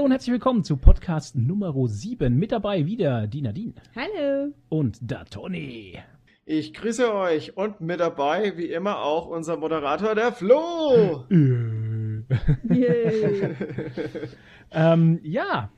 hallo und herzlich willkommen zu Podcast Nummer 7. Mit dabei wieder die Nadine. Hallo. Und da Toni. Ich grüße euch und mit dabei, wie immer, auch unser Moderator, der Flo. ähm, ja,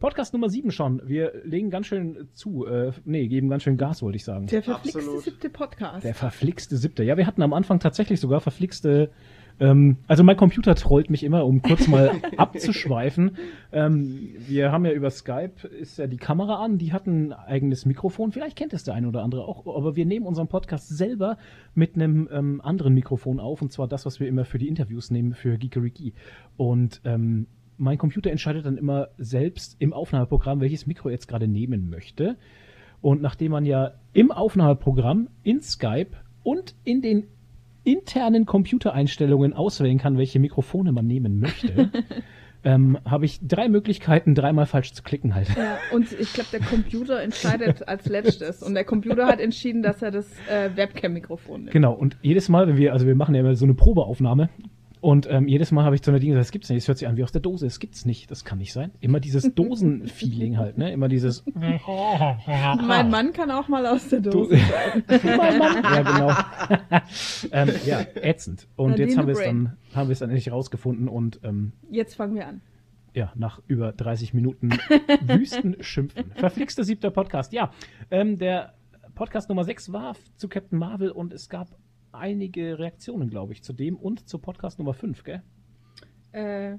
Podcast Nummer 7 schon. Wir legen ganz schön zu. Äh, nee, geben ganz schön Gas, wollte ich sagen. Der verflixte Absolut. siebte Podcast. Der verflixte siebte. Ja, wir hatten am Anfang tatsächlich sogar verflixte ähm, also mein Computer trollt mich immer, um kurz mal abzuschweifen. Ähm, wir haben ja über Skype, ist ja die Kamera an, die hat ein eigenes Mikrofon. Vielleicht kennt es der eine oder andere auch, aber wir nehmen unseren Podcast selber mit einem ähm, anderen Mikrofon auf, und zwar das, was wir immer für die Interviews nehmen, für Geekeriki. Und ähm, mein Computer entscheidet dann immer selbst im Aufnahmeprogramm, welches Mikro jetzt gerade nehmen möchte. Und nachdem man ja im Aufnahmeprogramm, in Skype und in den internen Computereinstellungen auswählen kann, welche Mikrofone man nehmen möchte, ähm, habe ich drei Möglichkeiten, dreimal falsch zu klicken halt. Ja, und ich glaube, der Computer entscheidet als letztes. Und der Computer hat entschieden, dass er das äh, Webcam-Mikrofon nimmt. Genau, und jedes Mal, wenn wir, also wir machen ja immer so eine Probeaufnahme, und ähm, jedes Mal habe ich zu einer Dinge gesagt, das gibt's nicht, das hört sich an wie aus der Dose, das gibt's nicht, das kann nicht sein. Immer dieses Dosenfeeling halt, ne? Immer dieses. mein Mann kann auch mal aus der Dose sein. mein Mann. Ja, genau. ähm, ja, ätzend. Und Nadine jetzt haben wir es dann, haben wir es dann endlich rausgefunden und ähm, jetzt fangen wir an. Ja, nach über 30 Minuten Wüstenschimpfen. Verflixter siebter Podcast. Ja, ähm, der Podcast Nummer 6 war zu Captain Marvel und es gab einige Reaktionen, glaube ich, zu dem und zu Podcast Nummer 5, gell? Äh,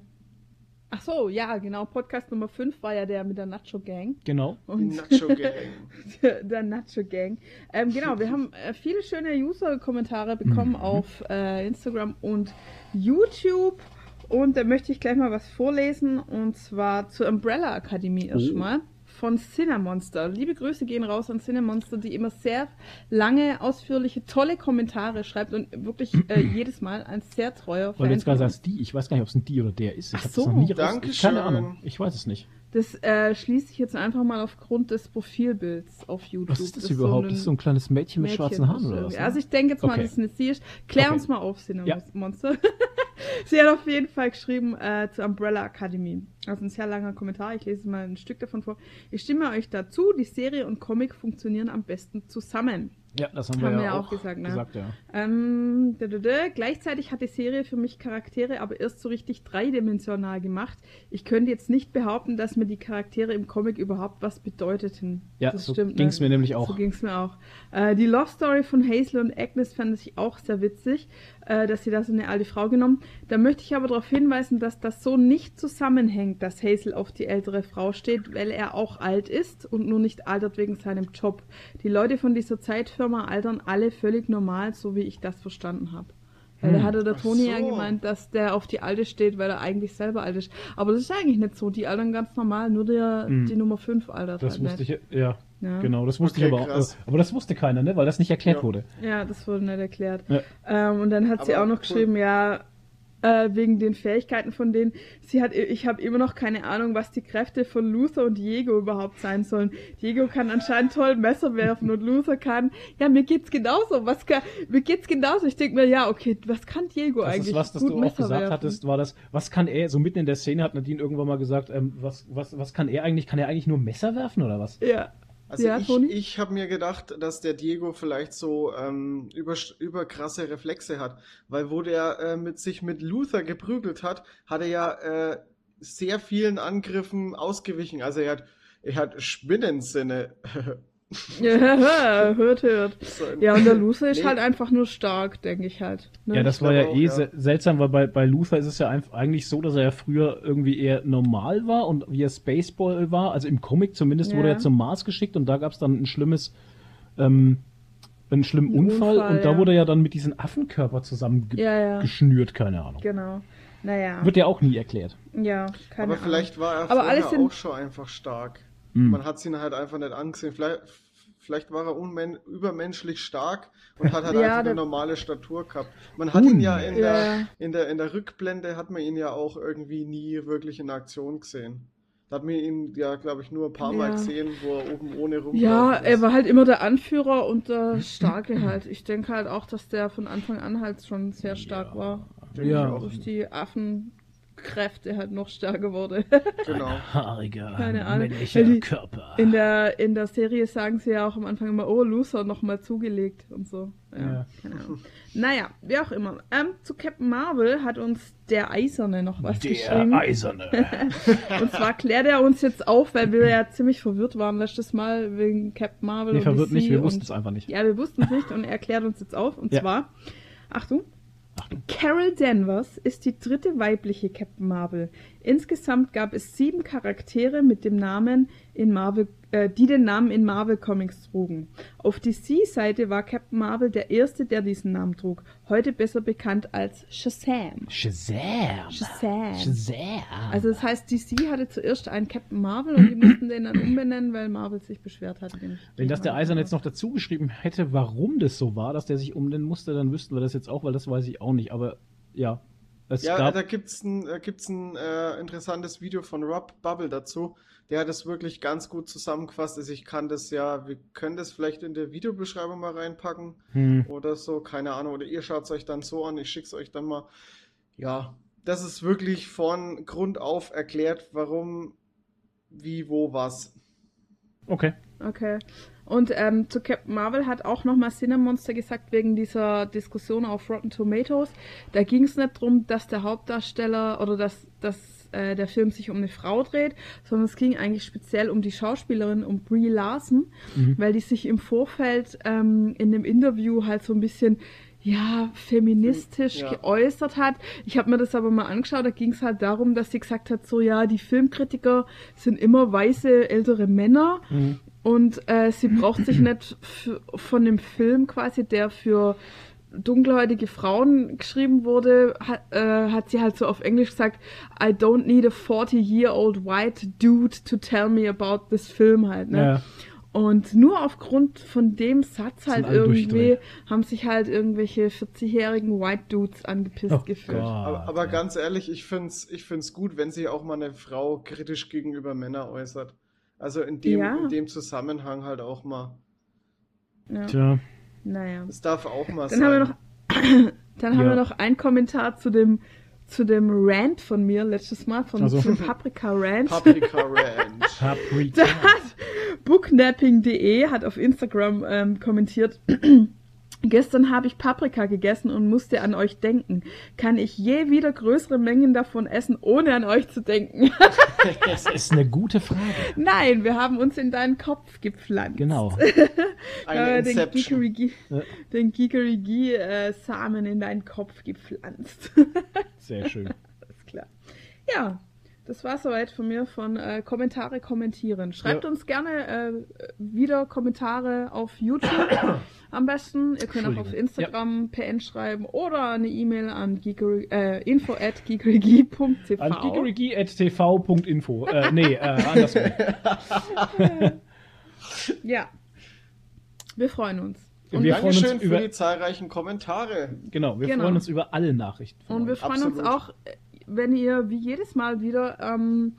ach so, ja, genau. Podcast Nummer 5 war ja der mit der Nacho Gang. Genau. Und Nacho Gang. der, der Nacho Gang. Ähm, genau, wir haben äh, viele schöne User-Kommentare bekommen mhm. auf äh, Instagram und YouTube. Und da möchte ich gleich mal was vorlesen. Und zwar zur Umbrella Akademie erstmal. Oh von Cinemonster. Liebe Grüße gehen raus an Cinemonster, die immer sehr lange, ausführliche, tolle Kommentare schreibt und wirklich äh, jedes Mal ein sehr treuer Fan. Weil du jetzt gerade sagst, die, ich weiß gar nicht, ob es ein die oder der ist. Ich habe so, nie raus, Keine Ahnung, ich weiß es nicht. Das äh, schließe ich jetzt einfach mal aufgrund des Profilbilds auf YouTube. Was ist das, das überhaupt? So das ist so ein kleines Mädchen mit Mädchen schwarzen Haaren oder was? Ne? Also ich denke jetzt mal, okay. dass es eine sie ist. Klär okay. uns mal auf, Cinemonster. Ja. sie hat auf jeden Fall geschrieben äh, zur Umbrella Academy. Also ein sehr langer Kommentar. Ich lese mal ein Stück davon vor. Ich stimme euch dazu, die Serie und Comic funktionieren am besten zusammen. Ja, das haben, haben wir, ja auch, gesagt. Ne? gesagt ja. Ähm, da, da, da. Gleichzeitig hat die Serie für mich Charaktere aber erst so richtig dreidimensional gemacht. Ich könnte jetzt nicht behaupten, dass mir die Charaktere im Comic überhaupt was bedeuteten. Ja, das so stimmt. Ging es ne? mir nämlich auch. So ging es mir auch. Äh, die Love Story von Hazel und Agnes fand ich auch sehr witzig, äh, dass sie da so eine alte Frau genommen. Da möchte ich aber darauf hinweisen, dass das so nicht zusammenhängt, dass Hazel auf die ältere Frau steht, weil er auch alt ist und nur nicht altert wegen seinem Job. Die Leute von dieser Zeit Firma altern alle völlig normal, so wie ich das verstanden habe. Weil hm. da hatte der Toni so. ja gemeint, dass der auf die Alte steht, weil er eigentlich selber alt ist. Aber das ist eigentlich nicht so. Die altern ganz normal, nur der, hm. die Nummer 5 altert. Das halt wusste nicht. ich, ja. ja. Genau, das wusste okay, ich aber auch. Aber das wusste keiner, ne? Weil das nicht erklärt ja. wurde. Ja, das wurde nicht erklärt. Ja. Ähm, und dann hat aber sie auch noch geschrieben, ja, äh, wegen den Fähigkeiten von denen. Sie hat, ich habe immer noch keine Ahnung, was die Kräfte von Luther und Diego überhaupt sein sollen. Diego kann anscheinend toll Messer werfen und Luther kann, ja, mir geht's genauso. Was kann, mir geht's genauso. Ich denke mir, ja, okay, was kann Diego das eigentlich? Ist was, das Gut du Messer auch gesagt werfen? hattest, war das, was kann er, so mitten in der Szene hat Nadine irgendwann mal gesagt, ähm, was, was, was kann er eigentlich? Kann er eigentlich nur Messer werfen oder was? Ja. Also ja, ich, ich habe mir gedacht, dass der Diego vielleicht so ähm, über, über krasse Reflexe hat, weil wo der äh, mit sich mit Luther geprügelt hat, hat er ja äh, sehr vielen Angriffen ausgewichen. Also er hat er hat Spinnensinne. Ja, hört, hört. Ja, und der Luther ist nee. halt einfach nur stark, denke ich halt. Ne? Ja, das war ja auch, eh ja. seltsam, weil bei, bei Luther ist es ja eigentlich so, dass er ja früher irgendwie eher normal war und wie er Spaceball war, also im Comic zumindest ja. wurde er zum Mars geschickt und da gab es dann ein schlimmes, ähm, einen schlimmen Unfall, Unfall, und da wurde er ja dann mit diesem Affenkörper zusammengeschnürt, keine Ahnung. Genau. Naja. Wird ja auch nie erklärt. Ja, keine Aber vielleicht war er Aber alles auch schon einfach stark. Mhm. Man hat ihn halt einfach nicht angesehen. Vielleicht, vielleicht war er übermenschlich stark und hat halt ja, einfach eine normale Statur gehabt. Man hat ihn ja in, ja. Der, in, der, in der Rückblende hat man ihn ja auch irgendwie nie wirklich in Aktion gesehen. Da hat man ihn ja, glaube ich, nur ein paar Mal ja. gesehen, wo er oben ohne rum Ja, er war halt immer der Anführer und der Starke halt. Ich denke halt auch, dass der von Anfang an halt schon sehr stark war. Ja. Durch die Affen Kräfte halt noch stärker wurde. genau. Ein haariger, Keine Ahnung. männlicher die, Körper. In der, in der Serie sagen sie ja auch am Anfang immer, oh, Loser nochmal zugelegt und so. Ja, ja. Keine Ahnung. Naja, wie auch immer. Ähm, zu Captain Marvel hat uns der Eiserne noch was der geschrieben. Der Eiserne. und zwar klärt er uns jetzt auf, weil wir ja ziemlich verwirrt waren letztes Mal wegen Captain Marvel. Nee, verwirrt DC nicht, wir wussten es einfach nicht. Ja, wir wussten es nicht und er klärt uns jetzt auf. Und ja. zwar, Achtung. Carol Danvers ist die dritte weibliche Captain Marvel. Insgesamt gab es sieben Charaktere mit dem Namen in Marvel, äh, die den Namen in Marvel Comics trugen. Auf DC-Seite war Captain Marvel der erste, der diesen Namen trug. Heute besser bekannt als Shazam. Shazam. Shazam. Shazam. Also das heißt, DC hatte zuerst einen Captain Marvel und die mussten den dann umbenennen, weil Marvel sich beschwert hat. Wenn das der Eisern jetzt noch dazu geschrieben hätte, warum das so war, dass der sich umbenennen musste, dann wüssten wir das jetzt auch, weil das weiß ich auch nicht. Aber ja, es ja, da gibt es ein, gibt's ein äh, interessantes Video von Rob Bubble dazu. Der hat es wirklich ganz gut zusammengefasst. Also ich kann das ja, wir können das vielleicht in der Videobeschreibung mal reinpacken hm. oder so, keine Ahnung. Oder ihr schaut es euch dann so an, ich schicke es euch dann mal. Ja, das ist wirklich von Grund auf erklärt, warum, wie, wo, was. Okay. Okay. Und ähm, zu Captain Marvel hat auch nochmal Cinemonster gesagt, wegen dieser Diskussion auf Rotten Tomatoes. Da ging es nicht darum, dass der Hauptdarsteller oder dass, dass äh, der Film sich um eine Frau dreht, sondern es ging eigentlich speziell um die Schauspielerin, um Brie Larson, mhm. weil die sich im Vorfeld ähm, in dem Interview halt so ein bisschen ja, feministisch ja. geäußert hat. Ich habe mir das aber mal angeschaut, da ging es halt darum, dass sie gesagt hat, so ja, die Filmkritiker sind immer weiße ältere Männer mhm. Und äh, sie braucht sich nicht von dem Film quasi, der für dunkelhäutige Frauen geschrieben wurde, hat, äh, hat sie halt so auf Englisch gesagt, I don't need a 40-year-old white dude to tell me about this film halt, ne? Ja. Und nur aufgrund von dem Satz halt irgendwie haben sich halt irgendwelche 40-jährigen White Dudes angepisst oh gefühlt. Gott, aber, aber ja. ganz ehrlich, ich find's, ich find's gut, wenn sich auch mal eine Frau kritisch gegenüber Männern äußert. Also in dem, ja. in dem Zusammenhang halt auch mal. Ja. Tja. Naja. Das darf auch mal dann sein. Haben wir noch, dann ja. haben wir noch einen Kommentar zu dem, zu dem Rant von mir letztes Mal, von also. dem Paprika Rant. Paprika Rant. Paprika. Booknapping.de hat auf Instagram ähm, kommentiert. Gestern habe ich Paprika gegessen und musste an euch denken. Kann ich je wieder größere Mengen davon essen, ohne an euch zu denken? das ist eine gute Frage. Nein, wir haben uns in deinen Kopf gepflanzt. Genau. Eine den ja. den Gigerigi äh, Samen in deinen Kopf gepflanzt. Sehr schön. Alles klar. Ja, das war soweit von mir von äh, Kommentare kommentieren. Schreibt ja. uns gerne äh, wieder Kommentare auf YouTube am besten. Ihr könnt auch auf Instagram ja. PN schreiben oder eine E-Mail an geekery, äh, info at geekerygie.tv. An geekerygie.tv.info. äh, nee, äh, andersrum. ja. Wir freuen uns. Und wir freuen uns über die zahlreichen Kommentare. Genau, wir genau. freuen uns über alle Nachrichten. Und wir freuen Absolut. uns auch wenn ihr wie jedes Mal wieder ähm,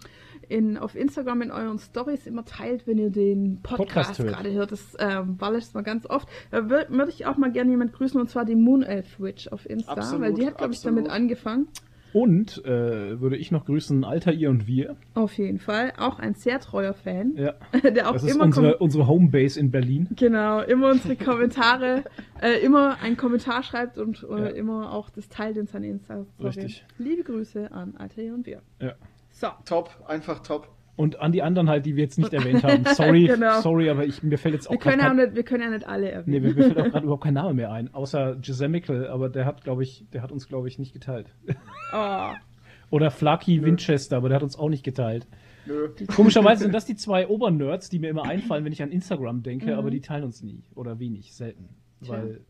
in, auf Instagram in euren Stories immer teilt, wenn ihr den Podcast, Podcast gerade hört. Das war letztes Mal ganz oft. Da würde würd ich auch mal gerne jemand grüßen und zwar die Moon Elf Witch auf Insta, absolut, weil die hat, glaube ich, damit angefangen. Und äh, würde ich noch grüßen, Alter ihr und wir. Auf jeden Fall. Auch ein sehr treuer Fan. Ja. Der auch das ist immer unsere, unsere Homebase in Berlin. Genau, immer unsere Kommentare, äh, immer einen Kommentar schreibt und äh, ja. immer auch das teilt in seine Insta. Richtig. Liebe Grüße an Alter ihr und wir. Ja. So. Top, einfach top. Und an die anderen halt, die wir jetzt nicht erwähnt haben. Sorry, genau. sorry, aber ich, mir fällt jetzt auch wir können, ja nicht, wir können ja nicht alle erwähnen. Nee, mir, fällt auch gerade überhaupt kein Name mehr ein, außer Gisemical, aber der hat, glaube ich, der hat uns, glaube ich, nicht geteilt. Oh. Oder Flaky Winchester, aber der hat uns auch nicht geteilt. Nö. Komischerweise sind das die zwei Obernerds, die mir immer einfallen, wenn ich an Instagram denke, mhm. aber die teilen uns nie oder wenig, selten. Tja. Weil,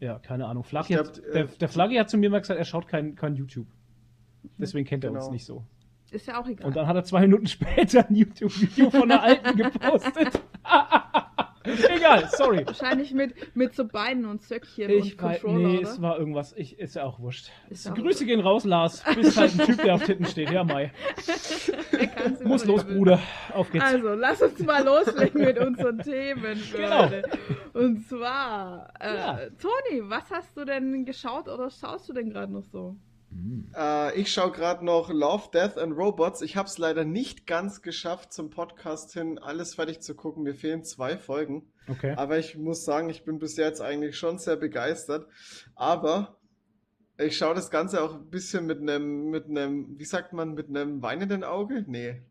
ja, keine Ahnung. Flaggy glaub, hat, der, äh, der Flaggy hat zu mir mal gesagt, er schaut kein, kein YouTube. Deswegen kennt er genau. uns nicht so. Ist ja auch egal. Und dann hat er zwei Minuten später ein YouTube-Video von der alten gepostet. egal, sorry. Wahrscheinlich mit, mit so Beinen und Zöckchen ich und Controller, Nee, oder? es war irgendwas. Ich, ist ja auch wurscht. Ist Grüße gehen raus, Lars. Bist halt ein Typ, der auf Titten steht. Ja, Mai. Muss los, Bruder. Auf geht's. Also, lass uns mal loslegen mit unseren Themen. Genau. Und zwar, äh, ja. Toni, was hast du denn geschaut oder schaust du denn gerade noch so? Hm. Äh, ich schaue gerade noch Love, Death and Robots. Ich habe es leider nicht ganz geschafft, zum Podcast hin alles fertig zu gucken. Mir fehlen zwei Folgen. Okay. Aber ich muss sagen, ich bin bis jetzt eigentlich schon sehr begeistert. Aber ich schaue das Ganze auch ein bisschen mit einem, mit einem, wie sagt man, mit einem weinenden Auge? Nee.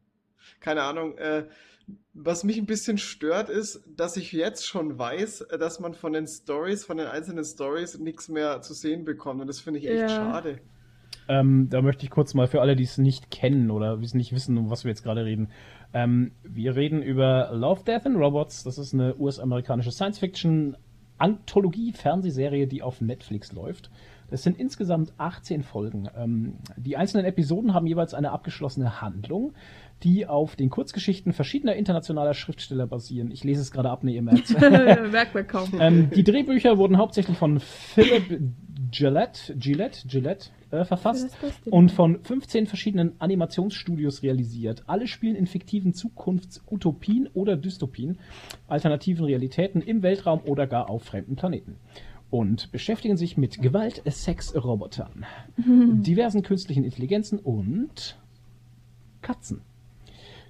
Keine Ahnung. Äh, was mich ein bisschen stört, ist, dass ich jetzt schon weiß, dass man von den Stories, von den einzelnen Stories nichts mehr zu sehen bekommt. Und das finde ich echt ja. schade. Ähm, da möchte ich kurz mal für alle, die es nicht kennen oder nicht wissen, um was wir jetzt gerade reden. Ähm, wir reden über Love, Death and Robots. Das ist eine US-amerikanische Science-Fiction-Anthologie-Fernsehserie, die auf Netflix läuft. Das sind insgesamt 18 Folgen. Ähm, die einzelnen Episoden haben jeweils eine abgeschlossene Handlung, die auf den Kurzgeschichten verschiedener internationaler Schriftsteller basieren. Ich lese es gerade ab, ne, ihr merkt Merkt man kaum. Ähm, die Drehbücher wurden hauptsächlich von Philip Gillette, Gillette, Gillette äh, verfasst und von 15 verschiedenen Animationsstudios realisiert. Alle spielen in fiktiven Zukunftsutopien oder Dystopien, alternativen Realitäten im Weltraum oder gar auf fremden Planeten und beschäftigen sich mit Gewalt, Sex, Robotern, mhm. diversen künstlichen Intelligenzen und Katzen.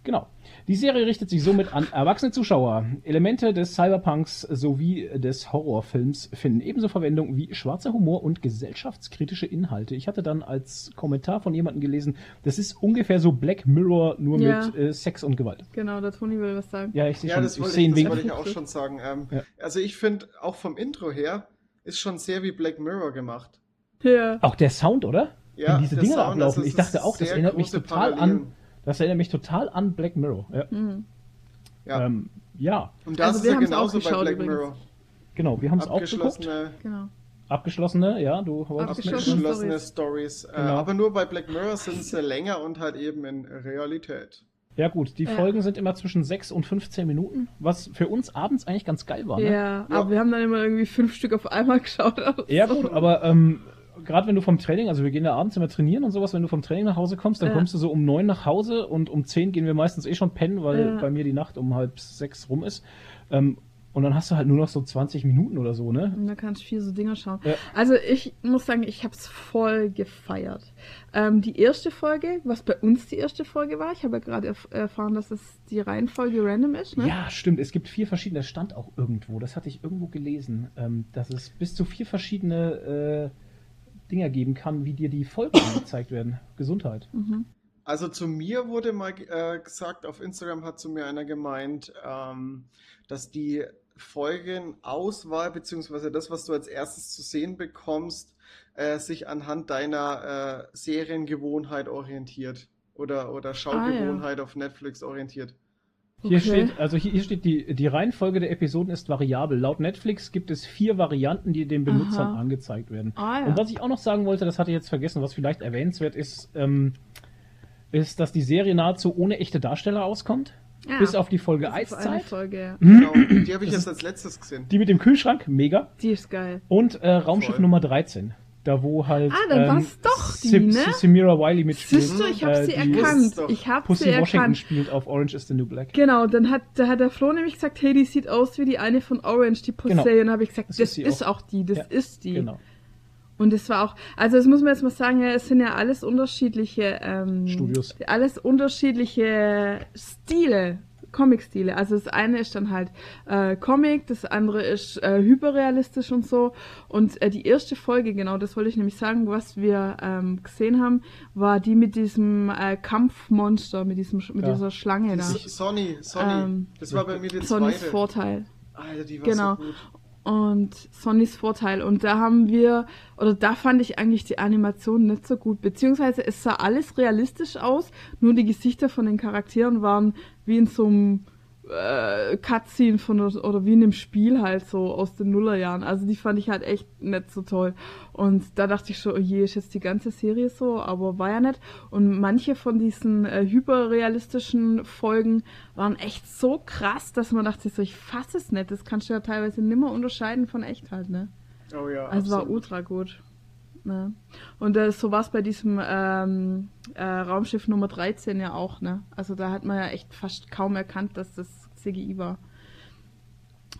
Genau. Die Serie richtet sich somit an erwachsene Zuschauer. Elemente des Cyberpunks sowie des Horrorfilms finden ebenso Verwendung wie schwarzer Humor und gesellschaftskritische Inhalte. Ich hatte dann als Kommentar von jemandem gelesen, das ist ungefähr so Black Mirror nur ja. mit äh, Sex und Gewalt. Genau, der Toni will was sagen. Ja, ich sehe ja, schon. Das wollte ich, ich, wollte ich auch schon sagen. Ähm, ja. Also ich finde auch vom Intro her ist schon sehr wie Black Mirror gemacht. Ja. Auch der Sound, oder? Ja, Wenn diese Dinge Sound, ablaufen. Ich dachte auch, das erinnert mich total Parallelen. an. Das erinnert mich total an Black Mirror. Ja. Mhm. Ja. Ähm, ja. Und das also ist ja genauso bei Black übrigens. Mirror. Genau, wir haben es auch geguckt. Genau. Abgeschlossene, ja, du Abgeschlossene Stories. Äh, genau. aber nur bei Black Mirror sind sie länger und halt eben in Realität. Ja gut, die ja. Folgen sind immer zwischen 6 und 15 Minuten, was für uns abends eigentlich ganz geil war. Ne? Ja, aber wir haben dann immer irgendwie fünf Stück auf einmal geschaut. Ja gut, aber ähm, gerade wenn du vom Training, also wir gehen ja abends immer trainieren und sowas, wenn du vom Training nach Hause kommst, dann ja. kommst du so um neun nach Hause und um zehn gehen wir meistens eh schon pennen, weil ja. bei mir die Nacht um halb sechs rum ist. Ähm, und dann hast du halt nur noch so 20 Minuten oder so, ne? Und da kannst du viel so Dinger schauen. Ja. Also ich muss sagen, ich habe es voll gefeiert. Ähm, die erste Folge, was bei uns die erste Folge war, ich habe ja gerade erf erfahren, dass es die Reihenfolge random ist, ne? Ja, stimmt. Es gibt vier verschiedene, das stand auch irgendwo, das hatte ich irgendwo gelesen, ähm, dass es bis zu vier verschiedene äh, Dinger geben kann, wie dir die Folgen angezeigt werden. Gesundheit. Mhm. Also zu mir wurde mal äh, gesagt, auf Instagram hat zu mir einer gemeint, ähm, dass die Folgenauswahl, beziehungsweise das, was du als erstes zu sehen bekommst, äh, sich anhand deiner äh, Seriengewohnheit orientiert oder, oder Schaugewohnheit ah, ja. auf Netflix orientiert. Hier okay. steht, also hier steht, die, die Reihenfolge der Episoden ist variabel. Laut Netflix gibt es vier Varianten, die den Benutzern Aha. angezeigt werden. Ah, ja. Und was ich auch noch sagen wollte, das hatte ich jetzt vergessen, was vielleicht erwähnenswert ist, ähm, ist, dass die Serie nahezu ohne echte Darsteller auskommt. Ja. Bis auf die Folge Eiszeit. Folge, ja. Genau, die habe ich jetzt als letztes gesehen. Die mit dem Kühlschrank, mega. Die ist geil. Und äh, Raumschiff Voll. Nummer 13. Da wo halt. Ah, dann ähm, war es doch die, ne? Samira Wiley mitspielt. Siehst du, ich habe äh, sie erkannt. Ich habe sie erkannt. Washington spielt auf Orange is the New Black. Genau, dann hat, da hat der Flo nämlich gesagt, hey, die sieht aus wie die eine von Orange, die Pussy. Genau. Und dann habe ich gesagt, das, das ist, ist auch. auch. die, das ja, ist die. Genau. Und es war auch, also das muss man jetzt mal sagen, ja, es sind ja alles unterschiedliche ähm, Studios. Alles unterschiedliche Stile Comic-Stile. Also das eine ist dann halt äh, Comic, das andere ist äh, hyperrealistisch und so. Und äh, die erste Folge, genau, das wollte ich nämlich sagen, was wir ähm, gesehen haben, war die mit diesem äh, Kampfmonster, mit diesem mit ja. dieser Schlange da. Sonny, Sonny. Ähm, das war bei mir der Sonnys zweite. Vorteil. Alter, die war genau. so gut und Sonnys Vorteil. Und da haben wir, oder da fand ich eigentlich die Animation nicht so gut. Beziehungsweise es sah alles realistisch aus, nur die Gesichter von den Charakteren waren wie in so einem äh, Cutscene von oder wie in einem Spiel halt so aus den Nullerjahren. Also die fand ich halt echt nicht so toll. Und da dachte ich schon, oh je, ist jetzt die ganze Serie so, aber war ja nicht. Und manche von diesen äh, hyperrealistischen Folgen waren echt so krass, dass man dachte so, ich fasse es nicht. Das kannst du ja teilweise nimmer unterscheiden von echt halt, ne? Oh ja. Also absolut. war ultra gut. Ne? Und äh, so war es bei diesem ähm, äh, Raumschiff Nummer 13 ja auch, ne? Also da hat man ja echt fast kaum erkannt, dass das CGI war.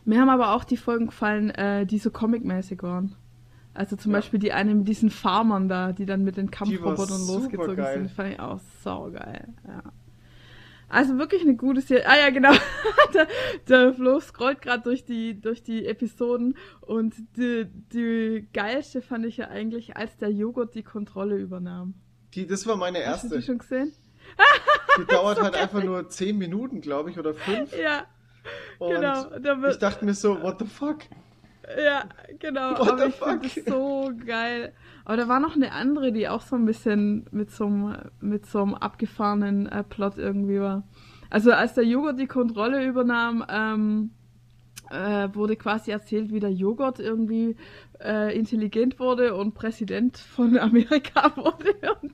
Mir haben aber auch die Folgen gefallen, äh, die so comic-mäßig waren. Also zum ja. Beispiel die eine mit diesen Farmern da, die dann mit den Kampfrobotern losgezogen geil. sind, fand ich auch saugeil. Ja. Also wirklich eine gute Serie. Ah ja, genau. der, der Flo scrollt gerade durch die, durch die Episoden und die, die geilste fand ich ja eigentlich, als der Joghurt die Kontrolle übernahm. Die, das war meine erste. Hast du die schon gesehen? Die dauert halt einfach nur 10 Minuten, glaube ich, oder 5. Ja. Und genau. ich dachte mir so, what the fuck? Ja, genau. What aber ich finde es so geil. Aber da war noch eine andere, die auch so ein bisschen mit so einem, mit so einem abgefahrenen äh, Plot irgendwie war. Also als der Joghurt die Kontrolle übernahm, ähm, äh, wurde quasi erzählt, wie der Joghurt irgendwie äh, intelligent wurde und Präsident von Amerika wurde und,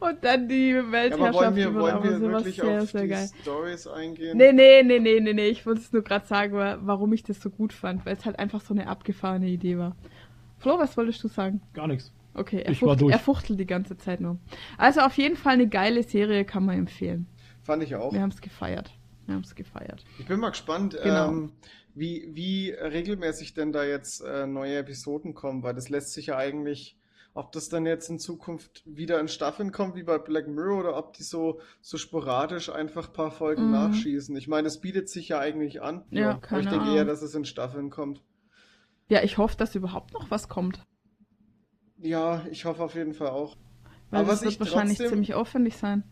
und dann die Weltherrschaft ja, wollen wir, wollen wir wirklich sehr, auf sehr die geil. Stories eingehen? Nee, nee, nee, nee, nee, nee. Ich wollte es nur gerade sagen, warum ich das so gut fand, weil es halt einfach so eine abgefahrene Idee war. Flo, was wolltest du sagen? Gar nichts. Okay, er, fucht, er fuchtelt die ganze Zeit nur. Also auf jeden Fall eine geile Serie, kann man empfehlen. Fand ich auch. Wir haben es gefeiert. Wir haben es gefeiert. Ich bin mal gespannt. Genau. Ähm, wie, wie regelmäßig denn da jetzt äh, neue Episoden kommen, weil das lässt sich ja eigentlich, ob das dann jetzt in Zukunft wieder in Staffeln kommt, wie bei Black Mirror, oder ob die so, so sporadisch einfach ein paar Folgen mhm. nachschießen. Ich meine, es bietet sich ja eigentlich an. Ja, ja keine Ich denke eher, dass es in Staffeln kommt. Ja, ich hoffe, dass überhaupt noch was kommt. Ja, ich hoffe auf jeden Fall auch. Weil Aber das wird wahrscheinlich trotzdem, ziemlich aufwendig sein.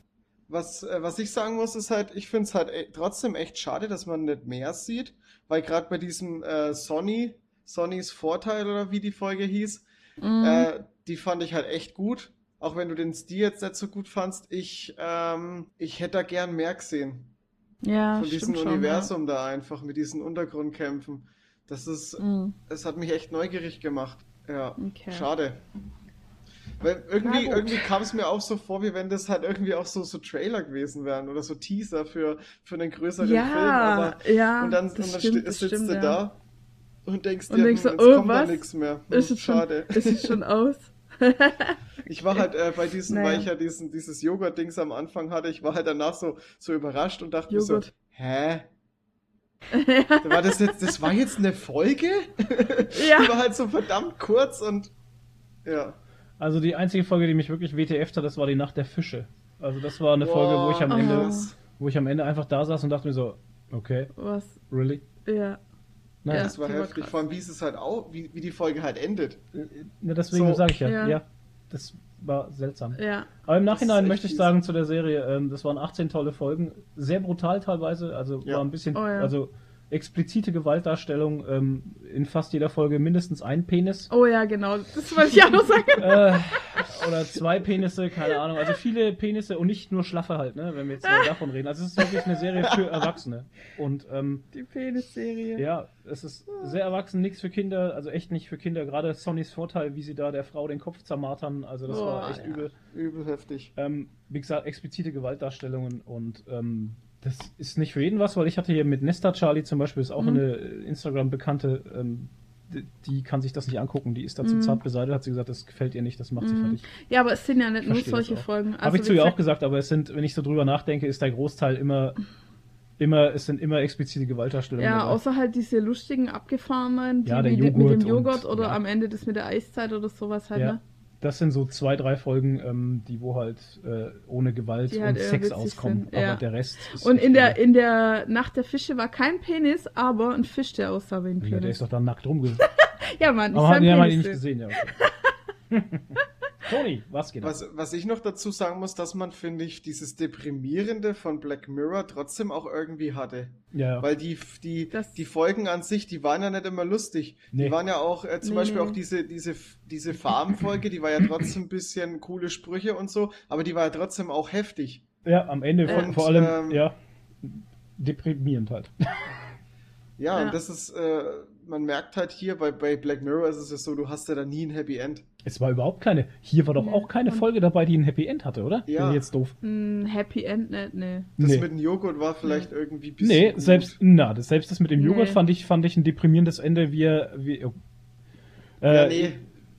Was, äh, was ich sagen muss, ist halt, ich finde es halt e trotzdem echt schade, dass man nicht mehr sieht weil gerade bei diesem äh, Sony, Sonys Vorteil oder wie die Folge hieß, mhm. äh, die fand ich halt echt gut. Auch wenn du den Stil jetzt nicht so gut fandst, ich, ähm, ich hätte da gern mehr gesehen. Ja, Von diesem Universum schon, ja. da einfach mit diesen Untergrundkämpfen. Das ist, mhm. das hat mich echt neugierig gemacht. Ja, okay. schade. Weil irgendwie, irgendwie kam es mir auch so vor, wie wenn das halt irgendwie auch so, so Trailer gewesen wären oder so Teaser für, für einen größeren ja, Film. Aber, ja, und dann, und dann stimmt, sitzt stimmt, du ja. da und denkst und dir, denkst hm, so, oh, kommt was? da nichts mehr. Hm, ist es schade. Schon, ist es schon aus? Ich war halt äh, bei diesem, naja. weil ich ja diesen, dieses Joghurt-Dings am Anfang hatte, ich war halt danach so, so überrascht und dachte Joghurt. mir so, hä? War das jetzt, das war jetzt eine Folge? ja. Die war halt so verdammt kurz und ja. Also die einzige Folge, die mich wirklich WTF hat, das war die Nacht der Fische. Also das war eine Folge, wo ich am Ende, oh. wo ich am Ende einfach da saß und dachte mir so, okay. Was? Really? Ja. Naja. Ja, das war heftig. War Vor allem, wie es halt auch, wie, wie die Folge halt endet. Ja, deswegen so. sage ich ja. ja. ja. Das war seltsam. Ja. Aber im Nachhinein möchte ich sagen zu der Serie, ähm, das waren 18 tolle Folgen, sehr brutal teilweise, also ja. war ein bisschen, oh, also explizite Gewaltdarstellung ähm, in fast jeder Folge mindestens ein Penis. Oh ja, genau. Das wollte ich auch noch sagen. äh, oder zwei Penisse, keine Ahnung. Also viele Penisse und nicht nur Schlaffe halt, ne, wenn wir jetzt äh, davon reden. Also es ist wirklich eine Serie für Erwachsene. Und ähm, die Penisserie. Ja, es ist sehr erwachsen, nichts für Kinder, also echt nicht für Kinder. Gerade Sonnys Vorteil, wie sie da der Frau den Kopf zermartern, also das oh, war echt ja. übel. Übel heftig. Ähm, wie gesagt, explizite Gewaltdarstellungen und ähm, das ist nicht für jeden was, weil ich hatte hier mit Nesta Charlie zum Beispiel, ist auch mhm. eine Instagram-Bekannte, ähm, die, die, kann sich das nicht angucken, die ist dazu mhm. zart beseitigt, hat sie gesagt, das gefällt ihr nicht, das macht mhm. sie fertig. Ja, aber es sind ja nicht nur solche Folgen. Also, Habe ich zu ihr auch gesagt, aber es sind, wenn ich so drüber nachdenke, ist der Großteil immer immer, es sind immer explizite Gewaltdarstellungen. Ja, dabei. außer halt diese lustigen, abgefahrenen, die ja, mit dem Joghurt und, oder ja. am Ende das mit der Eiszeit oder sowas halt, ja. ne? Das sind so zwei, drei Folgen, ähm, die wo halt äh, ohne Gewalt die und halt Sex auskommen. Sind, ja. Aber der Rest ist. Und in der, in der Nacht der Fische war kein Penis, aber ein Fisch, der aussah wie ein Penis. Ja, der ist doch dann nackt rumgegangen. ja, Mann. Aber haben ihn nicht gesehen, ja. Okay. Toni, was geht was, was ich noch dazu sagen muss, dass man, finde ich, dieses Deprimierende von Black Mirror trotzdem auch irgendwie hatte. Ja. Weil die, die, die Folgen an sich, die waren ja nicht immer lustig. Nee. Die waren ja auch, äh, zum nee. Beispiel auch diese, diese, diese Farbenfolge, die war ja trotzdem ein bisschen coole Sprüche und so, aber die war ja trotzdem auch heftig. Ja, am Ende und, vor allem, ähm, ja, deprimierend halt. Ja, ja, und das ist, äh, man merkt halt hier, bei, bei Black Mirror ist es ja so, du hast ja da nie ein Happy End. Es war überhaupt keine. Hier war doch nee. auch keine Folge dabei, die ein Happy End hatte, oder? Ja. Bin jetzt doof. Mm, Happy End, ne, nee. Das nee. mit dem Joghurt war vielleicht nee. irgendwie ein bisschen. Nee, gut. selbst, na, das, selbst das mit dem Joghurt fand ich, fand ich ein deprimierendes Ende, wie er, wie, äh, ja, nee.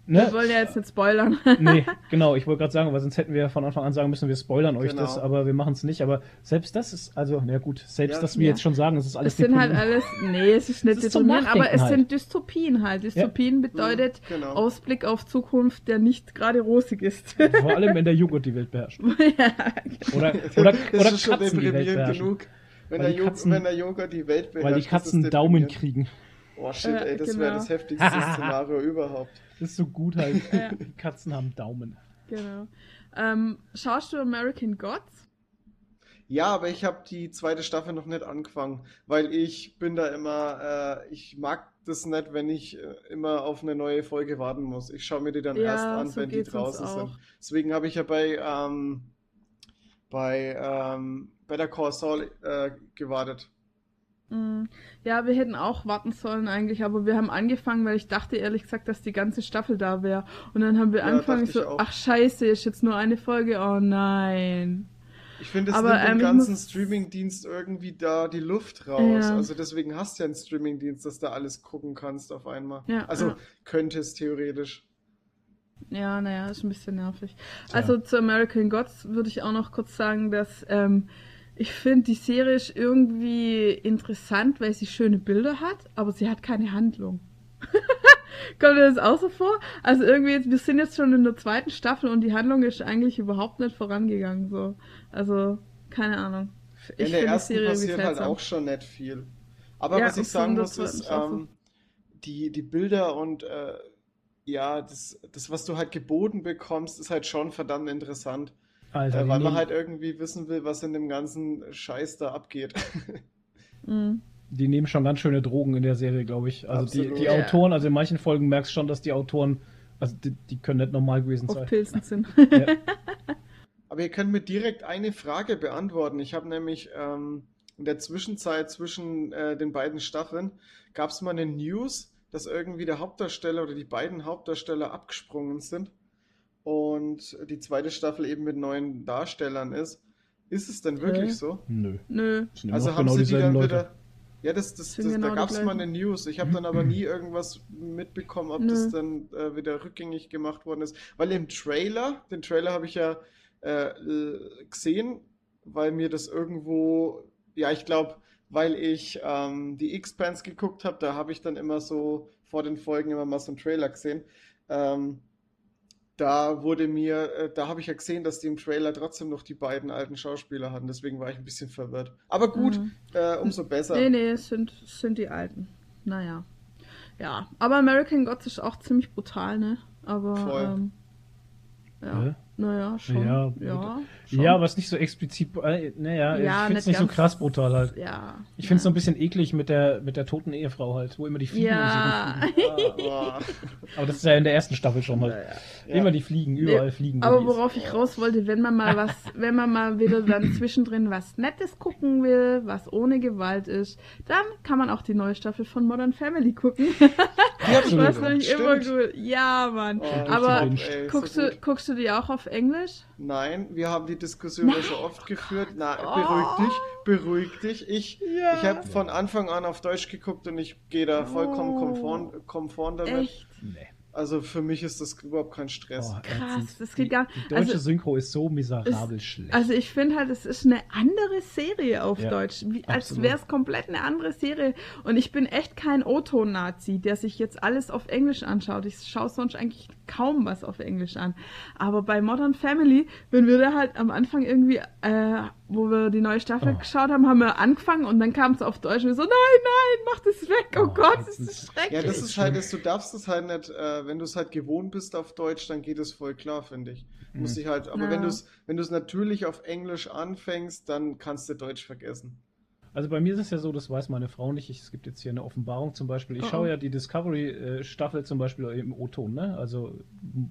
Ne? Wir wollen ja jetzt nicht spoilern. nee, genau, ich wollte gerade sagen, weil sonst hätten wir von Anfang an sagen müssen, wir spoilern euch genau. das, aber wir machen es nicht. Aber selbst das ist, also, na gut, selbst ja, dass wir ja. jetzt schon sagen, es ist alles Es sind halt alles, nee, es ist nicht deprimierend, aber es halt. sind Dystopien halt. Dystopien ja. bedeutet genau. Ausblick auf Zukunft, der nicht gerade rosig ist. Vor allem, wenn der Joghurt die Welt beherrscht. ja, genau. Oder, oder, oder Katzen die Welt beherrschen. Genug, wenn, der, Katzen, wenn der Joghurt die Welt beherrscht. Weil die Katzen Daumen kriegen. Oh shit, ey, das genau. wäre das heftigste Szenario überhaupt. Das ist so gut halt. ja. Die Katzen haben Daumen. Genau. Ähm, schaust du American Gods? Ja, aber ich habe die zweite Staffel noch nicht angefangen, weil ich bin da immer, äh, ich mag das nicht, wenn ich äh, immer auf eine neue Folge warten muss. Ich schaue mir die dann ja, erst an, so wenn die draußen sind. Deswegen habe ich ja bei, ähm, bei ähm, Better Call Saul äh, gewartet. Mm. Ja, wir hätten auch warten sollen eigentlich, aber wir haben angefangen, weil ich dachte ehrlich gesagt, dass die ganze Staffel da wäre. Und dann haben wir ja, angefangen so, ach scheiße, ist jetzt nur eine Folge, oh nein. Ich finde, es nimmt ähm, dem ganzen Streamingdienst irgendwie da die Luft raus. Ja. Also deswegen hast du ja einen Streamingdienst, dass du alles gucken kannst auf einmal. Ja, also ja. könntest theoretisch. Ja, naja, ist ein bisschen nervig. Also zu American Gods würde ich auch noch kurz sagen, dass ähm, ich finde, die Serie ist irgendwie interessant, weil sie schöne Bilder hat, aber sie hat keine Handlung. Kommt dir das auch so vor? Also irgendwie, jetzt, wir sind jetzt schon in der zweiten Staffel und die Handlung ist eigentlich überhaupt nicht vorangegangen. So. Also, keine Ahnung. Ich in der ersten die Serie passiert halt auch schon nicht viel. Aber ja, was ich sagen muss, ist, ähm, die, die Bilder und äh, ja, das, das, was du halt geboten bekommst, ist halt schon verdammt interessant. Alter, äh, weil man halt irgendwie wissen will, was in dem ganzen Scheiß da abgeht. mhm. Die nehmen schon ganz schöne Drogen in der Serie, glaube ich. Also die, die, Autoren, also in manchen Folgen merkst du schon, dass die Autoren, also die, die können nicht normal gewesen Auf sein. Pilzen sind. ja. Aber ihr könnt mir direkt eine Frage beantworten. Ich habe nämlich ähm, in der Zwischenzeit zwischen äh, den beiden Staffeln gab es mal eine News, dass irgendwie der Hauptdarsteller oder die beiden Hauptdarsteller abgesprungen sind und die zweite Staffel eben mit neuen Darstellern ist. Ist es denn wirklich okay. so? Nö. Nö. Also haben genau sie die dann Leute. wieder. Ja, das, das, das genau da gab es mal eine News. Ich habe dann aber nie irgendwas mitbekommen, ob Nö. das dann äh, wieder rückgängig gemacht worden ist. Weil im Trailer, den Trailer habe ich ja äh, gesehen, weil mir das irgendwo, ja, ich glaube, weil ich ähm, die X-Pants geguckt habe, da habe ich dann immer so vor den Folgen immer mal so einen Trailer gesehen. Ähm, da wurde mir, äh, da habe ich ja gesehen, dass die im Trailer trotzdem noch die beiden alten Schauspieler hatten. Deswegen war ich ein bisschen verwirrt. Aber gut, mhm. äh, umso besser. Nee, nee, es sind, es sind die alten. Naja. Ja, aber American Gods ist auch ziemlich brutal, ne? Aber. Voll. Ähm, ja. ja. Naja, schon. Ja, ja, schon. ja was nicht so explizit. Äh, naja, ja, ich finde es nicht, so krass brutal halt. Ja. Ich finde es ja. so ein bisschen eklig mit der, mit der toten Ehefrau halt, wo immer die Fliegen ja. ah, Aber das ist ja in der ersten Staffel schon halt. Ja, Immer die Fliegen, überall fliegen. Aber worauf ich raus wollte, wenn man mal was, wenn man mal wieder dann zwischendrin was Nettes gucken will, was ohne Gewalt ist, dann kann man auch die neue Staffel von Modern Family gucken. Ja, absolut. Das finde ich immer gut. Ja, Mann. Oh, Aber guckst, du, guckst du die auch auf Englisch? Nein, wir haben die Diskussion ja schon oft geführt. Na, oh. beruhig dich, beruhig dich. Ich, ja. ich habe von Anfang an auf Deutsch geguckt und ich gehe da vollkommen oh. komfort, komfort damit. Echt? Nee. Also für mich ist das überhaupt kein Stress. Oh, Krass, das geht gar nicht. Die deutsche also, Synchro ist so miserabel ist, schlecht. Also ich finde halt, es ist eine andere Serie auf ja, Deutsch. Wie, als wäre es komplett eine andere Serie. Und ich bin echt kein O-Ton-Nazi, der sich jetzt alles auf Englisch anschaut. Ich schaue sonst eigentlich kaum was auf Englisch an. Aber bei Modern Family, wenn wir da halt am Anfang irgendwie äh, wo wir die neue Staffel oh. geschaut haben, haben wir angefangen und dann kam es auf Deutsch und wir so, nein, nein, mach das weg, oh, oh Gott, das ist schrecklich. Ja, das ist halt, das, du darfst es halt nicht, äh, wenn du es halt gewohnt bist auf Deutsch, dann geht es voll klar, finde ich. Mhm. Muss ich halt, aber ja. wenn du es wenn natürlich auf Englisch anfängst, dann kannst du Deutsch vergessen. Also bei mir ist es ja so, das weiß meine Frau nicht. Ich, es gibt jetzt hier eine Offenbarung zum Beispiel. Ich oh. schaue ja die Discovery-Staffel äh, zum Beispiel im O-Ton. Ne? Also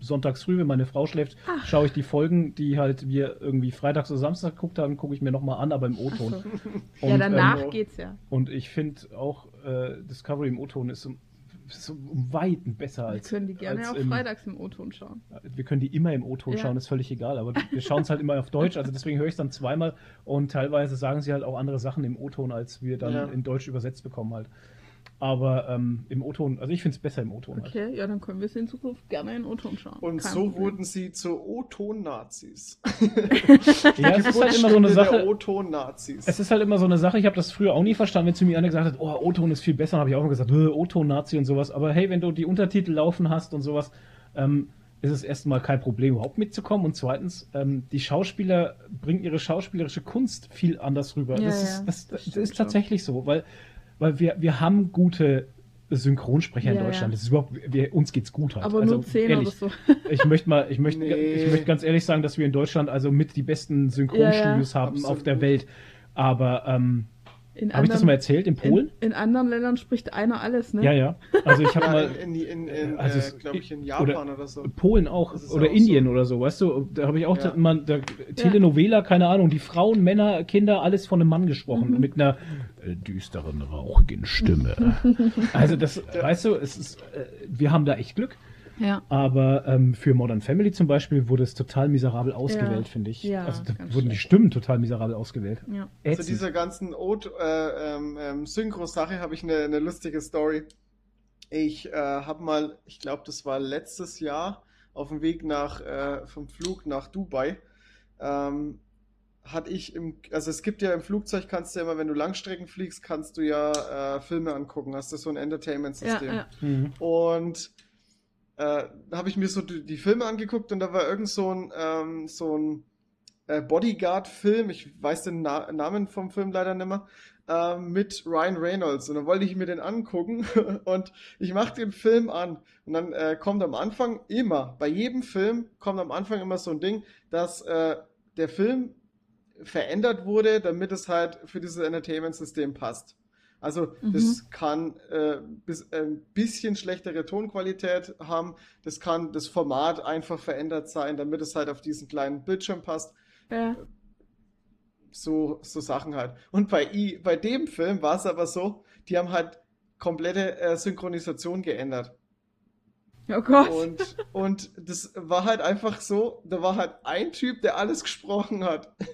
sonntags früh, wenn meine Frau schläft, Ach. schaue ich die Folgen, die halt wir irgendwie freitags oder Samstag geguckt haben, gucke ich mir nochmal an, aber im O-Ton. So. ja, danach ähm, geht's ja. Und ich finde auch äh, Discovery im O-Ton ist so um Weiten besser als. Wir können die gerne auch im, freitags im O-Ton schauen. Wir können die immer im O-Ton ja. schauen, ist völlig egal, aber wir schauen es halt immer auf Deutsch, also deswegen höre ich es dann zweimal und teilweise sagen sie halt auch andere Sachen im O-Ton, als wir dann ja. in Deutsch übersetzt bekommen halt. Aber ähm, im O-Ton, also ich finde es besser im O-Ton. Okay, halt. ja, dann können wir es in Zukunft gerne in O-Ton schauen. Und Kein so Problem. wurden sie zu O-Ton-Nazis. ja, es ist halt immer so eine Sache. O-Ton-Nazis. Es ist halt immer so eine Sache, ich habe das früher auch nie verstanden, wenn zu mir einer gesagt hat, oh, O-Ton ist viel besser, dann habe ich auch immer gesagt, O-Ton-Nazi und sowas. Aber hey, wenn du die Untertitel laufen hast und sowas, ähm, ist es erstmal kein Problem, überhaupt mitzukommen. Und zweitens, ähm, die Schauspieler bringen ihre schauspielerische Kunst viel anders rüber. Ja, das, ja, ist, das, das, das ist tatsächlich so, weil weil wir, wir haben gute Synchronsprecher ja, in Deutschland. Ja. Das ist überhaupt, wir, uns geht's gut halt. Aber also, nur zehn ehrlich, oder so. ich möchte mal, ich möchte, nee. ich möchte ganz ehrlich sagen, dass wir in Deutschland also mit die besten Synchronstudios ja, haben Absolut. auf der Welt. Aber ähm, habe ich das mal erzählt in Polen? In, in, anderen Ländern spricht einer alles, ne? Ja, ja. Also ich habe ja, mal in, in, in also äh, glaube ich in Japan oder, oder, so. Polen auch oder auch Indien so. oder so, weißt du? Da habe ich auch ja. mal da, Telenovela, keine Ahnung, die Frauen, Männer, Kinder, alles von einem Mann gesprochen mhm. mit einer äh, düsteren, rauchigen Stimme. also das, weißt du, es ist, äh, wir haben da echt Glück. Ja. Aber ähm, für Modern Family zum Beispiel wurde es total miserabel ausgewählt, ja. finde ich. Ja, also da wurden schlecht. die Stimmen total miserabel ausgewählt. Ja. Zu dieser ganzen äh, ähm, ähm, Synchro-Sache habe ich eine, eine, lustige Story. Ich äh, habe mal, ich glaube, das war letztes Jahr auf dem Weg nach äh, vom Flug nach Dubai. Ähm, hatte ich im, also es gibt ja im Flugzeug, kannst du ja immer, wenn du Langstrecken fliegst, kannst du ja äh, Filme angucken, hast du so ein Entertainment-System. Ja, ja. Mhm. Und äh, habe ich mir so die, die, Filme angeguckt und da war irgend so ein, ähm, so ein äh, Bodyguard-Film, ich weiß den Na Namen vom Film leider nicht mehr, äh, mit Ryan Reynolds. Und dann wollte ich mir den angucken und ich mache den Film an. Und dann äh, kommt am Anfang immer, bei jedem Film kommt am Anfang immer so ein Ding, dass äh, der Film verändert wurde, damit es halt für dieses Entertainment-System passt. Also mhm. das kann äh, bis, äh, ein bisschen schlechtere Tonqualität haben. Das kann das Format einfach verändert sein, damit es halt auf diesen kleinen Bildschirm passt. Ja. So, so Sachen halt. Und bei, I, bei dem Film war es aber so, die haben halt komplette äh, Synchronisation geändert. Oh Gott. Und, und das war halt einfach so, da war halt ein Typ, der alles gesprochen hat.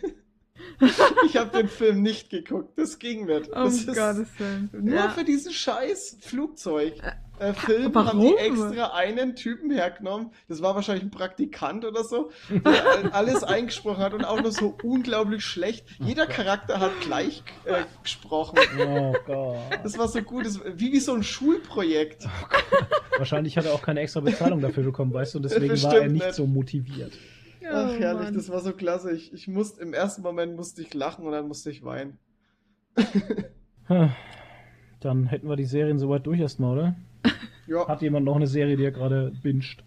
ich habe den Film nicht geguckt. Das ging nicht. Oh das Gottes Willen. Nur ja. für diesen scheiß Flugzeug. Äh, Film Warum? haben die extra einen Typen hergenommen. Das war wahrscheinlich ein Praktikant oder so, der alles eingesprochen hat und auch noch so unglaublich schlecht. Jeder Charakter hat gleich äh, gesprochen. Oh Gott. Das war so gut. Das, wie, wie so ein Schulprojekt. Oh wahrscheinlich hat er auch keine extra Bezahlung dafür bekommen, weißt du, und deswegen war er nicht, nicht so motiviert. Ach, oh, herrlich, Mann. das war so klasse. Ich, ich musste, im ersten Moment musste ich lachen und dann musste ich weinen. dann hätten wir die Serien soweit durch erstmal, oder? Ja. Hat jemand noch eine Serie, die er gerade binscht?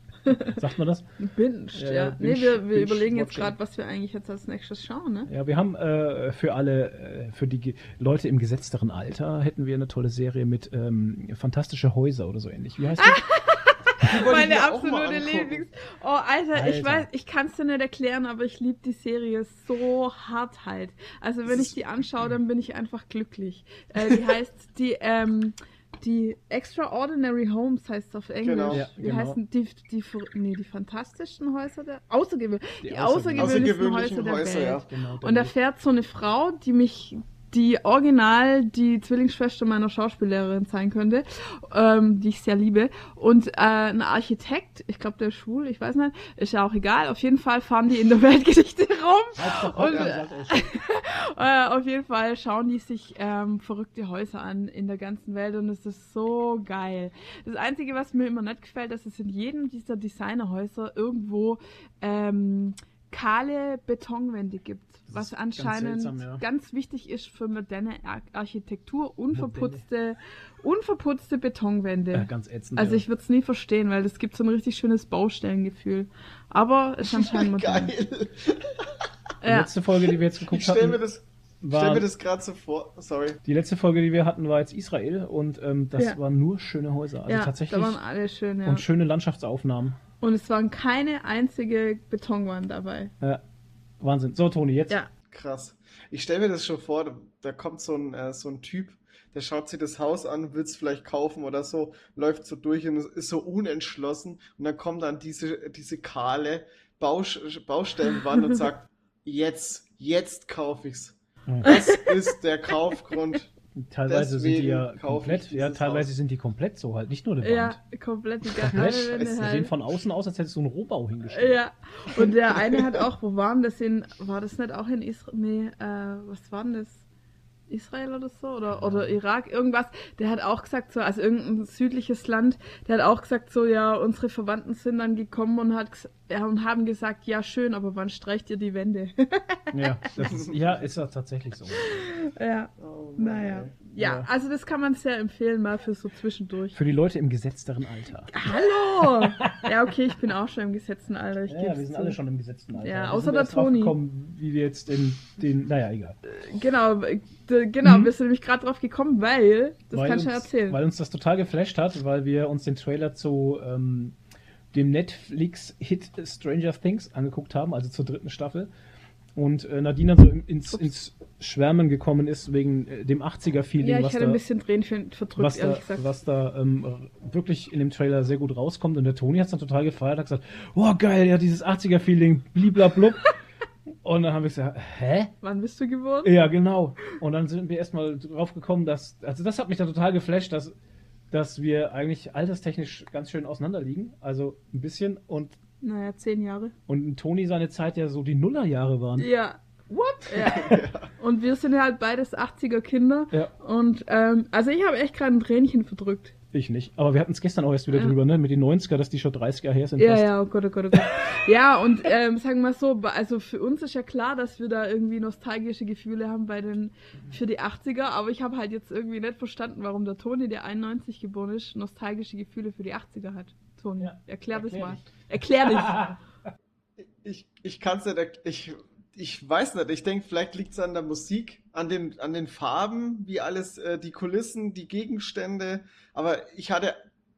Sagt man das? Binscht, äh, ja. Binge, nee, wir, wir überlegen jetzt gerade, was wir eigentlich jetzt als nächstes schauen, ne? Ja, wir haben äh, für alle, äh, für die Leute im gesetzteren Alter, hätten wir eine tolle Serie mit ähm, Fantastische Häuser oder so ähnlich. Wie heißt die? Meine absolute Lieblings. Oh, Alter, Alter, ich weiß, ich kann es dir nicht erklären, aber ich liebe die Serie so hart halt. Also wenn ich die anschaue, dann bin ich einfach glücklich. Äh, die heißt die, ähm, die Extraordinary Homes heißt es auf Englisch. Genau. Ja, die genau. heißen die, die, nee, die fantastischen Häuser der Außergewö die, die außergewöhnlichen, außergewöhnlichen Häuser der Häuser, Welt. Ja. Genau, und da fährt so eine Frau, die mich die original die Zwillingsschwester meiner Schauspiellehrerin sein könnte, ähm, die ich sehr liebe. Und äh, ein Architekt, ich glaube, der ist schwul, ich weiß nicht, ist ja auch egal. Auf jeden Fall fahren die in der Weltgeschichte rum. und äh, auf jeden Fall schauen die sich ähm, verrückte Häuser an in der ganzen Welt und es ist so geil. Das Einzige, was mir immer nicht gefällt, dass es in jedem dieser Designerhäuser irgendwo ähm, kahle Betonwände gibt, was anscheinend ganz, seltsam, ja. ganz, wichtig ist für moderne Ar Architektur, unverputzte, unverputzte Betonwände. Ja, ganz ätzend. Also ich würde es nie verstehen, weil das gibt so ein richtig schönes Baustellengefühl. Aber es ist anscheinend modern. Geil. Die letzte Folge, die wir jetzt geguckt haben. Mir das war, Stell mir das gerade so vor, sorry. Die letzte Folge, die wir hatten, war jetzt Israel und ähm, das ja. waren nur schöne Häuser. Also ja, tatsächlich. Da waren alle schön, ja. Und schöne Landschaftsaufnahmen. Und es waren keine einzige Betonwand dabei. Ja. Wahnsinn. So, Toni, jetzt. Ja. Krass. Ich stelle mir das schon vor, da, kommt so ein, äh, so ein Typ, der schaut sich das Haus an, will es vielleicht kaufen oder so, läuft so durch und ist so unentschlossen und dann kommt dann diese, diese kahle Baus Baustellenwand und sagt, jetzt, jetzt kaufe ich's. Das ist der Kaufgrund Teilweise sind die ja komplett, ja, teilweise Haus. sind die komplett so halt, nicht nur der Wand. Ja, komplett die ganze Wände halt. sehen von außen aus, als hättest du einen Rohbau hingestellt. Ja, und der eine hat auch, wo waren das in, war das nicht auch in Israel, nee, äh, was war denn das? Israel oder so oder, oder Irak, irgendwas, der hat auch gesagt, so, also irgendein südliches Land, der hat auch gesagt, so, ja, unsere Verwandten sind dann gekommen und, hat, ja, und haben gesagt, ja, schön, aber wann streicht ihr die Wände? ja, das ist, ja, ist das tatsächlich so. Ja, oh, naja. Ja, also das kann man sehr empfehlen, mal für so zwischendurch. Für die Leute im gesetzteren Alter. Hallo! ja, okay, ich bin auch schon im gesetzten Alter. Ich ja, wir sind zu. alle schon im gesetzten Alter. Ja, wir außer der Toni. Wie wir jetzt in den, naja, egal. Genau, genau, mhm. wir sind nämlich gerade drauf gekommen, weil, das weil kannst du erzählen. Weil uns das total geflasht hat, weil wir uns den Trailer zu ähm, dem Netflix-Hit Stranger Things angeguckt haben, also zur dritten Staffel und äh, Nadine so ins, ins Schwärmen gekommen ist wegen äh, dem 80er-Feeling. Ja, ich was hatte da, ein bisschen Tränen verdrückt, was ehrlich da, gesagt. Was da ähm, wirklich in dem Trailer sehr gut rauskommt. Und der Toni hat es dann total gefeiert, hat gesagt, oh geil, ja, dieses 80er-Feeling, bliblablub. und dann haben wir gesagt, hä? Wann bist du geworden? Ja, genau. Und dann sind wir erstmal drauf gekommen, dass, also das hat mich dann total geflasht, dass, dass wir eigentlich alterstechnisch ganz schön auseinanderliegen. Also ein bisschen und naja, zehn Jahre. Und Toni seine Zeit ja so die Nullerjahre waren. Ja. What? Ja. Und wir sind ja halt beides 80er Kinder. Ja. Und ähm, also ich habe echt gerade ein Tränchen verdrückt. Ich nicht. Aber wir hatten es gestern auch erst wieder ja. drüber, ne? Mit den 90er, dass die schon 30 Jahre her sind. Ja, fast. ja, oh Gott, oh Gott, oh Gott. ja, und ähm, sagen wir mal so, also für uns ist ja klar, dass wir da irgendwie nostalgische Gefühle haben bei den für die 80er, aber ich habe halt jetzt irgendwie nicht verstanden, warum der Toni, der 91 geboren ist, nostalgische Gefühle für die 80er hat. Toni, ja. erklär, erklär das mal. Erklär dich. ich ich kann es nicht, ich ich weiß nicht, ich denke, vielleicht liegt es an der Musik, an den, an den Farben, wie alles, äh, die Kulissen, die Gegenstände. Aber ich hatte,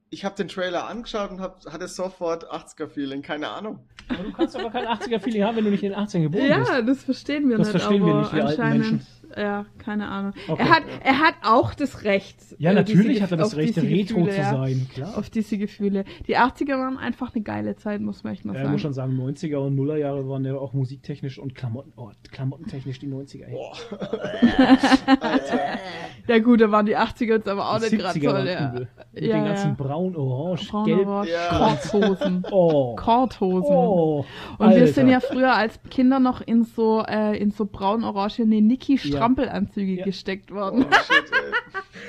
ich habe den Trailer angeschaut und hab, hatte sofort 80er-Feeling, keine Ahnung. Aber du kannst aber kein 80er-Feeling haben, wenn du nicht in den 80ern geboren ja, bist. Ja, das verstehen wir das nicht. Das verstehen wir nicht, wir alten Menschen ja, keine Ahnung. Okay. Er, hat, er hat auch das Recht. Ja, äh, natürlich hat er das Recht, Retro Gefühle, zu sein, klar. Auf diese Gefühle. Die 80er waren einfach eine geile Zeit, muss man echt mal ja, sagen. Ich muss schon sagen, 90er und Nuller Jahre waren ja auch musiktechnisch und Klamotten, oh, klamottentechnisch die 90er. Boah. ja gut, da waren die 80er jetzt aber auch die nicht gerade toll. Ja. Mit ja, den ganzen braun, orange, braun, gelb. Orange, ja. Korthosen. oh. Korthosen. Oh. Und Alter. wir sind ja früher als Kinder noch in so, äh, in so braun-orangene Niki ja. Strampelanzüge ja. gesteckt worden. Oh, shit,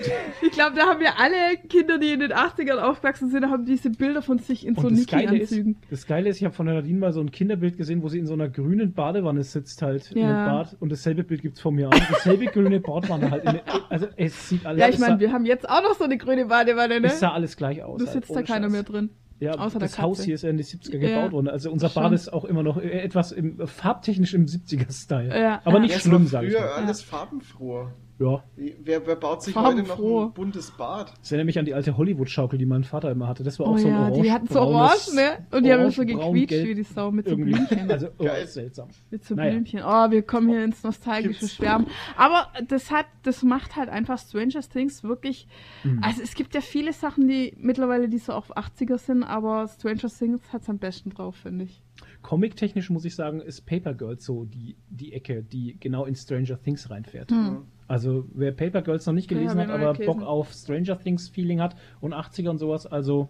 ich glaube, da haben wir alle Kinder, die in den 80ern aufgewachsen sind, haben diese Bilder von sich in Und so Niki-Anzügen. Das Geile ist, ich habe von der Nadine mal so ein Kinderbild gesehen, wo sie in so einer grünen Badewanne sitzt halt ja. in einem Bad. Und dasselbe Bild gibt es von mir auch. Dasselbe grüne Badewanne halt. In, also es sieht alles Ja, ich meine, wir haben jetzt auch noch so eine grüne Badewanne, ne? Es sah alles gleich aus. Du sitzt halt, da keiner Scheiß. mehr drin. Ja, Außer das Haus hier ist ja in den 70er ja. gebaut worden. Also unser Bad ist auch immer noch etwas im, farbtechnisch im 70er-Style. Ja. Aber nicht schlimm, sage ich mal. Früher alles farbenfroh. Ja. Wer, wer baut sich heute noch ein buntes Bad? Das erinnert mich an die alte Hollywood-Schaukel, die mein Vater immer hatte. Das war auch oh so ein ja, orange Die hatten so orange, ne? Und die haben so gequietscht wie die Sau mit so Blümchen. Also, oh, Geil. seltsam. Mit so naja. Blümchen. Oh, wir kommen hier ins nostalgische Schwärmen. Aber das hat, das macht halt einfach Stranger Things wirklich. Mhm. Also es gibt ja viele Sachen, die mittlerweile die so auf 80er sind, aber Stranger Things hat es am besten drauf, finde ich. Comic-technisch muss ich sagen, ist Paper Girls so die, die Ecke, die genau in Stranger Things reinfährt. Mhm. Also wer Paper Girls noch nicht gelesen ja, hat, aber Bock auf Stranger Things Feeling hat und 80er und sowas, also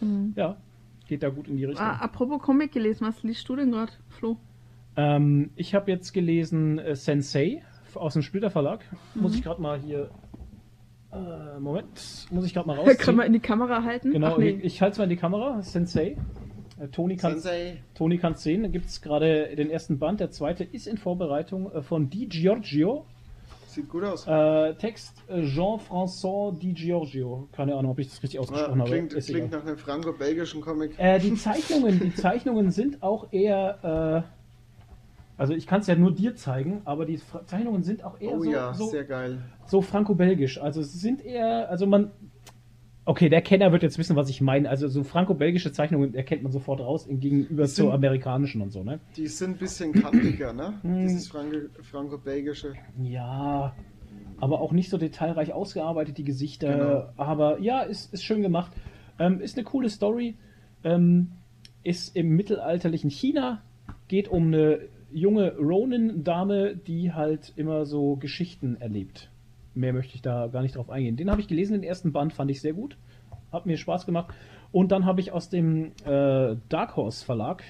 mhm. ja, geht da gut in die Richtung. Ah, apropos Comic gelesen, was liest du denn gerade, Flo? Ähm, ich habe jetzt gelesen äh, Sensei aus dem Splitter Verlag. Mhm. Muss ich gerade mal hier äh, Moment, muss ich gerade mal raus. Kann man in die Kamera halten? Genau, nee. ich, ich halte es mal in die Kamera. Sensei. Äh, Toni kann es sehen. Da gibt es gerade den ersten Band. Der zweite ist in Vorbereitung äh, von Di Giorgio. Sieht gut aus. Äh, Text äh, Jean-François Di Giorgio. Keine Ahnung, ob ich das richtig ausgesprochen ja, klingt, habe. Klingt egal. nach einem franco-belgischen Comic. Äh, die Zeichnungen, die Zeichnungen sind auch eher. Äh, also ich kann es ja nur dir zeigen, aber die Zeichnungen sind auch eher oh, so, ja, so, sehr geil. so franco-belgisch. Also es sind eher, also man, Okay, der Kenner wird jetzt wissen, was ich meine. Also so franco-belgische Zeichnungen erkennt man sofort raus gegenüber zu amerikanischen und so, ne? Die sind ein bisschen kantiger, ne? Hm. Dieses franco-belgische. Ja, aber auch nicht so detailreich ausgearbeitet, die Gesichter. Genau. Aber ja, ist, ist schön gemacht. Ähm, ist eine coole Story. Ähm, ist im mittelalterlichen China. Geht um eine junge Ronin-Dame, die halt immer so Geschichten erlebt. Mehr möchte ich da gar nicht drauf eingehen. Den habe ich gelesen, den ersten Band fand ich sehr gut. Hat mir Spaß gemacht. Und dann habe ich aus dem äh, Dark Horse Verlag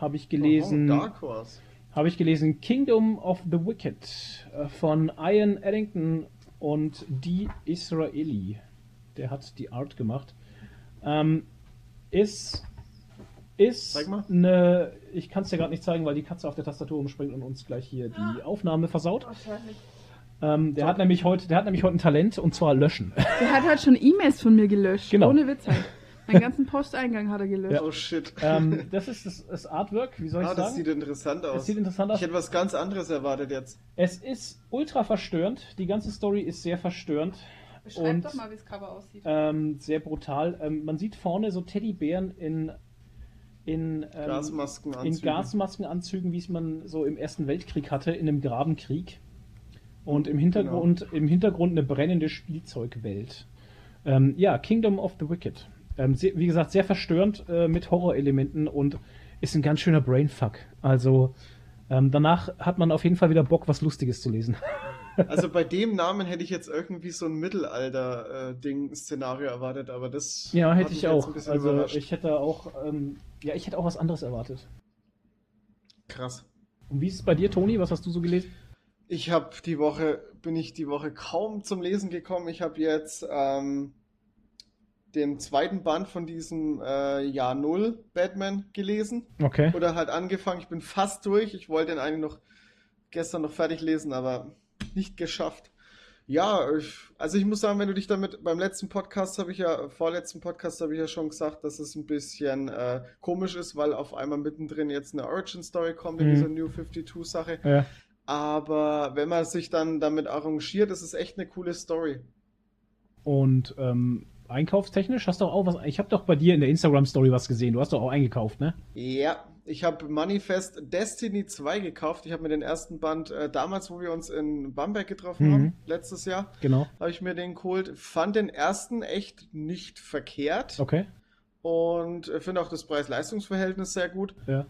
habe ich gelesen. Oh, Dark Horse. Habe ich gelesen Kingdom of the Wicked äh, von Ian Eddington und die Israeli. Der hat die Art gemacht. Ähm, ist ist eine. Ich kann es dir gerade nicht zeigen, weil die Katze auf der Tastatur umspringt und uns gleich hier die Aufnahme versaut. Ähm, der, hat nämlich heute, der hat nämlich heute ein Talent und zwar löschen. Der hat halt schon E-Mails von mir gelöscht. Genau. Ohne Witz halt. Meinen ganzen Posteingang hat er gelöscht. Ja. Oh shit. Ähm, das ist das, das, Artwork, wie soll ich ah, sagen? Das sieht interessant aus. Das sieht interessant aus. Ich hätte was ganz anderes erwartet jetzt. Es ist ultra verstörend. Die ganze Story ist sehr verstörend. Beschreib und, doch mal, wie das Cover aussieht. Ähm, sehr brutal. Ähm, man sieht vorne so Teddybären in in, ähm, Gasmaskenanzügen. in Gasmaskenanzügen, wie es man so im Ersten Weltkrieg hatte, in einem Grabenkrieg. Und im Hintergrund, genau. im Hintergrund eine brennende Spielzeugwelt. Ähm, ja, Kingdom of the Wicked. Ähm, sehr, wie gesagt, sehr verstörend äh, mit Horrorelementen und ist ein ganz schöner Brainfuck. Also ähm, danach hat man auf jeden Fall wieder Bock, was Lustiges zu lesen. Also bei dem Namen hätte ich jetzt irgendwie so ein Mittelalter-Ding-Szenario erwartet, aber das. Ja, hätte ich auch. Also überrascht. ich hätte auch, ähm, ja, ich hätte auch was anderes erwartet. Krass. Und wie ist es bei dir, Toni? Was hast du so gelesen? Ich habe die Woche, bin ich die Woche kaum zum Lesen gekommen. Ich habe jetzt ähm, den zweiten Band von diesem äh, Jahr Null Batman gelesen. Okay. Oder halt angefangen. Ich bin fast durch. Ich wollte den eigentlich noch gestern noch fertig lesen, aber nicht geschafft. Ja, ich, also ich muss sagen, wenn du dich damit beim letzten Podcast habe ich ja, vorletzten Podcast habe ich ja schon gesagt, dass es ein bisschen äh, komisch ist, weil auf einmal mittendrin jetzt eine Origin Story kommt in mhm. dieser New 52 Sache. Ja. Aber wenn man sich dann damit arrangiert, ist es echt eine coole Story. Und ähm, einkaufstechnisch hast du auch was. Ich habe doch bei dir in der Instagram Story was gesehen. Du hast doch auch eingekauft, ne? Ja, ich habe Manifest Destiny 2 gekauft. Ich habe mir den ersten Band äh, damals, wo wir uns in Bamberg getroffen mhm. haben, letztes Jahr, genau. habe ich mir den geholt. Fand den ersten echt nicht verkehrt. Okay. Und finde auch das Preis-Leistungs-Verhältnis sehr gut. Ja.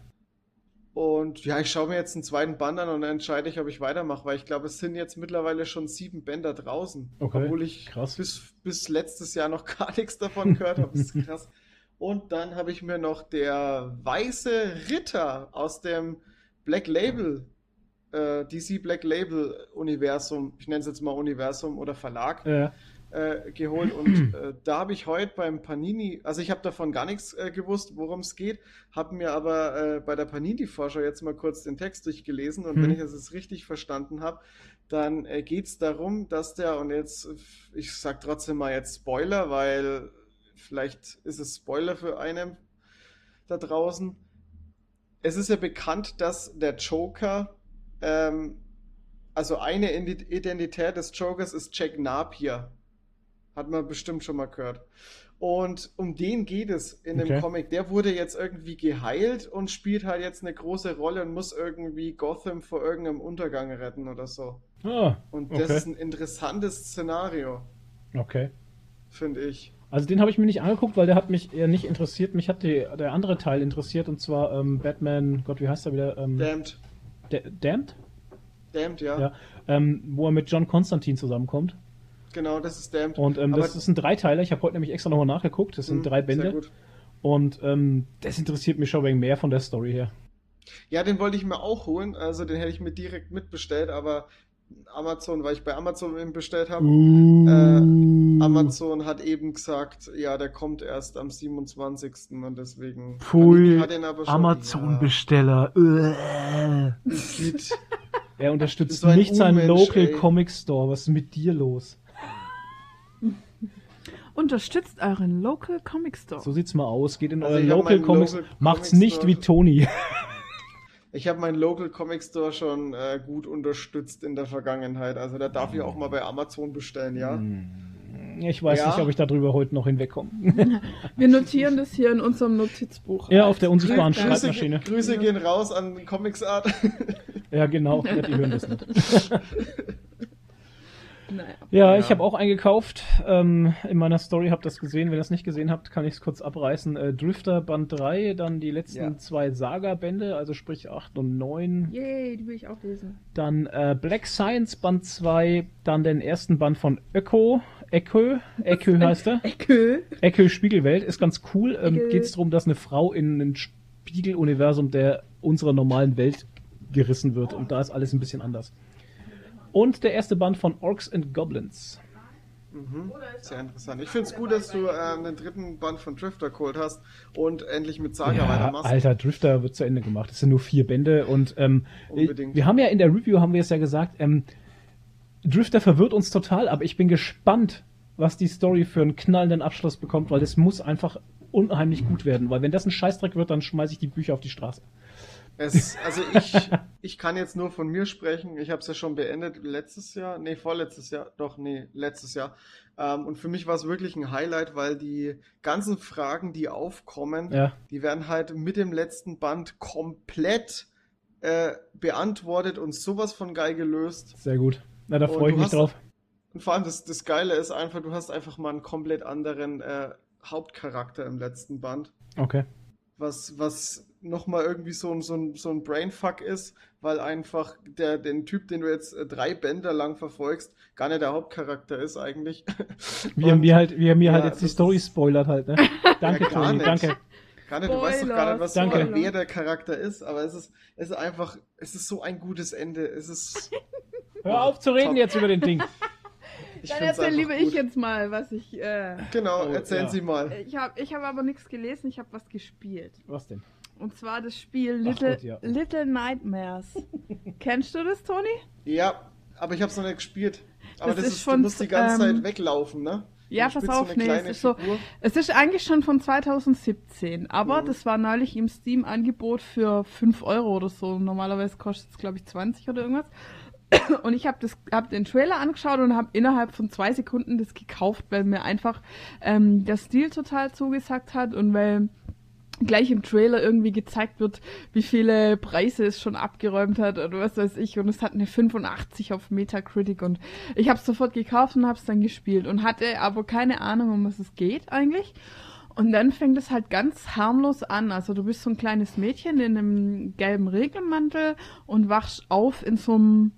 Und ja, ich schaue mir jetzt einen zweiten Band an und dann entscheide ich, ob ich weitermache, weil ich glaube, es sind jetzt mittlerweile schon sieben Bänder draußen. Okay. Obwohl ich Bis, bis letztes Jahr noch gar nichts davon gehört habe. Das ist krass. Und dann habe ich mir noch der Weiße Ritter aus dem Black Label, äh, DC Black Label Universum, ich nenne es jetzt mal Universum oder Verlag, ja. Äh, geholt. Und äh, da habe ich heute beim Panini, also ich habe davon gar nichts äh, gewusst, worum es geht, habe mir aber äh, bei der Panini-Vorschau jetzt mal kurz den Text durchgelesen und mhm. wenn ich das jetzt richtig verstanden habe, dann äh, geht es darum, dass der, und jetzt, ich sag trotzdem mal jetzt Spoiler, weil vielleicht ist es Spoiler für einen da draußen. Es ist ja bekannt, dass der Joker, ähm, also eine Identität des Jokers ist Jack Napier. Hat man bestimmt schon mal gehört. Und um den geht es in dem okay. Comic. Der wurde jetzt irgendwie geheilt und spielt halt jetzt eine große Rolle und muss irgendwie Gotham vor irgendeinem Untergang retten oder so. Ah, und das okay. ist ein interessantes Szenario. Okay. Finde ich. Also den habe ich mir nicht angeguckt, weil der hat mich eher nicht interessiert. Mich hat die, der andere Teil interessiert und zwar ähm, Batman, Gott, wie heißt er wieder? Ähm, Damned. Damned? Damned, ja. ja ähm, wo er mit John Constantine zusammenkommt. Genau, das ist Damned. Und ähm, das ist ein Dreiteiler. Ich habe heute nämlich extra nochmal nachgeguckt. Das sind mh, drei Bände. Und ähm, das interessiert mich schon wegen mehr von der Story her. Ja, den wollte ich mir auch holen. Also den hätte ich mir direkt mitbestellt, aber Amazon, weil ich bei Amazon eben bestellt habe. Uh. Äh, Amazon hat eben gesagt, ja, der kommt erst am 27. und deswegen Pfui, Amazon-Besteller. Ja. er unterstützt so nicht seinen Local ey. Comic Store. Was ist mit dir los? Unterstützt euren Local Comic Store. So sieht's mal aus. Geht in also euren Local Comics. Local Macht's Comic nicht wie Tony. Ich habe meinen Local Comic Store schon äh, gut unterstützt in der Vergangenheit. Also da darf ich auch mal bei Amazon bestellen, ja. Hm. Ich weiß ja. nicht, ob ich darüber heute noch hinwegkomme. Wir notieren das hier in unserem Notizbuch. Ja, auf der unsichtbaren Grüße, Schreibmaschine. Grüße ja. gehen raus an Comics Art. Ja, genau. Ja, die hören das nicht. Naja. Ja, ja, ich habe auch eingekauft. Ähm, in meiner Story habt ihr das gesehen. Wenn ihr das nicht gesehen habt, kann ich es kurz abreißen. Äh, Drifter Band 3, dann die letzten ja. zwei Saga-Bände, also sprich 8 und 9. Yay, die will ich auch lesen. Dann äh, Black Science Band 2, dann den ersten Band von Öko. Echo, Echo heißt er. Echo. Echo Spiegelwelt ist ganz cool. Ähm, Geht es darum, dass eine Frau in ein Spiegeluniversum der unserer normalen Welt gerissen wird und da ist alles ein bisschen anders. Und der erste Band von Orcs and Goblins. Mhm. Sehr interessant. Ich finde es gut, dass du äh, den dritten Band von Drifter geholt hast und endlich mit Saga ja, weitermachst. Alter, Drifter wird zu Ende gemacht. Es sind nur vier Bände und ähm, wir haben ja in der Review haben wir es ja gesagt, ähm, Drifter verwirrt uns total, aber ich bin gespannt, was die Story für einen knallenden Abschluss bekommt, weil es muss einfach unheimlich gut werden, weil wenn das ein Scheißdreck wird, dann schmeiße ich die Bücher auf die Straße. Es, also ich, ich kann jetzt nur von mir sprechen. Ich habe es ja schon beendet letztes Jahr, nee, vorletztes Jahr, doch, nee, letztes Jahr. Ähm, und für mich war es wirklich ein Highlight, weil die ganzen Fragen, die aufkommen, ja. die werden halt mit dem letzten Band komplett äh, beantwortet und sowas von geil gelöst. Sehr gut. Na, da freue ich mich hast, drauf. Und vor allem das, das Geile ist einfach, du hast einfach mal einen komplett anderen äh, Hauptcharakter im letzten Band. Okay. Was, was nochmal irgendwie so ein, so, ein, so ein Brainfuck ist, weil einfach der, den Typ, den du jetzt äh, drei Bänder lang verfolgst, gar nicht der Hauptcharakter ist eigentlich. Wie er mir halt, wie er mir halt ja, halt jetzt die Story spoilert halt, ne? Danke, ja, Toni, danke. Gar nicht, du weißt doch gar nicht, was Danke. wer der Charakter ist, aber es ist, es ist einfach, es ist so ein gutes Ende. Es ist. Hör auf zu reden top. jetzt über den Ding. Ich Dann erzähl lieber gut. ich jetzt mal, was ich. Äh, genau, oh, erzählen ja. Sie mal. Ich habe ich hab aber nichts gelesen, ich habe was gespielt. Was denn? Und zwar das Spiel Little, Gott, ja. Little Nightmares. Kennst du das, Toni? Ja, aber ich habe es noch nicht gespielt. Aber das, das ist, von, du musst die ganze ähm, Zeit weglaufen, ne? Ja, pass auf, so nee, es ist so. Es ist eigentlich schon von 2017, aber mhm. das war neulich im Steam-Angebot für 5 Euro oder so. Normalerweise kostet es, glaube ich, 20 oder irgendwas. Und ich habe hab den Trailer angeschaut und habe innerhalb von zwei Sekunden das gekauft, weil mir einfach ähm, der Stil total zugesagt hat und weil gleich im Trailer irgendwie gezeigt wird, wie viele Preise es schon abgeräumt hat oder was weiß ich. Und es hat eine 85 auf Metacritic und ich habe es sofort gekauft und habe es dann gespielt und hatte aber keine Ahnung, um was es geht eigentlich. Und dann fängt es halt ganz harmlos an. Also du bist so ein kleines Mädchen in einem gelben Regelmantel und wachst auf in so einem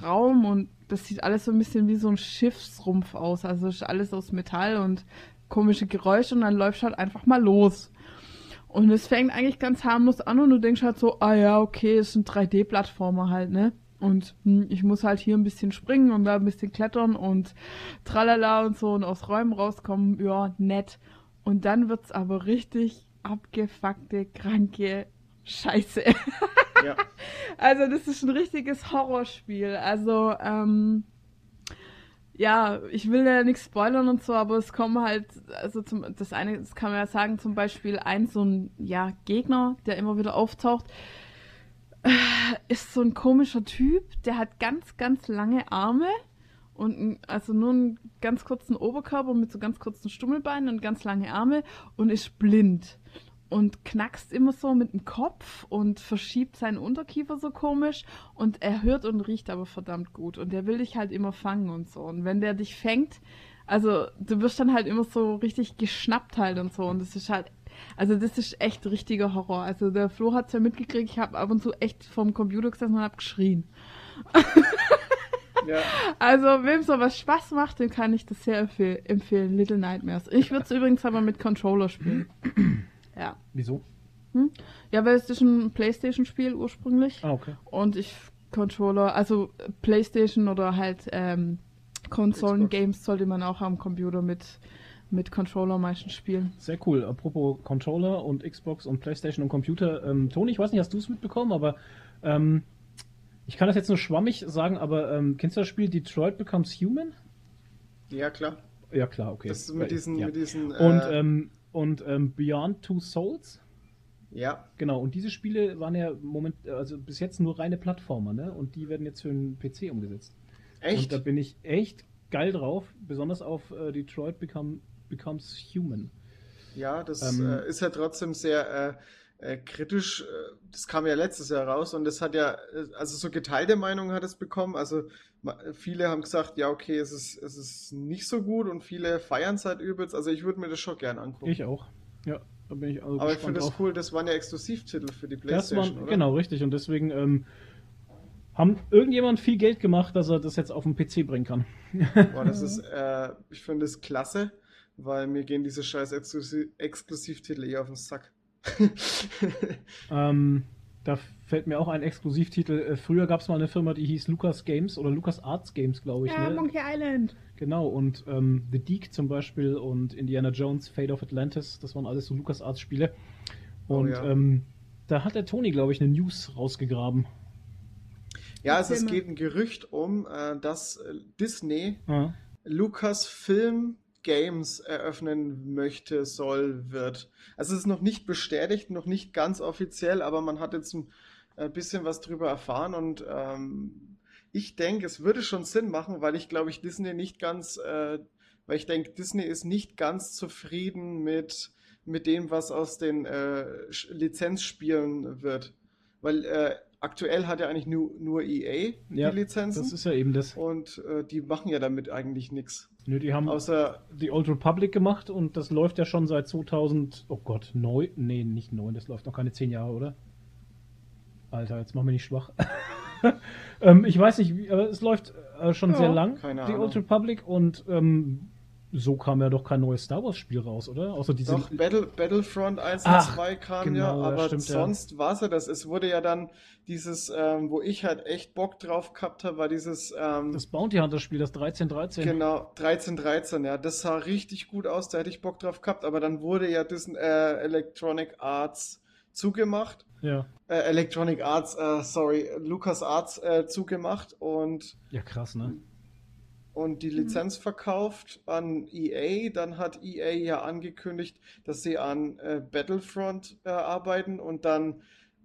Raum und das sieht alles so ein bisschen wie so ein Schiffsrumpf aus. Also ist alles aus Metall und komische Geräusche und dann läufst halt einfach mal los. Und es fängt eigentlich ganz harmlos an und du denkst halt so, ah ja, okay, es sind 3D-Plattformer halt, ne? Und hm, ich muss halt hier ein bisschen springen und da ein bisschen klettern und tralala und so und aus Räumen rauskommen, ja, nett. Und dann wird's aber richtig abgefuckte, kranke Scheiße. Ja. also das ist ein richtiges Horrorspiel. Also, ähm, ja, ich will ja nichts spoilern und so, aber es kommen halt, also zum, das eine, das kann man ja sagen, zum Beispiel ein so ein, ja, Gegner, der immer wieder auftaucht, äh, ist so ein komischer Typ, der hat ganz, ganz lange Arme und also nur einen ganz kurzen Oberkörper mit so ganz kurzen Stummelbeinen und ganz lange Arme und ist blind und knackst immer so mit dem Kopf und verschiebt seinen Unterkiefer so komisch und er hört und riecht aber verdammt gut und der will dich halt immer fangen und so und wenn der dich fängt, also du wirst dann halt immer so richtig geschnappt halt und so und das ist halt also das ist echt richtiger Horror. Also der Flo hat's ja mitgekriegt, ich habe ab und zu echt vom Computer gesessen und hab geschrien. ja. Also wem sowas Spaß macht, dem kann ich das sehr empfehlen, Little Nightmares. Ich würde es übrigens aber mit Controller spielen. Ja. Wieso? Hm? Ja, weil es ist ein Playstation-Spiel ursprünglich. Ah, okay. Und ich Controller, also Playstation oder halt ähm, Konsolen-Games sollte man auch am Computer mit, mit Controller meistens spielen. Sehr cool. Apropos Controller und Xbox und Playstation und Computer. Ähm, Toni, ich weiß nicht, hast du es mitbekommen, aber ähm, ich kann das jetzt nur schwammig sagen, aber ähm, kennst du das Spiel Detroit Becomes Human? Ja, klar. Ja, klar, okay. Das ist mit diesen, ja. mit diesen äh, und ähm, und ähm, Beyond Two Souls. Ja. Genau, und diese Spiele waren ja moment, also bis jetzt nur reine Plattformer, ne? Und die werden jetzt für einen PC umgesetzt. Echt? Und da bin ich echt geil drauf, besonders auf äh, Detroit Become, Becomes Human. Ja, das ähm, äh, ist ja trotzdem sehr, äh, kritisch. Äh, das kam ja letztes Jahr raus und das hat ja, äh, also so geteilte Meinungen hat es bekommen. Also viele haben gesagt, ja, okay, es ist, es ist nicht so gut und viele feiern es halt übelst. Also ich würde mir das schon gern angucken. Ich auch. Ja, da bin ich also Aber ich finde das cool, das waren ja Exklusivtitel für die Playstation. Das waren? Genau, richtig. Und deswegen ähm, haben irgendjemand viel Geld gemacht, dass er das jetzt auf den PC bringen kann. Boah, das ist, äh, ich finde es klasse, weil mir gehen diese scheiß Exklusiv Exklusivtitel eh auf den Sack. ähm, da fällt mir auch ein Exklusivtitel. Äh, früher gab es mal eine Firma, die hieß Lucas Games oder Lucas Arts Games, glaube ich. Ja, ne? Monkey Island. Genau, und ähm, The Deke zum Beispiel und Indiana Jones, Fate of Atlantis, das waren alles so Lucas Arts Spiele. Oh und oh, ja. ähm, da hat der Tony, glaube ich, eine News rausgegraben. Ja, also es geht ein Gerücht um, äh, dass äh, Disney ja. Lucas Film Games eröffnen möchte, soll, wird. Also es ist noch nicht bestätigt, noch nicht ganz offiziell, aber man hat jetzt ein äh, bisschen was drüber erfahren und ähm, ich denke, es würde schon Sinn machen, weil ich glaube ich Disney nicht ganz, äh, weil ich denke, Disney ist nicht ganz zufrieden mit, mit dem, was aus den äh, Lizenzspielen wird. Weil äh, aktuell hat ja eigentlich nur, nur EA ja, die Lizenzen. Das ist ja eben das. Und äh, die machen ja damit eigentlich nichts. Nö, die haben außer die Old Republic gemacht und das läuft ja schon seit 2000. Oh Gott, neu? Nee, nicht neu, das läuft noch keine 10 Jahre, oder? Alter, jetzt mach mich nicht schwach. ähm, ich weiß nicht, aber es läuft äh, schon ja, sehr lang, die Ahnung. Old Republic, und ähm, so kam ja doch kein neues Star Wars Spiel raus, oder? Außer diese doch, Battle, Battlefront 1 Ach, und 2 kam genau, ja, aber stimmt, sonst ja. war es ja das. Es wurde ja dann dieses, ähm, wo ich halt echt Bock drauf gehabt habe, war dieses. Ähm, das Bounty Hunter Spiel, das 1313. Genau, 1313, ja. Das sah richtig gut aus, da hätte ich Bock drauf gehabt, aber dann wurde ja diesen äh, Electronic Arts zugemacht. Ja. Äh, Electronic Arts, äh, sorry, Lucas Arts äh, zugemacht und. Ja, krass, ne? Und die mhm. Lizenz mhm. verkauft an EA. Dann hat EA ja angekündigt, dass sie an äh, Battlefront äh, arbeiten und dann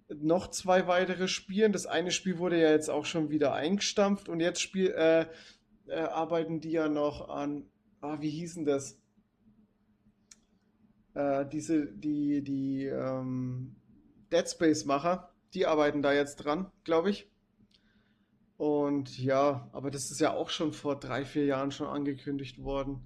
noch zwei weitere spielen. Das eine Spiel wurde ja jetzt auch schon wieder eingestampft und jetzt spiel, äh, äh arbeiten die ja noch an, ah, wie hießen das? Äh, diese, die, die ähm, Dead Space-Macher, die arbeiten da jetzt dran, glaube ich. Und ja, aber das ist ja auch schon vor drei, vier Jahren schon angekündigt worden.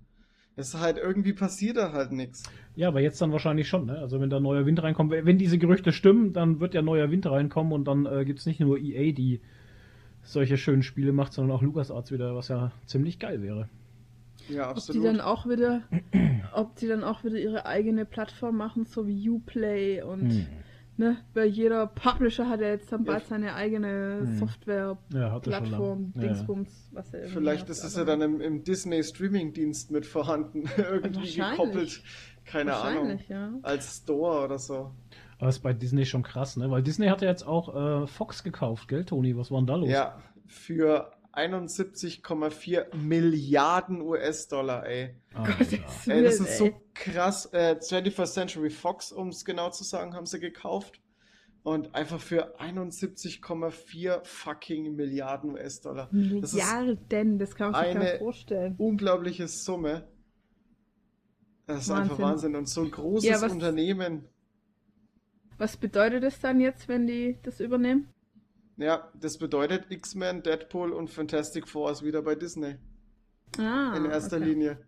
Es ist halt irgendwie passiert da halt nichts. Ja, aber jetzt dann wahrscheinlich schon, ne? Also wenn da neuer Wind reinkommt, wenn diese Gerüchte stimmen, dann wird ja neuer Wind reinkommen und dann äh, gibt es nicht nur EA, die solche schönen Spiele macht, sondern auch LucasArts wieder, was ja ziemlich geil wäre. Ja, absolut. Ob die dann auch wieder, ob die dann auch wieder ihre eigene Plattform machen, so wie Uplay und hm ne, weil jeder Publisher hat ja jetzt dann bald ja. seine eigene hm. Software-Plattform, ja, Dingsbums, ja. was er Vielleicht ist es ja dann im, im Disney-Streaming-Dienst mit vorhanden, irgendwie gekoppelt. Keine Ahnung. Als Store oder so. Aber ist bei Disney schon krass, ne? Weil Disney hat ja jetzt auch äh, Fox gekauft, gell, Toni? Was war denn da los? Ja, für 71,4 Milliarden US-Dollar, ey. Oh, Gott, das ey, das ist so krass. Äh, 21st Century Fox, um es genau zu sagen, haben sie gekauft. Und einfach für 71,4 fucking Milliarden US-Dollar. Milliarden, das, das kann man sich gar nicht vorstellen. Unglaubliche Summe. Das ist Wahnsinn. einfach Wahnsinn. Und so ein großes ja, was, Unternehmen. Was bedeutet das dann jetzt, wenn die das übernehmen? Ja, das bedeutet X-Men, Deadpool und Fantastic Four ist wieder bei Disney. Ah, in erster okay. Linie.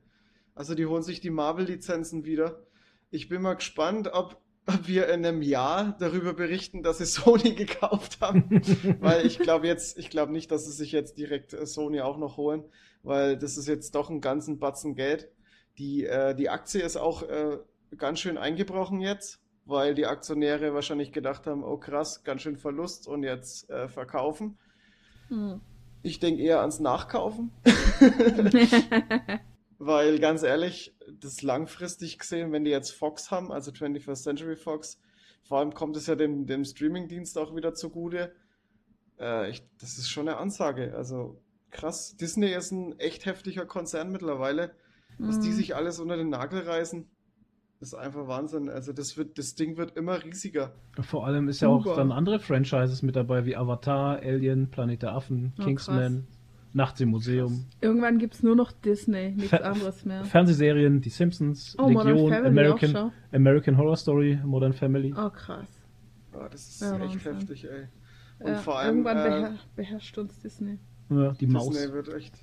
Also die holen sich die Marvel-Lizenzen wieder. Ich bin mal gespannt, ob, ob, wir in einem Jahr darüber berichten, dass sie Sony gekauft haben. weil ich glaube jetzt, ich glaube nicht, dass sie sich jetzt direkt äh, Sony auch noch holen, weil das ist jetzt doch ein ganzen Batzen Geld. Die, äh, die Aktie ist auch äh, ganz schön eingebrochen jetzt weil die Aktionäre wahrscheinlich gedacht haben, oh krass, ganz schön Verlust und jetzt äh, verkaufen. Hm. Ich denke eher ans Nachkaufen. weil ganz ehrlich, das langfristig gesehen, wenn die jetzt Fox haben, also 21st Century Fox, vor allem kommt es ja dem, dem Streaming-Dienst auch wieder zugute. Äh, ich, das ist schon eine Ansage. Also krass, Disney ist ein echt heftiger Konzern mittlerweile, was hm. die sich alles unter den Nagel reißen ist einfach Wahnsinn. Also das wird, das Ding wird immer riesiger. Vor allem ist ja auch dann andere Franchises mit dabei, wie Avatar, Alien, Planet der Affen, oh, Kingsman, Nachts im Museum. Krass. Irgendwann gibt es nur noch Disney, nichts Fer anderes mehr. Fernsehserien, Die Simpsons, oh, Legion, American, American Horror Story, Modern Family. Oh krass. Oh, das ist ja, echt Wahnsinn. heftig, ey. Und ja, vor allem. Irgendwann äh, beher beherrscht uns Disney. Ja, die Maus. Disney wird echt.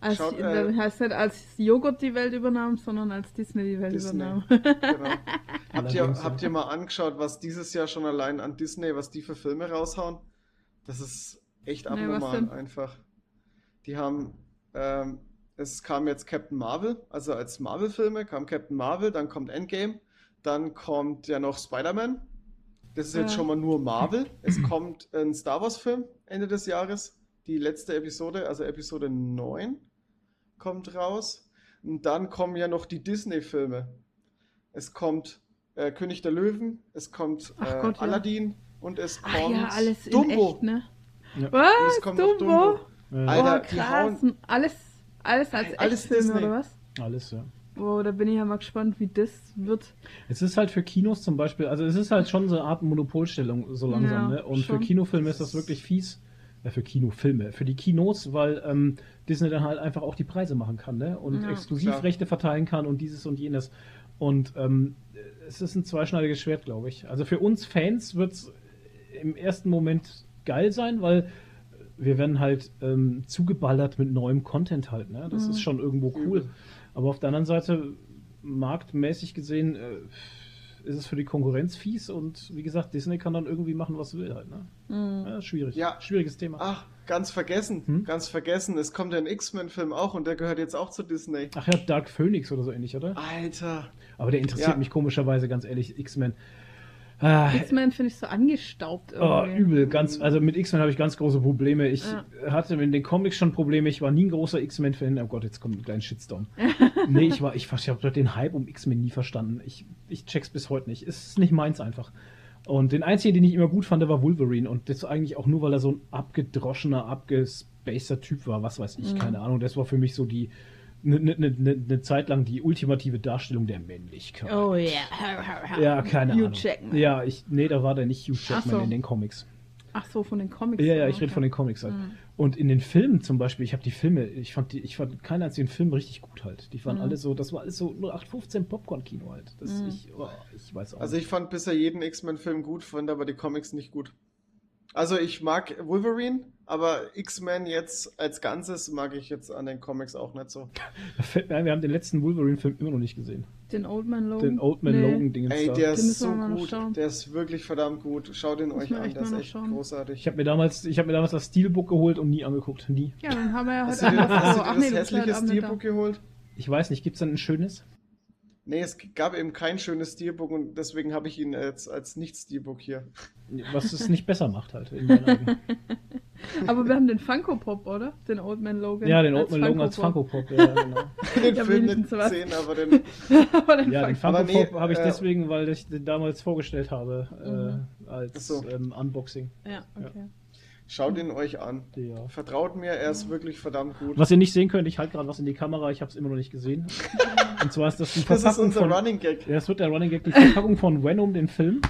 Als, Schaut, äh, heißt nicht als Joghurt die Welt übernahm, sondern als Disney die Welt Disney. übernahm. genau. habt, ihr, habt ihr mal angeschaut, was dieses Jahr schon allein an Disney, was die für Filme raushauen? Das ist echt abnormal nee, einfach. Die haben, ähm, es kam jetzt Captain Marvel, also als Marvel-Filme kam Captain Marvel, dann kommt Endgame, dann kommt ja noch Spider-Man. Das ist ja. jetzt schon mal nur Marvel. Es kommt ein Star Wars-Film Ende des Jahres. Die letzte Episode, also Episode 9 kommt raus. Und dann kommen ja noch die Disney-Filme. Es kommt äh, König der Löwen, es kommt äh, Gott, Aladdin ja. und es kommt Ach ja, alles Dumbo. Echt, ne? ja. Was? Dumbo? Dumbo. Ja. Alter, oh, krass. Alles, alles als alles Echtfilme Disney. oder was? Alles, ja. Wow, da bin ich ja mal gespannt, wie das wird. Es ist halt für Kinos zum Beispiel, also es ist halt schon so eine Art Monopolstellung so langsam, ja, ne? Und schon. für Kinofilme ist das wirklich fies, für Kinofilme, für die Kinos, weil ähm, Disney dann halt einfach auch die Preise machen kann, ne? Und ja, Exklusivrechte klar. verteilen kann und dieses und jenes. Und ähm, es ist ein zweischneidiges Schwert, glaube ich. Also für uns Fans wird es im ersten Moment geil sein, weil wir werden halt ähm, zugeballert mit neuem Content halt, ne? Das mhm. ist schon irgendwo cool. Aber auf der anderen Seite, marktmäßig gesehen, äh, ist es für die Konkurrenz fies und wie gesagt, Disney kann dann irgendwie machen, was will halt. Ne? Mhm. Ja, schwierig. Ja. Schwieriges Thema. Ach, ganz vergessen. Hm? Ganz vergessen. Es kommt ein X-Men-Film auch und der gehört jetzt auch zu Disney. Ach ja, Dark Phoenix oder so ähnlich, oder? Alter. Aber der interessiert ja. mich komischerweise, ganz ehrlich, X-Men. Ah, X-Men finde ich so angestaubt oh, irgendwie. Oh, übel, ganz, also mit X-Men habe ich ganz große Probleme. Ich ja. hatte in den Comics schon Probleme. Ich war nie ein großer X-Men-Fan. Oh Gott, jetzt kommt ein kleiner Shitstorm. nee, ich war, ich, ich habe den Hype um X-Men nie verstanden. Ich, ich check's bis heute nicht. Es ist nicht meins einfach. Und den einzigen, den ich immer gut fand, war Wolverine. Und das eigentlich auch nur, weil er so ein abgedroschener, abgespacer Typ war. Was weiß ich, mhm. keine Ahnung. Das war für mich so die, eine ne, ne, ne, ne Zeit lang die ultimative Darstellung der Männlichkeit. Oh ja. Yeah. Ja, keine Hugh Ahnung. Jackman. Ja, ich, nee, da war der nicht Hugh Jackman so. in den Comics. Ach so, von den Comics. Ja, ja, ich rede von den Comics halt. Mhm. Und in den Filmen zum Beispiel, ich habe die Filme, ich fand die, ich fand keinen einzigen Film richtig gut halt. Die waren mhm. alle so, das war alles so 0815 Popcorn-Kino halt. Das mhm. ich, oh, ich weiß auch. Also ich fand bisher jeden X-Men-Film gut, fand aber die Comics nicht gut. Also ich mag Wolverine, aber X-Men jetzt als Ganzes mag ich jetzt an den Comics auch nicht so. wir haben den letzten Wolverine-Film immer noch nicht gesehen. Den Old Man Logan? Den Old Man nee. Logan-Ding. Ey, der ist so gut. Der ist wirklich verdammt gut. Schaut ihn euch an, der ist echt schauen. großartig. Ich habe mir, damals, hab mir damals das Steelbook geholt und nie angeguckt. Nie. Ja, dann haben wir ja heute... Hast du dir, hast du dir das hässliche Steelbook geholt? Ich weiß nicht, gibt es dann ein schönes? Nee, es gab eben kein schönes Steelbook und deswegen habe ich ihn jetzt als Nicht-Steelbook hier. Was es nicht besser macht halt. aber wir haben den Funko Pop, oder? Den Old Man Logan. Ja, den Old Man Logan als Funko Pop, ja, genau. den ja, Film nicht gesehen, aber den. aber den ja, den Funko Pop nee, habe ich äh, deswegen, weil ich den damals vorgestellt habe, mhm. äh, als so. ähm, Unboxing. Ja, okay. Ja. Schaut ihn euch an. Ja. Vertraut mir, er ist wirklich verdammt gut. Was ihr nicht sehen könnt, ich halte gerade was in die Kamera, ich habe es immer noch nicht gesehen. Und zwar ist das die Verpackung Das ist unser von, Running Gag. Ja, das wird der Running Gag, die Verpackung von Venom, den Film.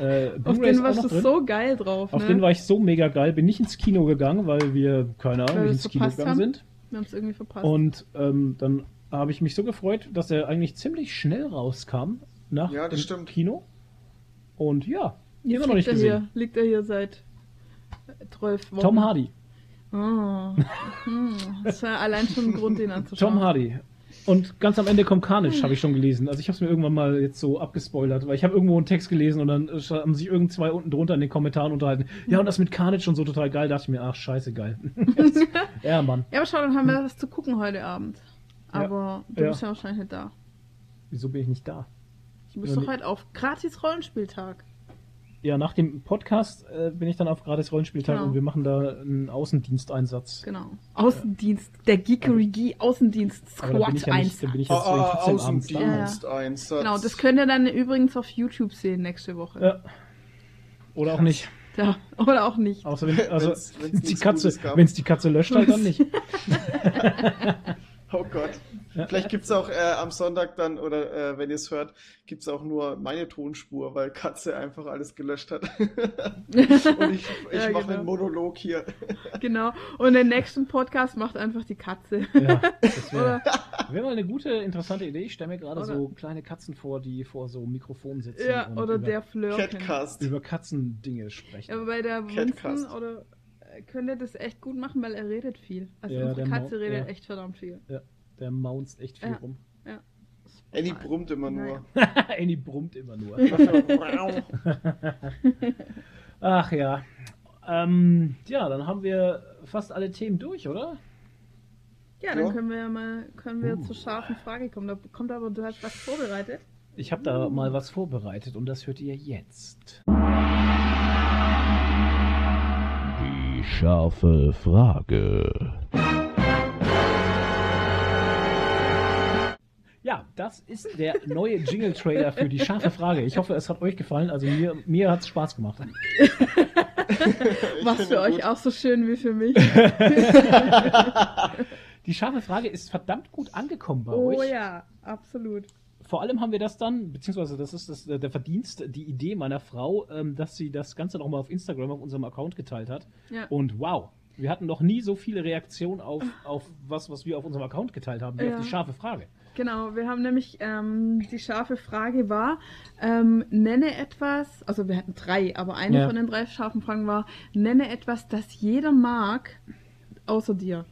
Äh, Auf den warst du so geil drauf. Auf ne? den war ich so mega geil. Bin nicht ins Kino gegangen, weil wir, keine Ahnung, nicht ins Kino gegangen haben. sind. Wir haben es irgendwie verpasst. Und ähm, dann habe ich mich so gefreut, dass er eigentlich ziemlich schnell rauskam nach ja, dem stimmt. Kino. Und ja, immer noch nicht gesehen. Hier, liegt er hier seit 12 Wochen. Tom Hardy. Oh. das war allein schon ein Grund, den anzuschauen. Tom Hardy. Und ganz am Ende kommt Carnage, habe ich schon gelesen. Also ich habe es mir irgendwann mal jetzt so abgespoilert, weil ich habe irgendwo einen Text gelesen und dann haben sich irgend zwei unten drunter in den Kommentaren unterhalten. Ja, und das mit Carnage und so total geil. Da dachte ich mir, ach, scheiße, geil. ja, Mann. Ja, aber schau, dann haben wir was zu gucken heute Abend. Aber ja, du ja. bist ja wahrscheinlich nicht da. Wieso bin ich nicht da? Du bist doch heute auf gratis Rollenspieltag ja, nach dem Podcast äh, bin ich dann auf gratis Rollenspieltag genau. und wir machen da einen Außendiensteinsatz. Genau. Außendienst, der Geekery Außendienst Squad ja 1. Dann bin ich jetzt oh, oh, Außendiensteinsatz. Ja. Genau, das könnt ihr dann übrigens auf YouTube sehen nächste Woche. Ja. Oder auch nicht. Ja, oder auch nicht. Außer wenn, also, wenn's, wenn's die Katze, wenn es die Katze löscht, halt dann nicht. oh Gott. Ja. Vielleicht gibt es auch äh, am Sonntag dann, oder äh, wenn ihr es hört, gibt es auch nur meine Tonspur, weil Katze einfach alles gelöscht hat. und ich, ich ja, mache genau. einen Monolog hier. genau. Und den nächsten Podcast macht einfach die Katze. ja, das wäre Wäre mal eine gute, interessante Idee. Ich stelle mir gerade so kleine Katzen vor, die vor so Mikrofonen sitzen. Ja, oder der Fleur. Catcast. Über Katzendinge sprechen. Ja, aber bei der Winston oder könnte das echt gut machen, weil er redet viel. Also ja, unsere Katze redet ja. echt verdammt viel. Ja, der maunzt echt viel ja. rum. Ja. Annie brummt immer nur. Annie brummt immer nur. Ach ja. Ähm, ja, dann haben wir fast alle Themen durch, oder? Ja, dann ja. können wir ja mal können wir uh. zur scharfen Frage kommen. Da kommt aber, du hast was vorbereitet. Ich habe da mal was vorbereitet und das hört ihr jetzt. Die scharfe Frage. Ja, das ist der neue Jingle-Trailer für die scharfe Frage. Ich hoffe, es hat euch gefallen. Also mir, mir hat es Spaß gemacht. Was für euch gut. auch so schön wie für mich. die scharfe Frage ist verdammt gut angekommen bei oh, euch. Oh ja, absolut. Vor allem haben wir das dann, beziehungsweise das ist das, der Verdienst, die Idee meiner Frau, ähm, dass sie das Ganze nochmal auf Instagram, auf unserem Account geteilt hat. Ja. Und wow, wir hatten noch nie so viele Reaktionen auf, auf was, was wir auf unserem Account geteilt haben, wie ja. auf die scharfe Frage. Genau, wir haben nämlich, ähm, die scharfe Frage war, ähm, nenne etwas, also wir hatten drei, aber eine ja. von den drei scharfen Fragen war, nenne etwas, das jeder mag, außer dir.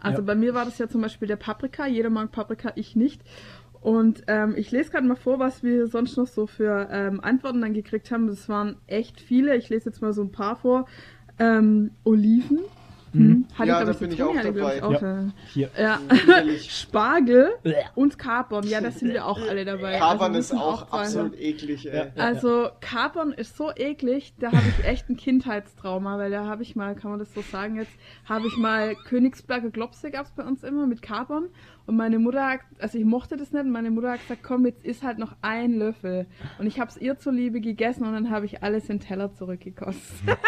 Also ja. bei mir war das ja zum Beispiel der Paprika, jeder mag Paprika, ich nicht. Und ähm, ich lese gerade mal vor, was wir sonst noch so für ähm, Antworten dann gekriegt haben. Das waren echt viele. Ich lese jetzt mal so ein paar vor. Ähm, Oliven, hm. Hatte ja, ich, da bin ich auch dabei. Ich auch, ja. Hier. Ja. Spargel und Kapern. Ja, das sind wir auch alle dabei. Kapern also, ist auch, auch absolut eklig. Ey. Also Kapern ist so eklig, da habe ich echt ein Kindheitstrauma, weil da habe ich mal, kann man das so sagen jetzt, habe ich mal Königsberger Klopse gab es bei uns immer mit Kapern und meine Mutter, hat, also ich mochte das nicht und meine Mutter hat gesagt, komm, jetzt ist halt noch ein Löffel. Und ich habe es ihr zuliebe gegessen und dann habe ich alles in den Teller zurückgekostet.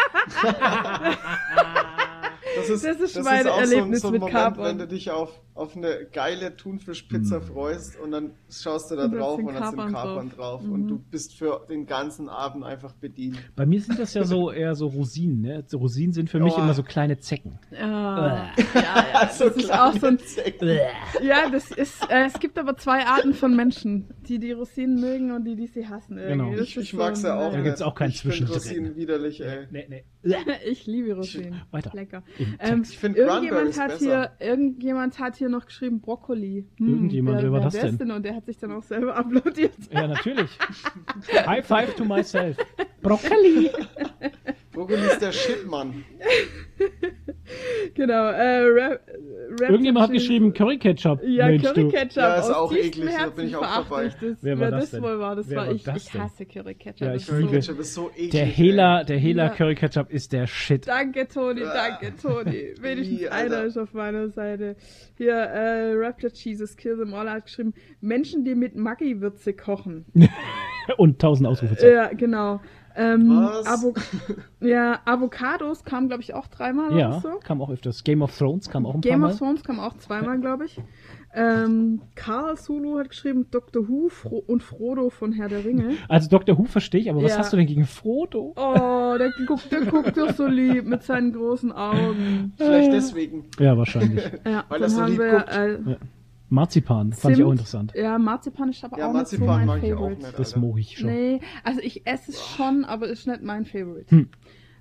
Das ist, das ist das mein ist Erlebnis so, so ein mit Moment, Kapern. wenn du dich auf, auf eine geile Thunfischpizza mm. freust und dann schaust du da und drauf und dann sind Kapern drauf, drauf mhm. und du bist für den ganzen Abend einfach bedient. Bei mir sind das ja so eher so Rosinen, ne? So Rosinen sind für mich oh. immer so kleine Zecken. Ja, ja, ja. so das ist auch so ein Zecken. Ja, das ist, äh, es gibt aber zwei Arten von Menschen, die die Rosinen mögen und die, die sie hassen. Irgendwie. Genau. Ich, ich mag sie auch. Da gibt es auch keinen finde Rosinen widerlich, ey. Nee, nee. ich liebe Rosinen. Weiter. Lecker. Ähm, ich finde irgendjemand hat hier, irgendjemand hat hier noch geschrieben Brokkoli. Hm, irgendjemand, wer, wer war das denn? denn? Und der hat sich dann auch selber uploadiert. Ja, natürlich. High five to myself. Brokkoli. Brokkoli ist der Shit, Mann. genau. Äh, Rap, Rap Irgendjemand hat geschrieben Curry Ketchup. Ja, Mensch, Curry Ketchup. Ja, ist auch eklig, da bin ich auch dabei. Das, wer war das, das wohl war, das wer war ich. ich hasse Curry Ketchup. Ja, ich Curry liebe. Ketchup ist so eklig. Der Hela, der Hela ja. Curry Ketchup ist der Shit. Danke, Toni, danke, Toni. Wenigstens einer ist auf meiner Seite. Hier, äh, Raptor Jesus Kill them all hat geschrieben, Menschen, die mit Maggi-Würze kochen. Und tausend Ausrufezeichen. Ja, genau. Ähm, Avo ja, Avocados kam, glaube ich, auch dreimal ja, so. kam auch öfters. Game of Thrones kam auch ein Game paar Mal. Game of Thrones kam auch zweimal, glaube ich. Ähm, Karl Sulu hat geschrieben Dr. Who Fro und Frodo von Herr der Ringe. Also Dr. Who verstehe ich, aber was hast du denn gegen Frodo? Oh, der guckt, der guckt doch so lieb mit seinen großen Augen. Vielleicht deswegen. Ja, wahrscheinlich. Ja, Weil dann so haben wir, äh, ja. Marzipan, fand ich auch interessant. Ja, Marzipan ist aber ja, auch Marzipan nicht so mein mag Favorite. Ich auch nicht, das mag ich schon. Nee, also ich esse es schon, aber ist nicht mein Favorite. Hm. Ähm,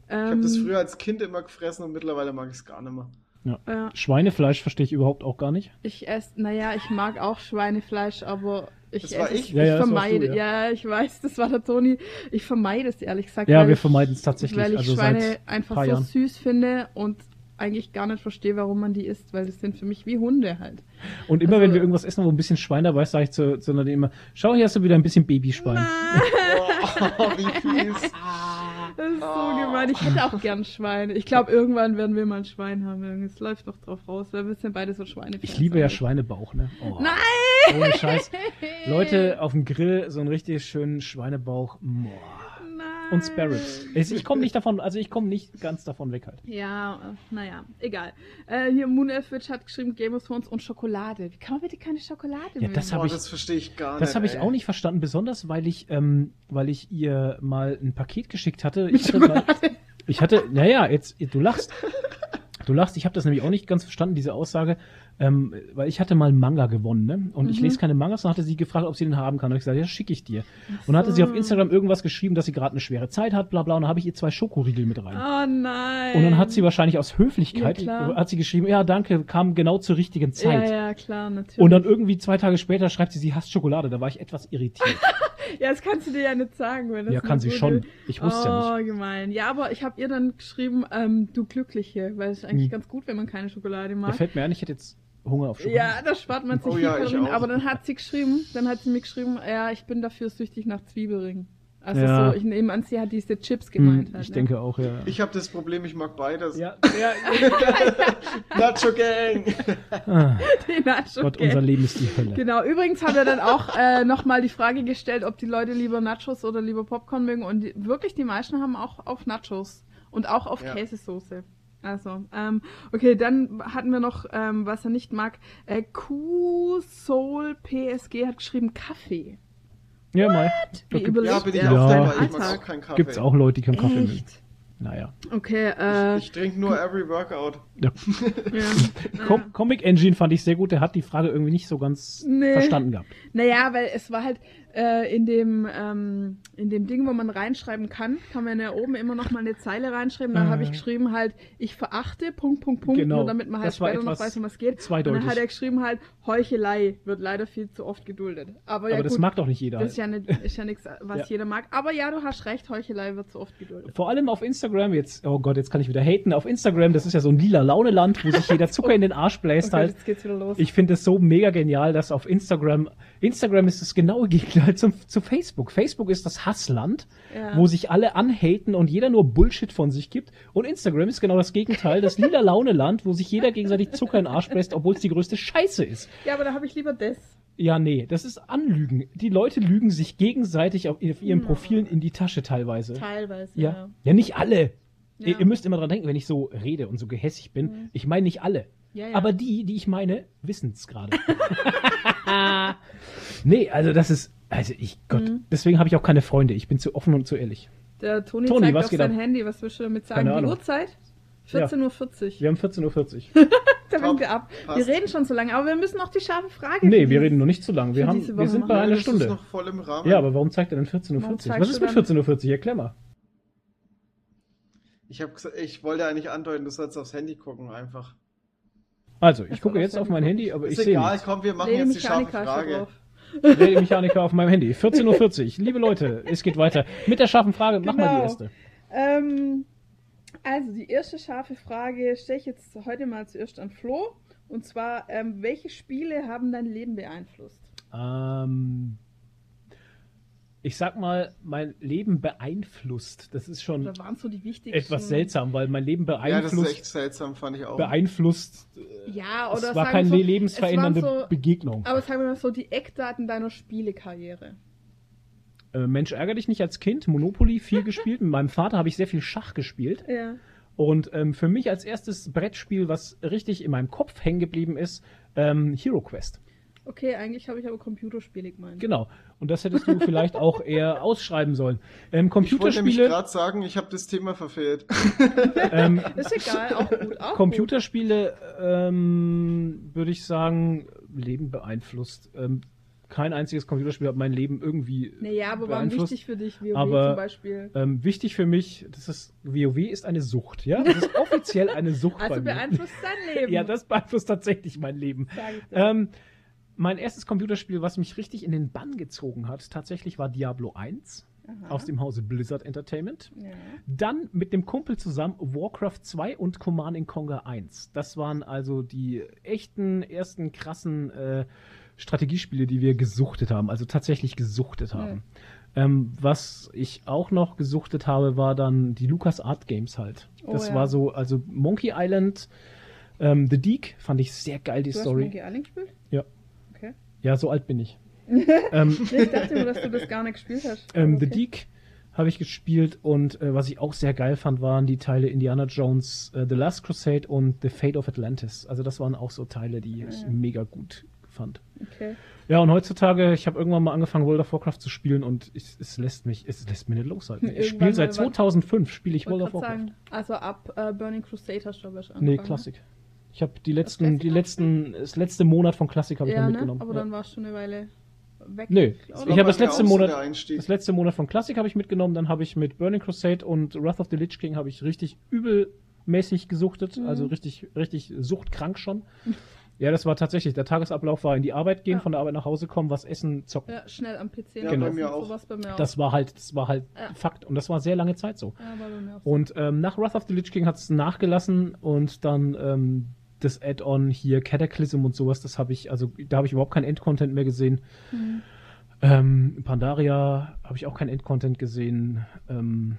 ich habe das früher als Kind immer gefressen und mittlerweile mag ich es gar nicht mehr. Ja. ja. Schweinefleisch verstehe ich überhaupt auch gar nicht. Ich esse, naja, ich mag auch Schweinefleisch, aber ich das war esse, ich? ich, ja, ja, vermeide, du, ja. ja. ich weiß, das war der Toni. Ich vermeide es ehrlich gesagt. Ja, wir vermeiden es tatsächlich. Weil ich also Schweine einfach so süß finde und eigentlich gar nicht verstehe, warum man die isst, weil das sind für mich wie Hunde halt. Und immer also, wenn wir irgendwas essen, wo ein bisschen Schwein dabei ist, sage ich zu, zu Nadine immer, schau, hier hast du wieder ein bisschen Babyschwein. oh, wie fies. Das ist so oh. gemein. Ich hätte auch gern Schweine. Ich glaube, irgendwann werden wir mal ein Schwein haben. Es läuft doch drauf raus, weil wir sind beide so Schweine. Ich liebe ja Schweinebauch, ne? Oh. Nein! Ohne Scheiß. Leute, auf dem Grill so einen richtig schönen Schweinebauch. Boah und Spare Ribs. Ich komme nicht davon, also ich komme nicht ganz davon weg halt. Ja, naja, egal. Äh, hier Moon Elfwitch hat geschrieben Game of Thrones und Schokolade. Wie kann man bitte keine Schokolade ja, das habe ich, das verstehe ich gar nicht. Das habe ich auch nicht verstanden, besonders weil ich, ähm, weil ich ihr mal ein Paket geschickt hatte. Ich hatte, mal, ich hatte, naja, jetzt, du lachst. Du lachst, ich habe das nämlich auch nicht ganz verstanden, diese Aussage, ähm, weil ich hatte mal Manga gewonnen, ne? Und mhm. ich lese keine Mangas, und hatte sie gefragt, ob sie den haben kann. Und ich gesagt, ja, schicke ich dir. So. Und dann hatte sie auf Instagram irgendwas geschrieben, dass sie gerade eine schwere Zeit hat, bla bla, und dann habe ich ihr zwei Schokoriegel mit rein. Oh nein. Und dann hat sie wahrscheinlich aus Höflichkeit, ja, hat sie geschrieben, ja, danke, kam genau zur richtigen Zeit. Ja, ja, klar, natürlich. Und dann irgendwie zwei Tage später schreibt sie, sie hasst Schokolade. Da war ich etwas irritiert. ja, das kannst du dir ja nicht sagen, wenn das Ja, kann sie schon. Ich wusste oh, ja nicht. Oh, gemein. Ja, aber ich habe ihr dann geschrieben, ähm, du Glückliche, weil es ist eigentlich hm. ganz gut, wenn man keine Schokolade mag. Da fällt mir ein, ich hätte jetzt Hunger auf Schokolade. Ja, da spart man sich oh, viel ja, Kalorien. Aber dann hat sie geschrieben, dann hat sie mir geschrieben, ja, ich bin dafür süchtig nach Zwiebelringen. Also ja. so, ich nehme an, sie hat diese Chips gemeint. Hm, halt, ich ne? denke auch, ja. Ich habe das Problem, ich mag beides. Ja. ja. Nacho Gang. Ah. Die Nacho Gott, Gang. unser Leben ist die Hölle. Genau. Übrigens hat er dann auch äh, nochmal die Frage gestellt, ob die Leute lieber Nachos oder lieber Popcorn mögen. Und die, wirklich, die meisten haben auch auf Nachos und auch auf ja. Käsesoße. Also, ähm, okay, dann hatten wir noch, ähm, was er nicht mag. Äh, Q Soul PSG hat geschrieben Kaffee. Ja, mal. Wie ja, bin ich ja. auch dabei. Ich mag auch keinen Kaffee. Gibt's auch Leute, die keinen Kaffee mögen. Naja. Okay, äh. Ich, ich trinke nur every workout. Ja. ja. Com Comic Engine fand ich sehr gut. Der hat die Frage irgendwie nicht so ganz nee. verstanden gehabt. Naja, weil es war halt, äh, in dem ähm, in dem Ding, wo man reinschreiben kann, kann man ja oben immer noch mal eine Zeile reinschreiben. Da äh. habe ich geschrieben halt, ich verachte, Punkt, Punkt, Punkt, genau. nur damit man halt später noch weiß, um was geht. Zweideutig. Und dann hat er geschrieben halt, Heuchelei wird leider viel zu oft geduldet. Aber, ja, Aber gut, das mag doch nicht jeder. Das ist ja, nicht, ist ja nichts, was ja. jeder mag. Aber ja, du hast recht, Heuchelei wird zu oft geduldet. Vor allem auf Instagram, jetzt, oh Gott, jetzt kann ich wieder haten. Auf Instagram, das ist ja so ein lila Launeland, wo sich jeder Zucker in den Arsch bläst okay, halt. Jetzt geht's wieder los. Ich finde es so mega genial, dass auf Instagram, Instagram ist das genaue Gegenteil zum, zu Facebook. Facebook. Facebook ist das Hassland, ja. wo sich alle anhaten und jeder nur Bullshit von sich gibt. Und Instagram ist genau das Gegenteil, das lila Laune-Land, wo sich jeder gegenseitig Zucker in den Arsch presst, obwohl es die größte Scheiße ist. Ja, aber da habe ich lieber das. Ja, nee, das ist Anlügen. Die Leute lügen sich gegenseitig auf, auf ihren Profilen in die Tasche teilweise. Teilweise, ja. Ja, ja nicht alle. Ja. Ihr, ihr, müsst immer dran denken, wenn ich so rede und so gehässig bin. Mhm. Ich meine nicht alle. Ja, ja. Aber die, die ich meine, wissen es gerade. nee, also das ist, also ich, Gott, mhm. deswegen habe ich auch keine Freunde. Ich bin zu offen und zu ehrlich. Der Toni, Toni zeigt was auf sein ab? Handy, was willst du damit sagen? Die Uhrzeit? 14.40 Uhr. Wir haben 14.40 Uhr. da winken wir ab. Passt. Wir reden schon zu lange, aber wir müssen noch die scharfe Frage Nee, wir reden noch nicht zu lange. Wir, haben, wir sind bei einer Stunde. Noch voll im Rahmen. Ja, aber warum zeigt er denn 14.40 Uhr? Was ist mit 14.40 Uhr? Erklär mal. Ich, hab, ich wollte eigentlich andeuten, du sollst aufs Handy gucken, einfach. Also, ich gucke jetzt auf mein Handy, aber ist ich sehe egal, komm, wir machen jetzt die scharfe Frage. Mechaniker auf meinem Handy. 14.40 Uhr. Liebe Leute, es geht weiter. Mit der scharfen Frage, mach genau. mal die erste. Ähm, also, die erste scharfe Frage stelle ich jetzt heute mal zuerst an Flo. Und zwar, ähm, welche Spiele haben dein Leben beeinflusst? Ähm, ich sag mal, mein Leben beeinflusst. Das ist schon so etwas seltsam, weil mein Leben beeinflusst. Ja, das ist echt seltsam, fand ich auch. Beeinflusst. Äh, ja, oder es war keine so, lebensverändernde so, Begegnung. Aber sagen wir mal so die Eckdaten deiner Spielekarriere. Äh, Mensch, ärgere dich nicht als Kind. Monopoly viel gespielt. Mit meinem Vater habe ich sehr viel Schach gespielt. Ja. Und ähm, für mich als erstes Brettspiel, was richtig in meinem Kopf hängen geblieben ist, ähm, Hero Quest. Okay, eigentlich habe ich aber Computerspiele gemeint. Genau. Und das hättest du vielleicht auch eher ausschreiben sollen. Ähm, Computerspiele. Ich wollte nämlich gerade sagen, ich habe das Thema verfehlt. ähm, ist egal, auch gut. Auch Computerspiele, ähm, würde ich sagen, Leben beeinflusst. Ähm, kein einziges Computerspiel hat mein Leben irgendwie naja, aber waren wichtig für dich, WoW aber, zum Beispiel? Ähm, wichtig für mich, das ist, WoW ist eine Sucht, ja? Das ist offiziell eine Sucht also bei mir. Also beeinflusst dein Leben. ja, das beeinflusst tatsächlich mein Leben. Ähm, mein erstes Computerspiel, was mich richtig in den Bann gezogen hat, tatsächlich war Diablo 1 Aha. aus dem Hause Blizzard Entertainment. Ja. Dann mit dem Kumpel zusammen Warcraft 2 und Command Conquer 1. Das waren also die echten ersten krassen äh, Strategiespiele, die wir gesuchtet haben, also tatsächlich gesuchtet haben. Ja. Ähm, was ich auch noch gesuchtet habe, war dann die Lucas Art Games halt. Oh, das ja. war so, also Monkey Island, ähm, The Deek fand ich sehr geil, die du Story. Hast Monkey Island gespielt? Ja. Ja, so alt bin ich. ähm, ich dachte nur, dass du das gar nicht gespielt hast. Ähm, okay. The Deek habe ich gespielt und äh, was ich auch sehr geil fand, waren die Teile Indiana Jones, äh, The Last Crusade und The Fate of Atlantis. Also das waren auch so Teile, die ich mega gut fand. Okay. Ja, und heutzutage, ich habe irgendwann mal angefangen, World of Warcraft zu spielen und ich, es lässt mich, es lässt mich nicht loshalten. Ich spiele seit 2005, spiele ich World of Warcraft. Sagen, also ab äh, Burning Crusade hast du aber schon Nee, Klassik. Ich habe die letzten, die letzten, das letzte Monat von Klassik habe ich ja, noch ne? mitgenommen. Aber ja. dann warst du eine Weile weg. Nö, ich habe das letzte Monat, das letzte Monat von Klassik habe ich mitgenommen, dann habe ich mit Burning Crusade und Wrath of the Lich King habe ich richtig übelmäßig gesuchtet, mhm. also richtig, richtig suchtkrank schon. Ja, das war tatsächlich. Der Tagesablauf war in die Arbeit gehen, ja. von der Arbeit nach Hause kommen, was essen, zocken. Ja, schnell am PC. Ja, genau. bei mir auch. Bei mir das war halt, das war halt ja. Fakt und das war sehr lange Zeit so. Ja, bei mir auch. Und ähm, nach Wrath of the Lich King hat es nachgelassen und dann ähm, das Add-on hier Cataclysm und sowas, das habe ich, also da habe ich überhaupt kein Endcontent mehr gesehen. Mhm. Ähm, Pandaria habe ich auch kein Endcontent gesehen. Ähm,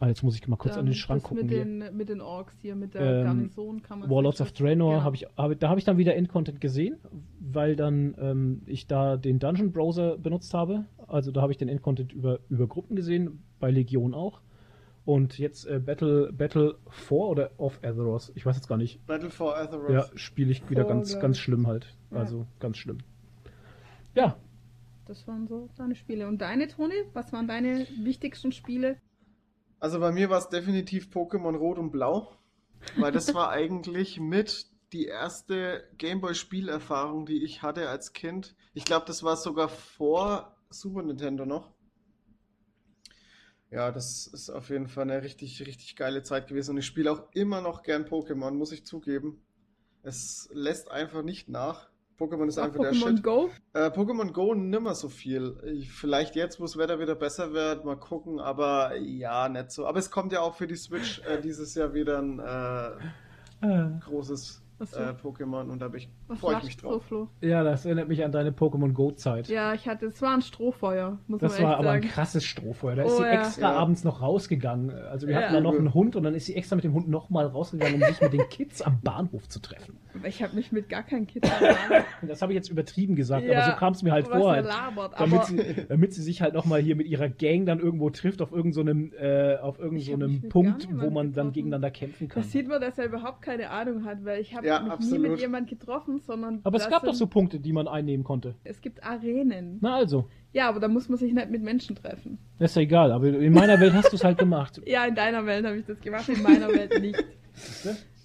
Ah, jetzt muss ich mal kurz Dann an den Schrank gucken. Mit den, mit den Orks hier, mit der ähm, Garnison kann man. Warlords of Draenor genau. habe ich, hab, da habe ich dann wieder Endcontent gesehen, weil dann ähm, ich da den Dungeon Browser benutzt habe. Also da habe ich den Endcontent über, über Gruppen gesehen, bei Legion auch. Und jetzt äh, Battle Battle for oder of Azeroth, ich weiß jetzt gar nicht. Battle for Azeroth. Ja, spiele ich wieder ganz, ganz schlimm halt. Ja. Also ganz schlimm. Ja. Das waren so deine Spiele. Und deine, Toni? Was waren deine wichtigsten Spiele? Also bei mir war es definitiv Pokémon Rot und Blau, weil das war eigentlich mit die erste Gameboy-Spielerfahrung, die ich hatte als Kind. Ich glaube, das war sogar vor Super Nintendo noch. Ja, das ist auf jeden Fall eine richtig, richtig geile Zeit gewesen. Und ich spiele auch immer noch gern Pokémon, muss ich zugeben. Es lässt einfach nicht nach. Pokémon ist einfach Pokemon der Shit. Go? Äh, Pokémon Go nimmer so viel. Vielleicht jetzt, wo das Wetter wieder besser wird, mal gucken, aber ja, nicht so. Aber es kommt ja auch für die Switch äh, dieses Jahr wieder ein äh, äh. Großes äh, Pokémon und da freue ich mich drauf. So, ja, das erinnert mich an deine Pokémon Go-Zeit. Ja, ich hatte, es war ein Strohfeuer, muss das man war aber sagen. ein krasses Strohfeuer. Da oh, ist sie ja. extra ja. abends noch rausgegangen. Also wir ja. hatten da noch einen Hund und dann ist sie extra mit dem Hund nochmal rausgegangen, um sich mit den Kids am Bahnhof zu treffen. Ich habe mich mit gar am Bahnhof. Das habe ich jetzt übertrieben gesagt, aber so kam es mir halt vor. Halt, labert, damit, sie, damit sie sich halt nochmal hier mit ihrer Gang dann irgendwo trifft auf irgendeinem so äh, auf irgend so Punkt, wo man dann gegeneinander kämpfen kann. Das sieht man, dass er überhaupt keine Ahnung hat, weil ich habe mich absolut. nie mit jemand getroffen, sondern. Aber es gab doch so Punkte, die man einnehmen konnte. Es gibt Arenen. Na also. Ja, aber da muss man sich nicht mit Menschen treffen. Das ist ja egal, aber in meiner Welt hast du es halt gemacht. ja, in deiner Welt habe ich das gemacht, in meiner Welt nicht.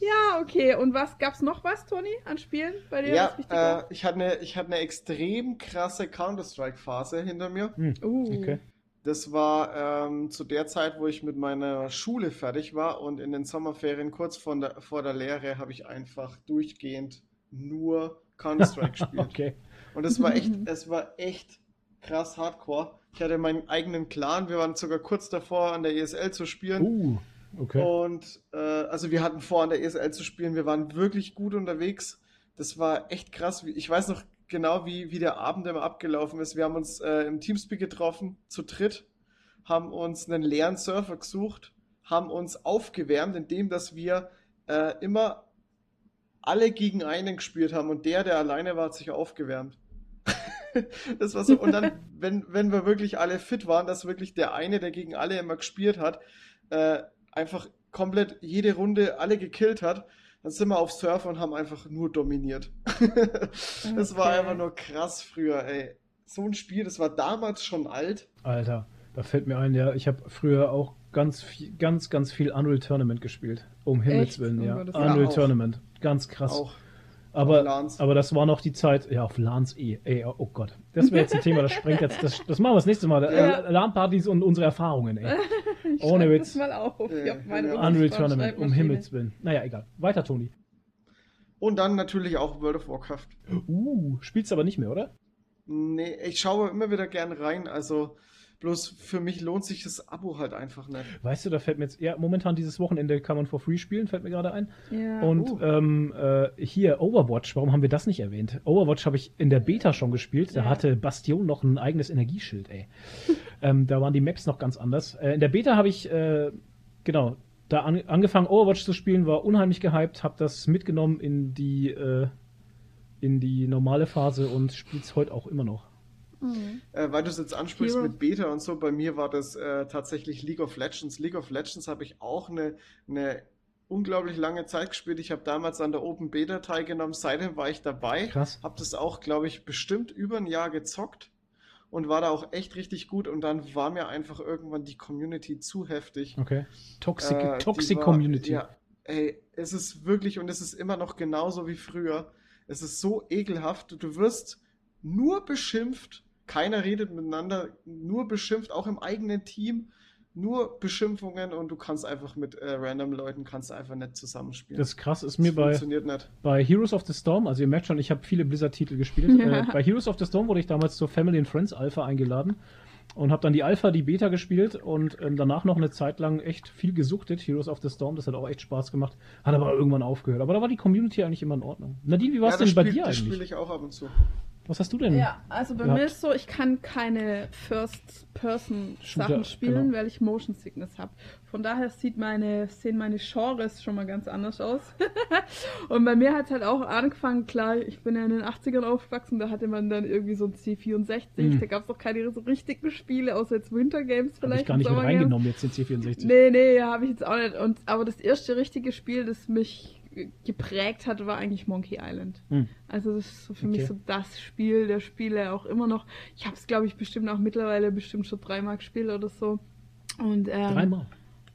Ja, okay. Und was gab's noch was, Toni, an Spielen bei dir? Ja, äh, ich hatte eine, ich hatte eine extrem krasse Counter-Strike-Phase hinter mir. Hm. Uh. Okay. Das war ähm, zu der Zeit, wo ich mit meiner Schule fertig war und in den Sommerferien kurz vor der, vor der Lehre habe ich einfach durchgehend nur Counter-Strike gespielt. okay. Und es war echt, es war echt krass hardcore. Ich hatte meinen eigenen Clan, wir waren sogar kurz davor an der ESL zu spielen. Uh, okay. Und äh, also wir hatten vor an der ESL zu spielen, wir waren wirklich gut unterwegs. Das war echt krass. Ich weiß noch genau, wie, wie der Abend immer abgelaufen ist. Wir haben uns äh, im Teamspeak getroffen, zu dritt, haben uns einen leeren Surfer gesucht, haben uns aufgewärmt, indem dass wir äh, immer alle gegen einen gespielt haben und der, der alleine war, hat sich aufgewärmt. das war so. Und dann, wenn, wenn wir wirklich alle fit waren, dass wirklich der eine, der gegen alle immer gespielt hat, äh, einfach komplett jede Runde alle gekillt hat, dann sind wir auf Surfer und haben einfach nur dominiert. das okay. war einfach nur krass früher, ey. So ein Spiel, das war damals schon alt. Alter, da fällt mir ein, ja, ich habe früher auch ganz viel, ganz, ganz viel Unreal Tournament gespielt. Um Himmels Echt? Willen, ja. Unreal ja, Tournament. Ganz krass. Auch. Aber, aber das war noch die Zeit, ja, auf LANs eh. Ey, oh Gott. Das wäre jetzt ein Thema, das sprengt jetzt, das, das machen wir das nächste Mal. Ja. LAN-Partys und unsere Erfahrungen, ey. Ohne Witz. Das mal auf. Ja, Unreal Tournament, um Himmels Willen. Naja, egal. Weiter, Toni. Und dann natürlich auch World of Warcraft. Uh, spielst du aber nicht mehr, oder? Nee, ich schaue immer wieder gern rein. Also, Bloß für mich lohnt sich das Abo halt einfach nicht. Weißt du, da fällt mir jetzt, ja, momentan dieses Wochenende kann man for free spielen, fällt mir gerade ein. Ja, Und uh. ähm, äh, hier, Overwatch, warum haben wir das nicht erwähnt? Overwatch habe ich in der Beta schon gespielt, da ja. hatte Bastion noch ein eigenes Energieschild, ey. ähm, da waren die Maps noch ganz anders. Äh, in der Beta habe ich, äh, genau, da an, angefangen Overwatch zu spielen, war unheimlich gehypt, habe das mitgenommen in die, äh, in die normale Phase und spiel's heute auch immer noch. Mhm. Äh, weil du es jetzt ansprichst Hero. mit Beta und so, bei mir war das äh, tatsächlich League of Legends. League of Legends habe ich auch eine, eine unglaublich lange Zeit gespielt. Ich habe damals an der Open Beta teilgenommen, seitdem war ich dabei. Krass. Habe das auch, glaube ich, bestimmt über ein Jahr gezockt und war da auch echt richtig gut und dann war mir einfach irgendwann die Community zu heftig. Okay. Toxic, äh, Toxic war, Community. Ja, ey, es ist wirklich und es ist immer noch genauso wie früher. Es ist so ekelhaft. Du wirst nur beschimpft. Keiner redet miteinander, nur beschimpft, auch im eigenen Team nur Beschimpfungen und du kannst einfach mit äh, random Leuten kannst einfach nicht zusammenspielen. Das ist krass, ist mir bei, bei Heroes of the Storm, also ihr merkt schon, ich habe viele Blizzard-Titel gespielt. Ja. Äh, bei Heroes of the Storm wurde ich damals zur Family and Friends Alpha eingeladen und habe dann die Alpha, die Beta gespielt und ähm, danach noch eine Zeit lang echt viel gesuchtet. Heroes of the Storm, das hat auch echt Spaß gemacht, hat aber irgendwann aufgehört. Aber da war die Community eigentlich immer in Ordnung. Nadine, wie war es ja, denn bei dir eigentlich? Das spiele ich auch ab und zu. Was hast du denn? Ja, also bei gehabt? mir ist so, ich kann keine First-Person-Sachen spielen, genau. weil ich Motion Sickness habe. Von daher sieht meine, sehen meine Genres schon mal ganz anders aus. und bei mir hat es halt auch angefangen, klar, ich bin ja in den 80ern aufgewachsen, da hatte man dann irgendwie so ein C64, mhm. da gab es doch keine so richtigen Spiele, außer jetzt Winter Games vielleicht. Hab ich gar nicht mit reingenommen jetzt den C64. Nee, nee, habe ich jetzt auch nicht. Und, aber das erste richtige Spiel, das mich geprägt hat, war eigentlich Monkey Island. Hm. Also das ist so für okay. mich so das Spiel der Spiele auch immer noch. Ich habe es, glaube ich, bestimmt auch mittlerweile bestimmt schon dreimal gespielt oder so. Und, ähm, dreimal?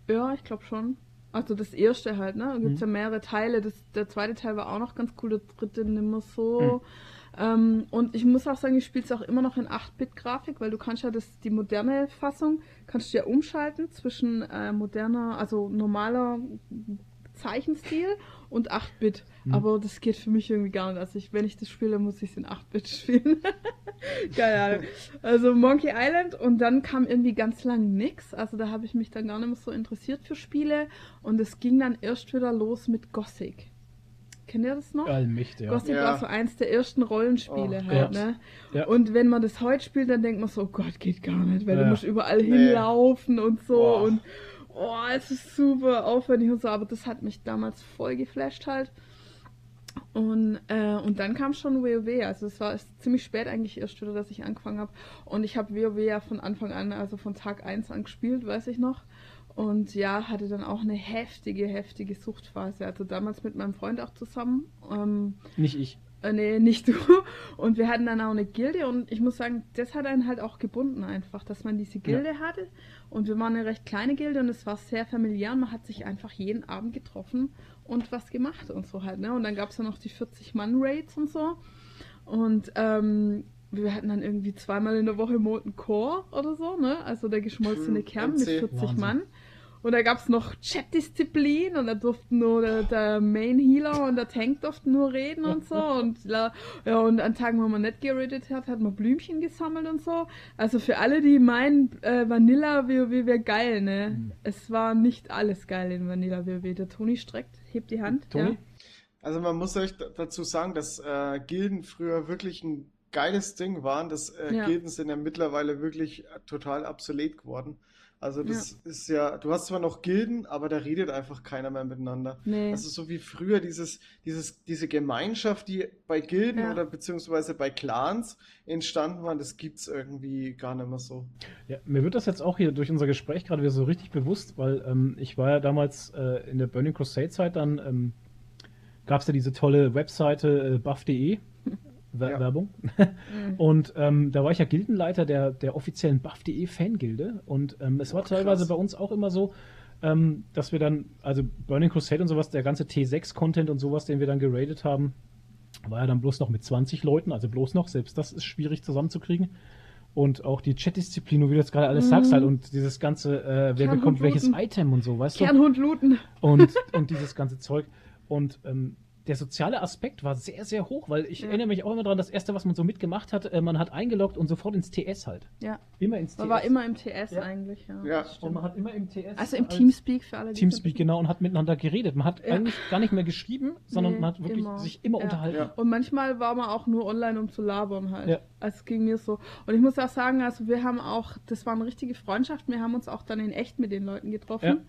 Ja, ich glaube schon. Also das erste halt, ne? Da gibt es hm. ja mehrere Teile. Das, der zweite Teil war auch noch ganz cool, der dritte nicht mehr so. Hm. Ähm, und ich muss auch sagen, ich spiele es auch immer noch in 8-Bit-Grafik, weil du kannst ja das, die moderne Fassung, kannst du ja umschalten zwischen äh, moderner, also normaler Zeichenstil und 8-Bit. Mhm. Aber das geht für mich irgendwie gar nicht. Also ich, wenn ich das spiele, muss ich es in 8-Bit spielen. Keine Ahnung. Also Monkey Island und dann kam irgendwie ganz lang nix. Also da habe ich mich dann gar nicht mehr so interessiert für Spiele. Und es ging dann erst wieder los mit Gothic. Kennt ihr das noch? Allmächtig, ja. Gothic ja. war so eins der ersten Rollenspiele oh, halt, ja. ne? Ja. Und wenn man das heute spielt, dann denkt man so, oh Gott, geht gar nicht, weil du musst überall nee. hinlaufen und so Boah. und oh, es ist super aufwendig und so, aber das hat mich damals voll geflasht halt. Und, äh, und dann kam schon WoW, also es war ziemlich spät eigentlich erst wieder, dass ich angefangen habe. Und ich habe WoW ja von Anfang an, also von Tag 1 an gespielt, weiß ich noch. Und ja, hatte dann auch eine heftige, heftige Suchtphase. Also damals mit meinem Freund auch zusammen. Ähm, Nicht ich. Äh, nee, nicht du. Und wir hatten dann auch eine Gilde und ich muss sagen, das hat einen halt auch gebunden einfach, dass man diese Gilde ja. hatte. Und wir waren eine recht kleine Gilde und es war sehr familiär und man hat sich einfach jeden Abend getroffen und was gemacht und so halt, ne? Und dann gab es ja noch die 40-Mann-Raids und so. Und ähm, wir hatten dann irgendwie zweimal in der Woche Molten Core oder so, ne? Also der geschmolzene Kern mit 40 Wahnsinn. Mann. Und da gab es noch Chat-Disziplin und da durften nur der, der, Main Healer und der Tank durften nur reden und so. Und, ja, und an Tagen, wo man nicht geredet hat, hat man Blümchen gesammelt und so. Also für alle, die meinen, äh, Vanilla WoW wäre geil, ne? Mhm. Es war nicht alles geil in Vanilla WoW. Der Toni streckt, hebt die Hand. Toni? Ja. Also man muss euch dazu sagen, dass äh, Gilden früher wirklich ein geiles Ding waren. Das äh, ja. Gilden sind ja mittlerweile wirklich total obsolet geworden. Also das ja. ist ja, du hast zwar noch Gilden, aber da redet einfach keiner mehr miteinander. Nee. Also so wie früher dieses, dieses, diese Gemeinschaft, die bei Gilden ja. oder beziehungsweise bei Clans entstanden war, das gibt's irgendwie gar nicht mehr so. Ja, mir wird das jetzt auch hier durch unser Gespräch gerade wieder so richtig bewusst, weil ähm, ich war ja damals äh, in der Burning Crusade Zeit, dann ähm, gab es ja diese tolle Webseite äh, buff.de ja. Werbung. Mhm. Und ähm, da war ich ja Gildenleiter der, der offiziellen Buff.de Fangilde. Und ähm, es war oh, teilweise bei uns auch immer so, ähm, dass wir dann, also Burning Crusade und sowas, der ganze T6-Content und sowas, den wir dann geradet haben, war ja dann bloß noch mit 20 Leuten, also bloß noch, selbst das ist schwierig zusammenzukriegen. Und auch die Chat-Disziplin, wie du jetzt gerade alles mhm. sagst halt, und dieses ganze, äh, wer bekommt welches Item und so, weißt Kernhund du? Kernhund looten. Und, und dieses ganze Zeug. Und ähm, der soziale Aspekt war sehr, sehr hoch, weil ich ja. erinnere mich auch immer daran, das erste, was man so mitgemacht hat, äh, man hat eingeloggt und sofort ins TS halt. Ja. Immer ins TS. Man war immer im TS ja. eigentlich, ja. Ja, und man hat immer im TS. Also im Teamspeak für alle. Teamspeak, genau, und hat miteinander geredet. Man hat ja. eigentlich gar nicht mehr geschrieben, sondern nee, man hat wirklich immer. sich immer unterhalten. Und manchmal war man auch nur online, um zu labern halt. Ja. Also es ging mir so. Und ich muss auch sagen, also wir haben auch, das waren richtige Freundschaften, wir haben uns auch dann in echt mit den Leuten getroffen.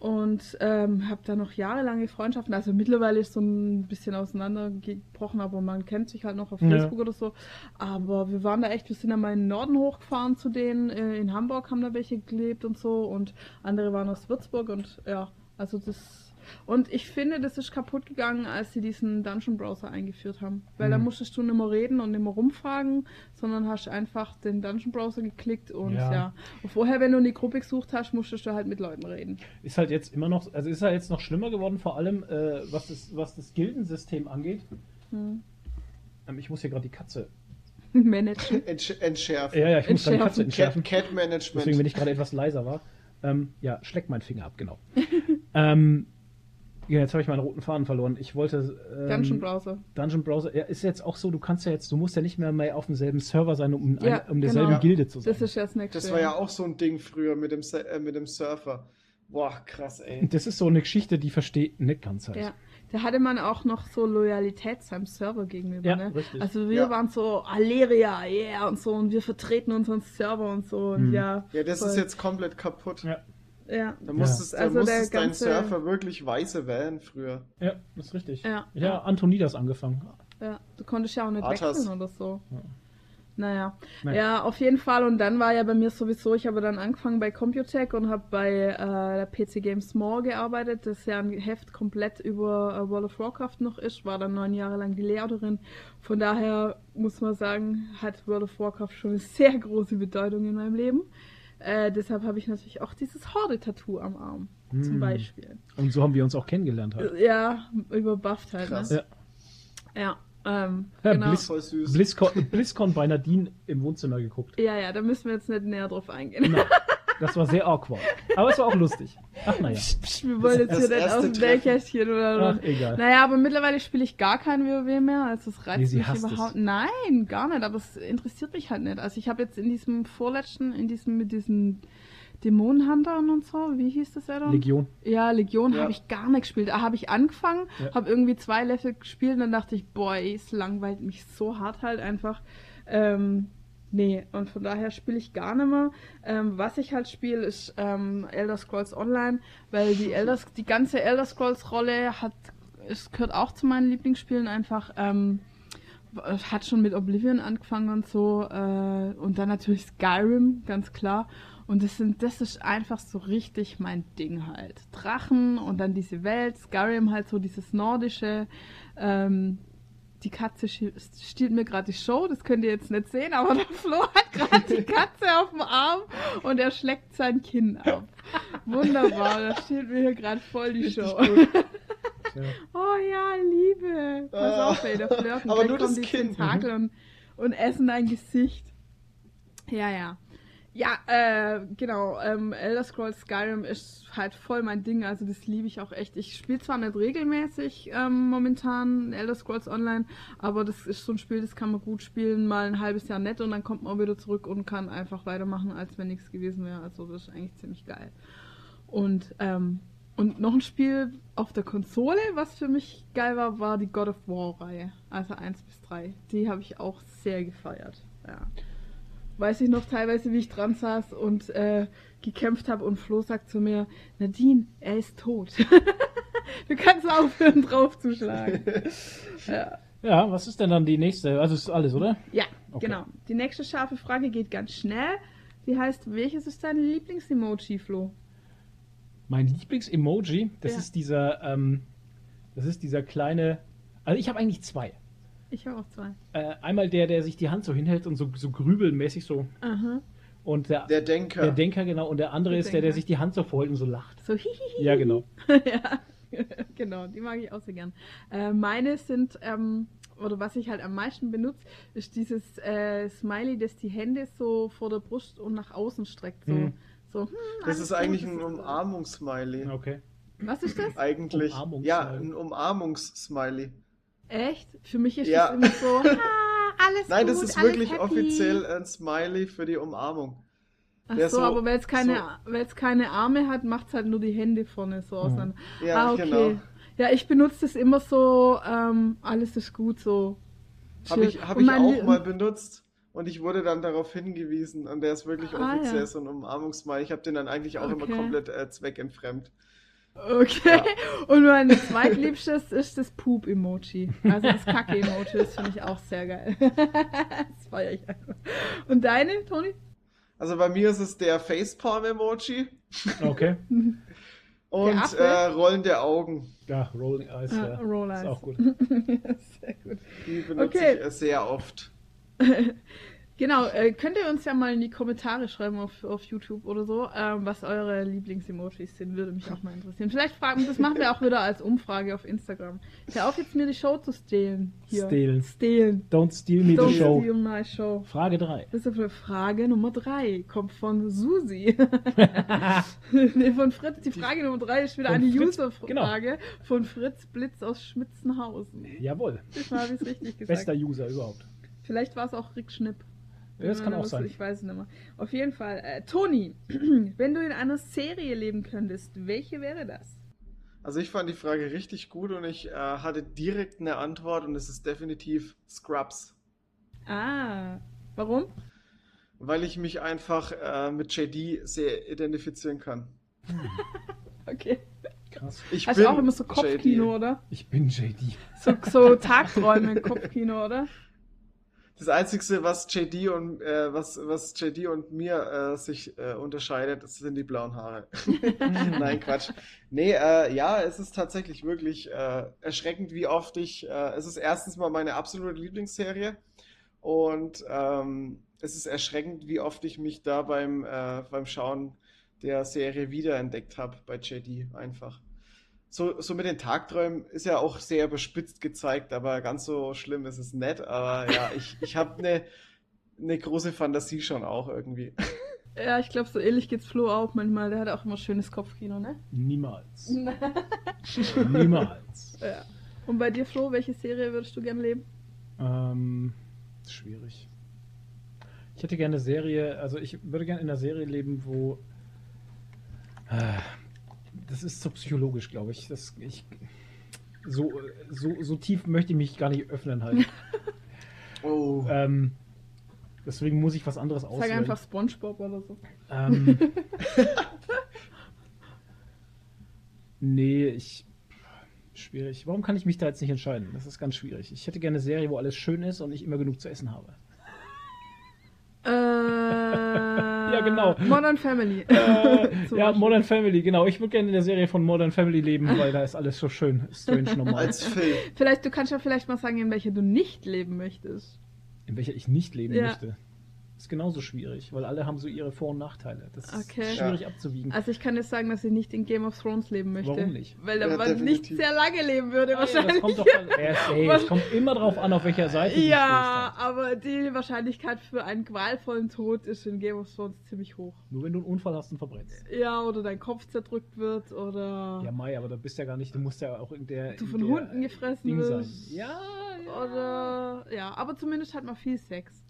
Ja und ähm, habe da noch jahrelange Freundschaften. Also mittlerweile ist so ein bisschen auseinandergebrochen, aber man kennt sich halt noch auf Facebook ja. oder so. Aber wir waren da echt, wir sind dann mal in den Norden hochgefahren zu denen. Äh, in Hamburg haben da welche gelebt und so und andere waren aus Würzburg und ja, also das Und ich finde, das ist kaputt gegangen, als sie diesen Dungeon Browser eingeführt haben. Weil mhm. da musstest du nicht mehr reden und nicht mehr rumfragen, sondern hast einfach den Dungeon Browser geklickt und ja. ja. Und vorher, wenn du in die Gruppe gesucht hast, musstest du halt mit Leuten reden. Ist halt jetzt immer noch, also ist halt jetzt noch schlimmer geworden, vor allem äh, was, das, was das Gildensystem angeht. Hm. Ähm, ich muss hier gerade die Katze managen. entschärfen. Ja, ja, ich muss die Katze entschärfen. Cat, Cat Management. Deswegen, wenn ich gerade etwas leiser war. Ähm, ja, schleck meinen Finger ab, genau. ähm, ja, jetzt habe ich meinen roten Faden verloren. Ich wollte. Ähm, Dungeon Browser. Dungeon Browser. Ja, ist jetzt auch so, du kannst ja jetzt, du musst ja nicht mehr, mehr auf demselben Server sein, um, ja, ein, um derselben genau. Gilde zu sein. Das ist ja das nächste. Das war ja auch so ein Ding früher mit dem, äh, mit dem Surfer. Boah, krass, ey. Das ist so eine Geschichte, die versteht nicht ganz halt. Ja. Da hatte man auch noch so Loyalität seinem Server gegenüber. Ja, ne? richtig. Also wir ja. waren so Aleria, yeah und so und wir vertreten unseren Server und so und mhm. ja. Ja, das voll. ist jetzt komplett kaputt. Ja. Ja. Da musstest, ja. Also musstest dein ganze... Surfer wirklich weiße wählen früher. Ja, das ist richtig. Ja, ja Antonidas angefangen. Ja, du konntest ja auch nicht Arthas. wechseln oder so. Ja. Naja, Nein. ja, auf jeden Fall. Und dann war ja bei mir sowieso, ich habe dann angefangen bei Computech und habe bei äh, der PC Games More gearbeitet, das ja ein Heft komplett über äh, World of Warcraft noch ist, war dann neun Jahre lang die Lehrerin. Von daher muss man sagen, hat World of Warcraft schon eine sehr große Bedeutung in meinem Leben. Äh, deshalb habe ich natürlich auch dieses Horde-Tattoo am Arm, mm. zum hm. Beispiel. Und so haben wir uns auch kennengelernt halt. Ja, über Buffed halt. Ne? Ja. ja. Ähm, ja, genau. Bliss, BlizzCon, BlizzCon bei Nadine im Wohnzimmer geguckt. Ja, ja, da müssen wir jetzt nicht näher drauf eingehen. Das war sehr awkward. Aber es war auch lustig. Ach naja. Wir wollen jetzt hier nicht aus dem Nähkästchen oder so. Ach, egal. Naja, aber mittlerweile spiele ich gar kein WoW mehr. Also es reizt nee, mich überhaupt. Es. Nein, gar nicht. Aber es interessiert mich halt nicht. Also ich habe jetzt in diesem vorletzten, in diesem mit diesen Dämonenhuntern und so, wie hieß das ja dann? Legion. Ja, Legion ja. habe ich gar nicht gespielt. Da habe ich angefangen, ja. habe irgendwie zwei Level gespielt und dann dachte ich, boah, es langweilt mich so hart halt einfach. Ähm, nee, und von daher spiele ich gar nicht mehr. Ähm, was ich halt spiele, ist ähm, Elder Scrolls Online, weil die, Elder, die ganze Elder Scrolls Rolle hat, es gehört auch zu meinen Lieblingsspielen einfach. Ähm, hat schon mit Oblivion angefangen und so äh, und dann natürlich Skyrim, ganz klar. Und das, sind, das ist einfach so richtig mein Ding halt. Drachen und dann diese Welt, Skyrim halt so dieses nordische. Ähm, die Katze stiehlt mir gerade die Show, das könnt ihr jetzt nicht sehen, aber der Flo hat gerade die Katze auf dem Arm und er schleckt sein Kinn ab. Wunderbar, da stiehlt mir hier gerade voll die Show. oh ja, Liebe. Pass ah, auf, ey, der flirten. Aber nur das Kinn. Und, und essen dein Gesicht. Ja, ja. Ja, äh, genau. Ähm, Elder Scrolls Skyrim ist halt voll mein Ding. Also das liebe ich auch echt. Ich spiele zwar nicht regelmäßig ähm, momentan Elder Scrolls Online, aber das ist so ein Spiel, das kann man gut spielen, mal ein halbes Jahr nett und dann kommt man wieder zurück und kann einfach weitermachen, als wenn nichts gewesen wäre. Also das ist eigentlich ziemlich geil. Und ähm, und noch ein Spiel auf der Konsole, was für mich geil war, war die God of War Reihe. Also 1 bis 3. Die habe ich auch sehr gefeiert. Ja weiß ich noch teilweise, wie ich dran saß und äh, gekämpft habe und Flo sagt zu mir, Nadine, er ist tot. du kannst aufhören, draufzuschlagen. ja. ja, was ist denn dann die nächste? Also ist alles, oder? Ja, okay. genau. Die nächste scharfe Frage geht ganz schnell. Die heißt, welches ist dein Lieblings-Emoji, Flo? Mein Lieblings-Emoji, das ja. ist dieser, ähm, das ist dieser kleine, also ich habe eigentlich zwei. Ich habe auch zwei. Äh, einmal der, der sich die Hand so hinhält und so, so grübelmäßig so. Aha. Und der, der Denker. Der Denker, genau. Und der andere der ist Denker. der, der sich die Hand so vorhält und so lacht. So hihihi. Ja, genau. ja, genau. Die mag ich auch sehr gern. Äh, meine sind, ähm, oder was ich halt am meisten benutze, ist dieses äh, Smiley, das die Hände so vor der Brust und nach außen streckt. So, hm. so, hm, das ist eigentlich ein Umarmungssmiley. Okay. Was ist das? Eigentlich. Ja, ein Umarmungssmiley. Echt? Für mich ist ja. das immer so, ah, alles Nein, gut, das ist wirklich happy. offiziell ein Smiley für die Umarmung. Ach so, so, aber weil es keine, so. keine Arme hat, macht es halt nur die Hände vorne so auseinander. Ja, ah, okay. genau. Ja, ich benutze das immer so, ähm, alles ist gut so. Habe ich, hab ich auch mal benutzt und ich wurde dann darauf hingewiesen und der ist wirklich ah, offiziell ja. so ein Umarmungsmal. Ich habe den dann eigentlich auch okay. immer komplett äh, zweckentfremd. Okay. Ja. Und mein zweitliebstes ist das Poop-Emoji. Also das Kacke-Emoji, das finde ich auch sehr geil. das feiere ich einfach. Und deine, Toni? Also bei mir ist es der Facepalm-Emoji. Okay. Und äh, rollende Augen. Ja, Rolling Eyes, ah, ja. Roll Eyes. Ist auch gut. sehr gut. Die benutze okay. ich sehr oft. Genau, äh, könnt ihr uns ja mal in die Kommentare schreiben auf, auf YouTube oder so, ähm, was eure Lieblings-Emojis sind, würde mich auch mal interessieren. Vielleicht fragen, das machen wir auch wieder als Umfrage auf Instagram. Hör auf jetzt mir die Show zu stehlen. Hier. Stehlen. Stehlen. Don't steal me Don't the show. Steal my show. Frage 3. Das ist Frage Nummer 3. Kommt von Susi. nee, von Fritz. Die Frage Nummer 3 ist wieder von eine User-Frage genau. von Fritz Blitz aus Schmitzenhausen. Jawohl. Das habe ich richtig gesagt. Bester User überhaupt. Vielleicht war es auch Rick Schnipp. Ja, das kann auch sein. Ich weiß es nicht mehr. Auf jeden Fall. Äh, Toni, wenn du in einer Serie leben könntest, welche wäre das? Also ich fand die Frage richtig gut und ich äh, hatte direkt eine Antwort und es ist definitiv Scrubs. Ah, warum? Weil ich mich einfach äh, mit JD sehr identifizieren kann. okay. Krass. Ich also bin auch immer so Kopfkino, JD. oder? Ich bin JD. So, so Tagträume, Kopfkino, oder? Das Einzige, was JD und äh, was, was JD und mir äh, sich äh, unterscheidet, das sind die blauen Haare. Nein, Quatsch. Nee, äh, ja, es ist tatsächlich wirklich äh, erschreckend, wie oft ich. Äh, es ist erstens mal meine absolute Lieblingsserie und ähm, es ist erschreckend, wie oft ich mich da beim, beim Schauen der Serie wiederentdeckt habe bei JD einfach so, so mit den Tagträumen ist ja auch sehr überspitzt gezeigt, aber ganz so schlimm ist es nicht. Aber ja, ich, ich habe eine ne große Fantasie schon auch irgendwie. Ja, ich glaube, so ähnlich geht's Flo auch manchmal. Der hat auch immer schönes Kopfkino, ne? Niemals. Niemals. Ja. Und bei dir, Flo, welche Serie würdest du gerne leben? Ähm, schwierig. Ich hätte gerne eine Serie, also ich würde gerne in einer Serie leben, wo. Äh, das ist so psychologisch, glaube ich. Das, ich so, so, so tief möchte ich mich gar nicht öffnen halt. oh. Ähm, deswegen muss ich was anderes auswählen. Sag einfach Spongebob oder so. Ähm, nee, ich. Schwierig. Warum kann ich mich da jetzt nicht entscheiden? Das ist ganz schwierig. Ich hätte gerne eine Serie, wo alles schön ist und ich immer genug zu essen habe. Äh ja, genau. Modern Family. Äh, ja, Modern Family, genau. Ich würde gerne in der Serie von Modern Family leben, weil da ist alles so schön strange normal. Als Film. Vielleicht, du kannst ja vielleicht mal sagen, in welcher du nicht leben möchtest. In welcher ich nicht leben ja. möchte ist genauso schwierig, weil alle haben so ihre Vor- und Nachteile. Das okay. ist schwierig ja. abzuwiegen. Also ich kann jetzt sagen, dass ich nicht in Game of Thrones leben möchte. Warum nicht? Weil ja, man nicht sehr lange leben würde ah, wahrscheinlich. Ja, das kommt doch an, ey, es kommt immer drauf an, auf welcher Seite Ja, aber die Wahrscheinlichkeit für einen qualvollen Tod ist in Game of Thrones ziemlich hoch. Nur wenn du einen Unfall hast und verbrennst. Ja, oder dein Kopf zerdrückt wird oder... Ja, Mai, aber da bist ja gar nicht, du musst ja auch in der... Du von der, Hunden gefressen Ding wirst. Sein. Ja, ja. Oder... Ja, aber zumindest hat man viel Sex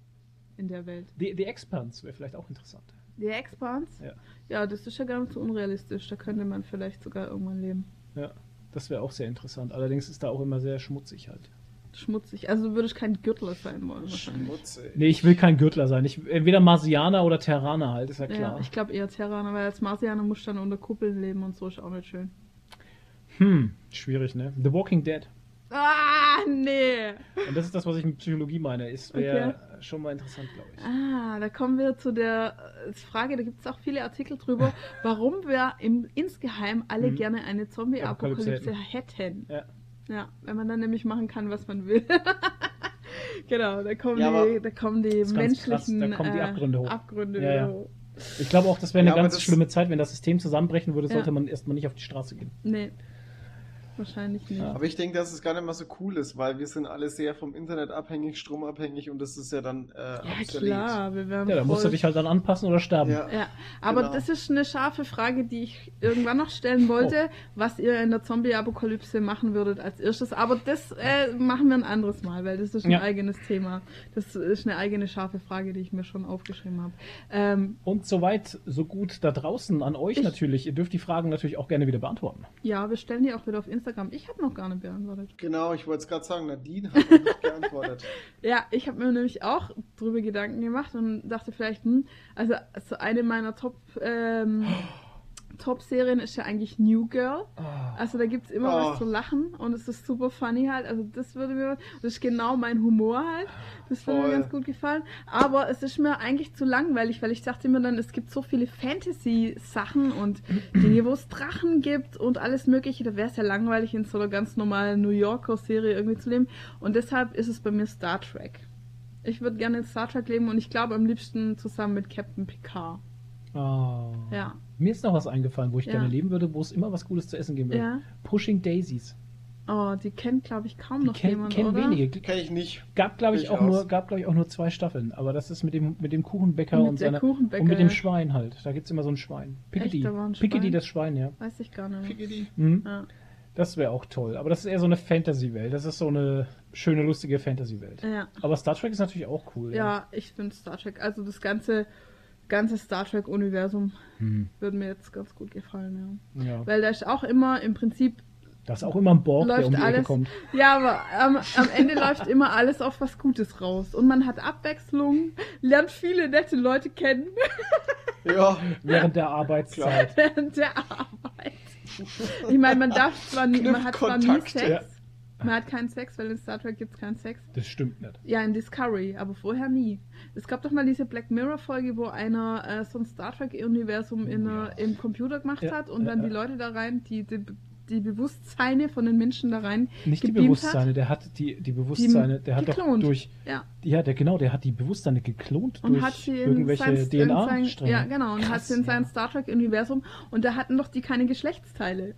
in der Welt. Die, die Expanse wäre vielleicht auch interessant. Die Expanse? Ja. Ja, das ist ja gar nicht so unrealistisch. Da könnte man vielleicht sogar irgendwann leben. Ja, das wäre auch sehr interessant. Allerdings ist da auch immer sehr schmutzig halt. Schmutzig. Also würde ich kein Gürtler sein wollen. Schmutzig. Nee, ich will kein Gürtler sein. Ich, entweder Marsianer oder Terraner halt, ist ja klar. Ja, ich glaube eher Terraner, weil als Marsianer muss dann unter Kuppeln leben und so ist auch nicht schön. Hm, schwierig, ne? The Walking Dead. Ah, nee. Und das ist das, was ich mit Psychologie meine. Ist wäre okay. schon mal interessant, glaube ich. Ah, da kommen wir zu der äh, Frage, da gibt es auch viele Artikel drüber, warum wir im, insgeheim alle mhm. gerne eine Zombie-Apokalypse hätten. Ja. ja, wenn man dann nämlich machen kann, was man will. genau, da kommen ja, die, da kommen die menschlichen da kommen die Abgründe hoch. Abgründe ja, ja. hoch. Ich glaube auch, das wäre eine ja, ganz schlimme Zeit, wenn das System zusammenbrechen würde, sollte man erstmal nicht auf die Straße gehen. Nee. Wahrscheinlich nicht. Aber ich denke, dass es gar nicht mal so cool ist, weil wir sind alle sehr vom Internet abhängig, stromabhängig und das ist ja dann äh, Ja, obsolet. klar. Wir werden ja, da musst du dich halt dann anpassen oder sterben. Ja, ja. aber genau. das ist eine scharfe Frage, die ich irgendwann noch stellen wollte, oh. was ihr in der Zombie-Apokalypse machen würdet als erstes. Aber das äh, machen wir ein anderes Mal, weil das ist ein ja. eigenes Thema. Das ist eine eigene scharfe Frage, die ich mir schon aufgeschrieben habe. Ähm, und soweit, so gut da draußen an euch ich, natürlich. Ihr dürft die Fragen natürlich auch gerne wieder beantworten. Ja, wir stellen die auch wieder auf Instagram Instagram. Ich habe noch gar nicht beantwortet. Genau, ich wollte es gerade sagen, Nadine hat noch nicht beantwortet. ja, ich habe mir nämlich auch drüber Gedanken gemacht und dachte vielleicht, hm, also, also eine meiner Top ähm, Top-Serien ist ja eigentlich New Girl. Oh. Also da gibt es immer oh. was zu lachen und es ist super funny halt. Also das würde mir, das ist genau mein Humor halt. Das würde mir ganz gut gefallen. Aber es ist mir eigentlich zu langweilig, weil ich dachte immer dann, es gibt so viele Fantasy-Sachen und Dinge, wo es Drachen gibt und alles mögliche. Da wäre es ja langweilig, in so einer ganz normalen New Yorker-Serie irgendwie zu leben. Und deshalb ist es bei mir Star Trek. Ich würde gerne in Star Trek leben und ich glaube am liebsten zusammen mit Captain Picard. Oh. Ja. Mir ist noch was eingefallen, wo ich ja. gerne leben würde, wo es immer was Gutes zu essen geben würde. Ja. Pushing Daisies. Oh, die kennt, glaube ich, kaum die noch kenn, jemand, kennen oder? wenige. Kenne ich nicht. Gab, glaube ich, auch nur, gab, glaube ich, auch nur zwei Staffeln. Aber das ist mit dem, mit dem Kuchenbäcker mit und, seiner, Kuchenbäcker, und mit dem Schwein halt. Da gibt es immer so ein Schwein. Piccadilly. Echt, da Piccadilly, das Schwein, ja. Weiß ich gar nicht. Piccadilly. Mhm. Ja. Das wäre auch toll. Aber das ist eher so eine Fantasy-Welt. Das ist so eine schöne, lustige Fantasy-Welt. Ja. Aber Star Trek ist natürlich auch cool. Ja, ja. ich finde Star Trek, also das ganze, ganze Star Trek-Universum hm. würde mir jetzt ganz gut gefallen, ja. ja. Weil da ist auch immer im Prinzip. Da ist auch immer ein Borg, der um die alles, Ecke kommt. Ja, aber am, am Ende läuft immer alles auf was Gutes raus. Und man hat Abwechslung, lernt viele nette Leute kennen. Ja. Während der Arbeitszeit. Während der Arbeit. Ich meine, man darf zwar nie, man hat zwar nie Sex. Ja. Man hat keinen Sex, weil in Star Trek gibt es keinen Sex. Das stimmt nicht. Ja, in Discovery, aber vorher nie. Es gab doch mal diese Black Mirror-Folge, wo einer äh, so ein Star Trek-Universum ja. im Computer gemacht ja, hat und dann die Leute da rein, die, die die Bewusstseine von den Menschen da rein Nicht die Bewusstseine, hat. der hat die, die Bewusstseine, der hat geklont. doch durch, ja. ja, der genau, der hat die Bewusstseine geklont und durch hat sie irgendwelche DNA-Stränge. Ja, genau, und Krass, hat sie in ja. sein Star Trek-Universum und da hatten doch die keine Geschlechtsteile,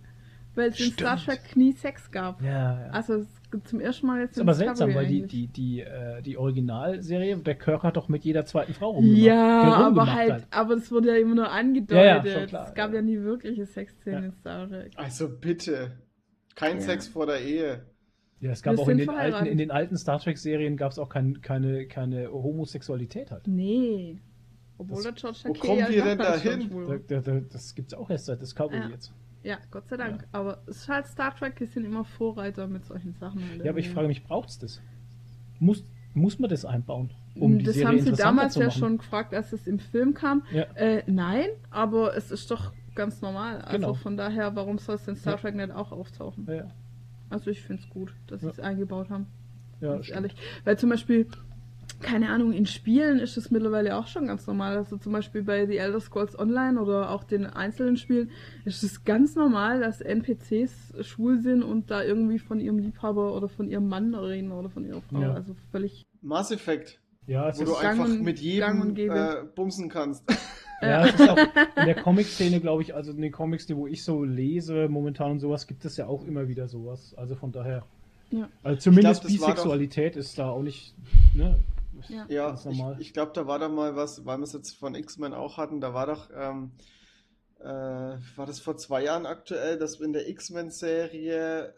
weil es in Star Trek nie Sex gab. Ja, ja. Also zum ersten Mal jetzt. Das ist aber seltsam, weil die, die, die, äh, die Originalserie, der Kirk hat doch mit jeder zweiten Frau rumgemacht. Ja, aber halt, halt, aber das wurde ja immer nur angedeutet. Ja, ja, klar, es gab ja. ja nie wirkliche Sexszenen in Star Trek. Also bitte. Kein Sex vor der Ehe. Ja, es gab Wir auch in den, alten, in den alten Star Trek-Serien gab es auch kein, keine, keine Homosexualität halt. Nee. Obwohl das, der George Wo kommen wir denn da hin? Da, da, das gibt es auch erst seit Discovery ja. jetzt. Ja, Gott sei Dank. Ja. Aber es ist halt Star Trek, die sind immer Vorreiter mit solchen Sachen. Ja, aber ich frage mich, braucht es das? Muss, muss man das einbauen? Um das die Serie haben sie damals ja schon gefragt, als es im Film kam. Ja. Äh, nein, aber es ist doch ganz normal. Also genau. von daher, warum soll es in Star Trek nicht auch auftauchen? Ja. Also ich finde es gut, dass sie es eingebaut haben. Ja, ehrlich. Weil zum Beispiel keine Ahnung, in Spielen ist das mittlerweile auch schon ganz normal. Also zum Beispiel bei The Elder Scrolls Online oder auch den einzelnen Spielen ist es ganz normal, dass NPCs schwul sind und da irgendwie von ihrem Liebhaber oder von ihrem Mann reden oder von ihrer Frau. Ja. Also völlig. Mass Effect. Ja, wo du einfach und, mit jedem äh, bumsen kannst. Ja, es ist auch in der Comic-Szene, glaube ich, also in den Comics, die wo ich so lese momentan und sowas, gibt es ja auch immer wieder sowas. Also von daher. Ja. Also zumindest glaub, Bisexualität doch... ist da auch nicht. Ne? Ja, ja ich, ich glaube, da war da mal was, weil wir es jetzt von X-Men auch hatten, da war doch, ähm, äh, war das vor zwei Jahren aktuell, dass in der X-Men-Serie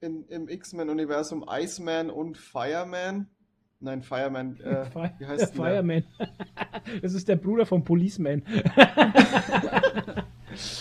im X-Men-Universum Iceman und Fireman Nein, Fireman. Äh, wie heißt der? Fireman. das ist der Bruder vom Policeman.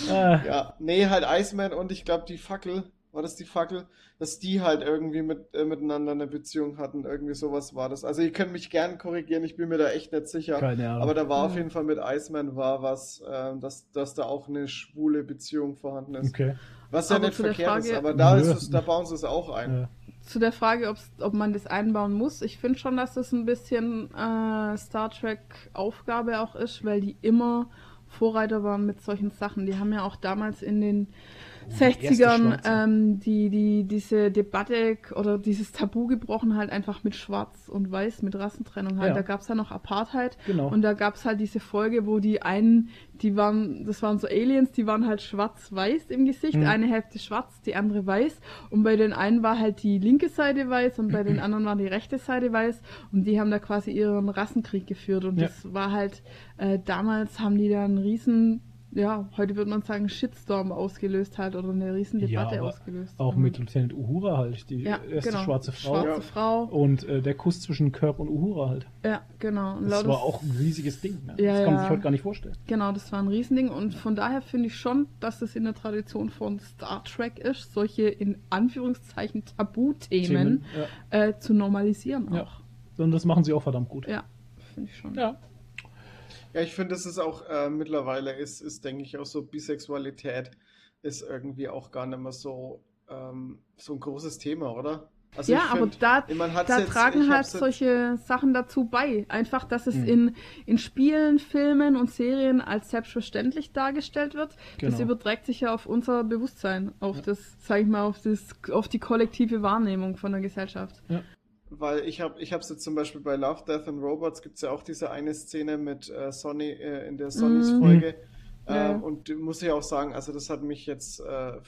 ja, nee, halt Iceman und ich glaube die Fackel war das die Fackel, dass die halt irgendwie mit, äh, miteinander eine Beziehung hatten. Irgendwie sowas war das. Also ihr könnt mich gern korrigieren, ich bin mir da echt nicht sicher. Keine Ahnung. Aber da war auf jeden Fall mit Iceman war was, äh, dass, dass da auch eine schwule Beziehung vorhanden ist. Okay. Was ja aber nicht verkehrt Frage, ist, aber da, ist es, da bauen sie es auch ein. Ja. Zu der Frage, ob man das einbauen muss, ich finde schon, dass das ein bisschen äh, Star Trek Aufgabe auch ist, weil die immer Vorreiter waren mit solchen Sachen. Die haben ja auch damals in den 60ern ähm, die, die, diese Debatte oder dieses Tabu gebrochen halt einfach mit Schwarz und Weiß, mit Rassentrennung halt. Ja. Da gab es ja noch Apartheid. Genau. Und da gab es halt diese Folge, wo die einen, die waren, das waren so Aliens, die waren halt schwarz-weiß im Gesicht, mhm. eine Hälfte schwarz, die andere weiß. Und bei den einen war halt die linke Seite weiß und bei den anderen war die rechte Seite weiß. Und die haben da quasi ihren Rassenkrieg geführt. Und ja. das war halt, äh, damals haben die da einen riesen ja, heute würde man sagen, Shitstorm ausgelöst hat oder eine riesen Debatte ja, ausgelöst. Auch mit Lieutenant Uhura halt, die ja, erste genau. schwarze Frau. Schwarze Frau. Und äh, der Kuss zwischen Kirk und Uhura halt. Ja, genau. Und das war auch ein riesiges Ding. Ne? Ja, das kann man sich heute gar nicht vorstellen. Genau, das war ein Riesending und von daher finde ich schon, dass es in der Tradition von Star Trek ist, solche in Anführungszeichen Tabuthemen äh, zu normalisieren auch. Und das machen sie auch verdammt gut. Ja, finde ich schon. Ja. Ja, ich finde, es ist auch äh, mittlerweile ist, ist, denke ich, auch so Bisexualität ist irgendwie auch gar nicht mehr so, ähm, so ein großes Thema, oder? Also ja, aber find, da, da jetzt, tragen halt solche Sachen dazu bei. Einfach, dass es mhm. in, in Spielen, Filmen und Serien als selbstverständlich dargestellt wird. Genau. Das überträgt sich ja auf unser Bewusstsein, auf ja. das, sag ich mal, auf, das, auf die kollektive Wahrnehmung von der Gesellschaft. Ja. Weil ich habe ich es jetzt zum Beispiel bei Love, Death and Robots gibt es ja auch diese eine Szene mit äh, Sonny äh, in der Sonnys mhm. Folge. Mhm. Äh, und muss ich auch sagen, also das hat mich jetzt äh,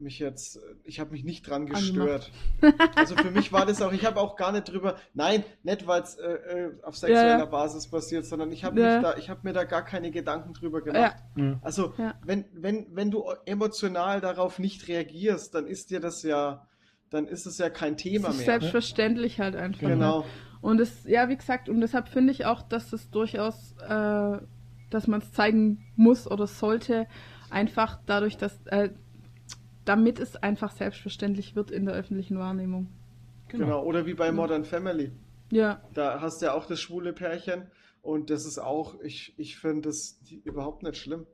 mich jetzt, ich habe mich nicht dran gestört. also für mich war das auch, ich habe auch gar nicht drüber, nein, nicht weil es äh, äh, auf sexueller ja. Basis passiert, sondern ich habe ja. da, ich habe mir da gar keine Gedanken drüber gemacht. Ja. Also wenn, wenn, wenn du emotional darauf nicht reagierst, dann ist dir das ja, dann ist es ja kein Thema mehr. Selbstverständlich ne? halt einfach. Genau. Ne? Und es, ja, wie gesagt, und deshalb finde ich auch, dass es durchaus, äh, dass man es zeigen muss oder sollte, einfach dadurch, dass äh, damit es einfach selbstverständlich wird in der öffentlichen Wahrnehmung. Genau, genau. oder wie bei Modern Family. Ja. Da hast du ja auch das schwule Pärchen und das ist auch, ich, ich finde das überhaupt nicht schlimm.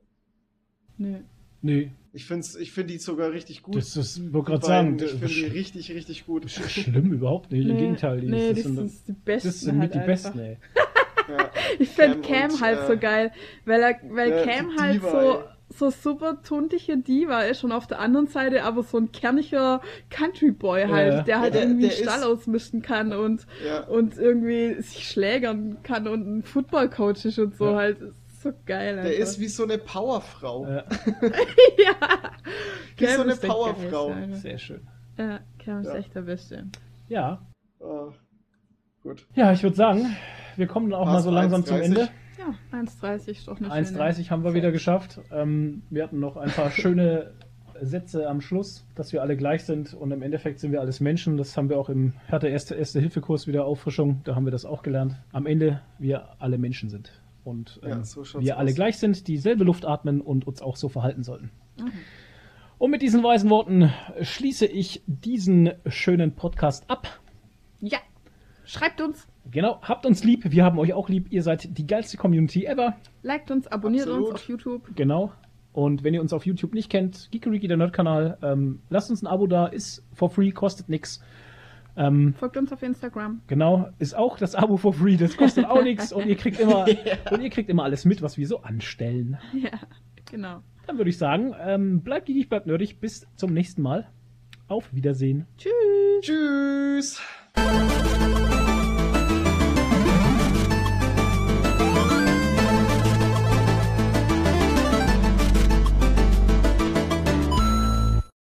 Nee. Nee. Ich finde ich find die sogar richtig gut. Das ist, wollte gerade sagen. Ich finde die richtig, richtig gut. Schlimm überhaupt nicht. Nee. Im Gegenteil. Die, nee, das, das sind die besten. Das sind halt die einfach. besten, ey. ja. Ich finde Cam, Cam halt äh, so geil, weil, er, weil ja, Cam halt so. Ey so super tuntige Diva ist und auf der anderen Seite aber so ein kerniger Country Boy halt, ja. der halt der, irgendwie der einen Stall ist, ausmischen kann und, ja. und irgendwie sich schlägern kann und ein Footballcoach ist und so ja. halt. So geil. Der ist wie so eine Powerfrau. Ja. ja. Wie Cam so eine Powerfrau. Sehr schön. Ja, Cam ist echt der Beste. Ja. Uh, gut. Ja, ich würde sagen, wir kommen auch Fast mal so langsam zum Ende. Ja, 1,30 ist doch eine 1,30 haben wir wieder geschafft. Ähm, wir hatten noch ein paar schöne Sätze am Schluss, dass wir alle gleich sind und im Endeffekt sind wir alles Menschen. Das haben wir auch im Härte Erste, Erste Hilfe-Kurs wieder Auffrischung, da haben wir das auch gelernt. Am Ende wir alle Menschen sind und ähm, ja, so wir aus. alle gleich sind, dieselbe Luft atmen und uns auch so verhalten sollten. Mhm. Und mit diesen weisen Worten schließe ich diesen schönen Podcast ab. Ja, schreibt uns. Genau, habt uns lieb, wir haben euch auch lieb. Ihr seid die geilste Community ever. Liked uns, abonniert Absolut. uns auf YouTube. Genau. Und wenn ihr uns auf YouTube nicht kennt, Geekeriki, der Nerd-Kanal, ähm, lasst uns ein Abo da, ist for free, kostet nichts. Ähm, Folgt uns auf Instagram. Genau, ist auch das Abo for free, das kostet auch nichts und ihr kriegt immer yeah. und ihr kriegt immer alles mit, was wir so anstellen. Ja, genau. Dann würde ich sagen, ähm, bleibt geekig, bleibt nerdig, bis zum nächsten Mal. Auf Wiedersehen. Tschüss. Tschüss.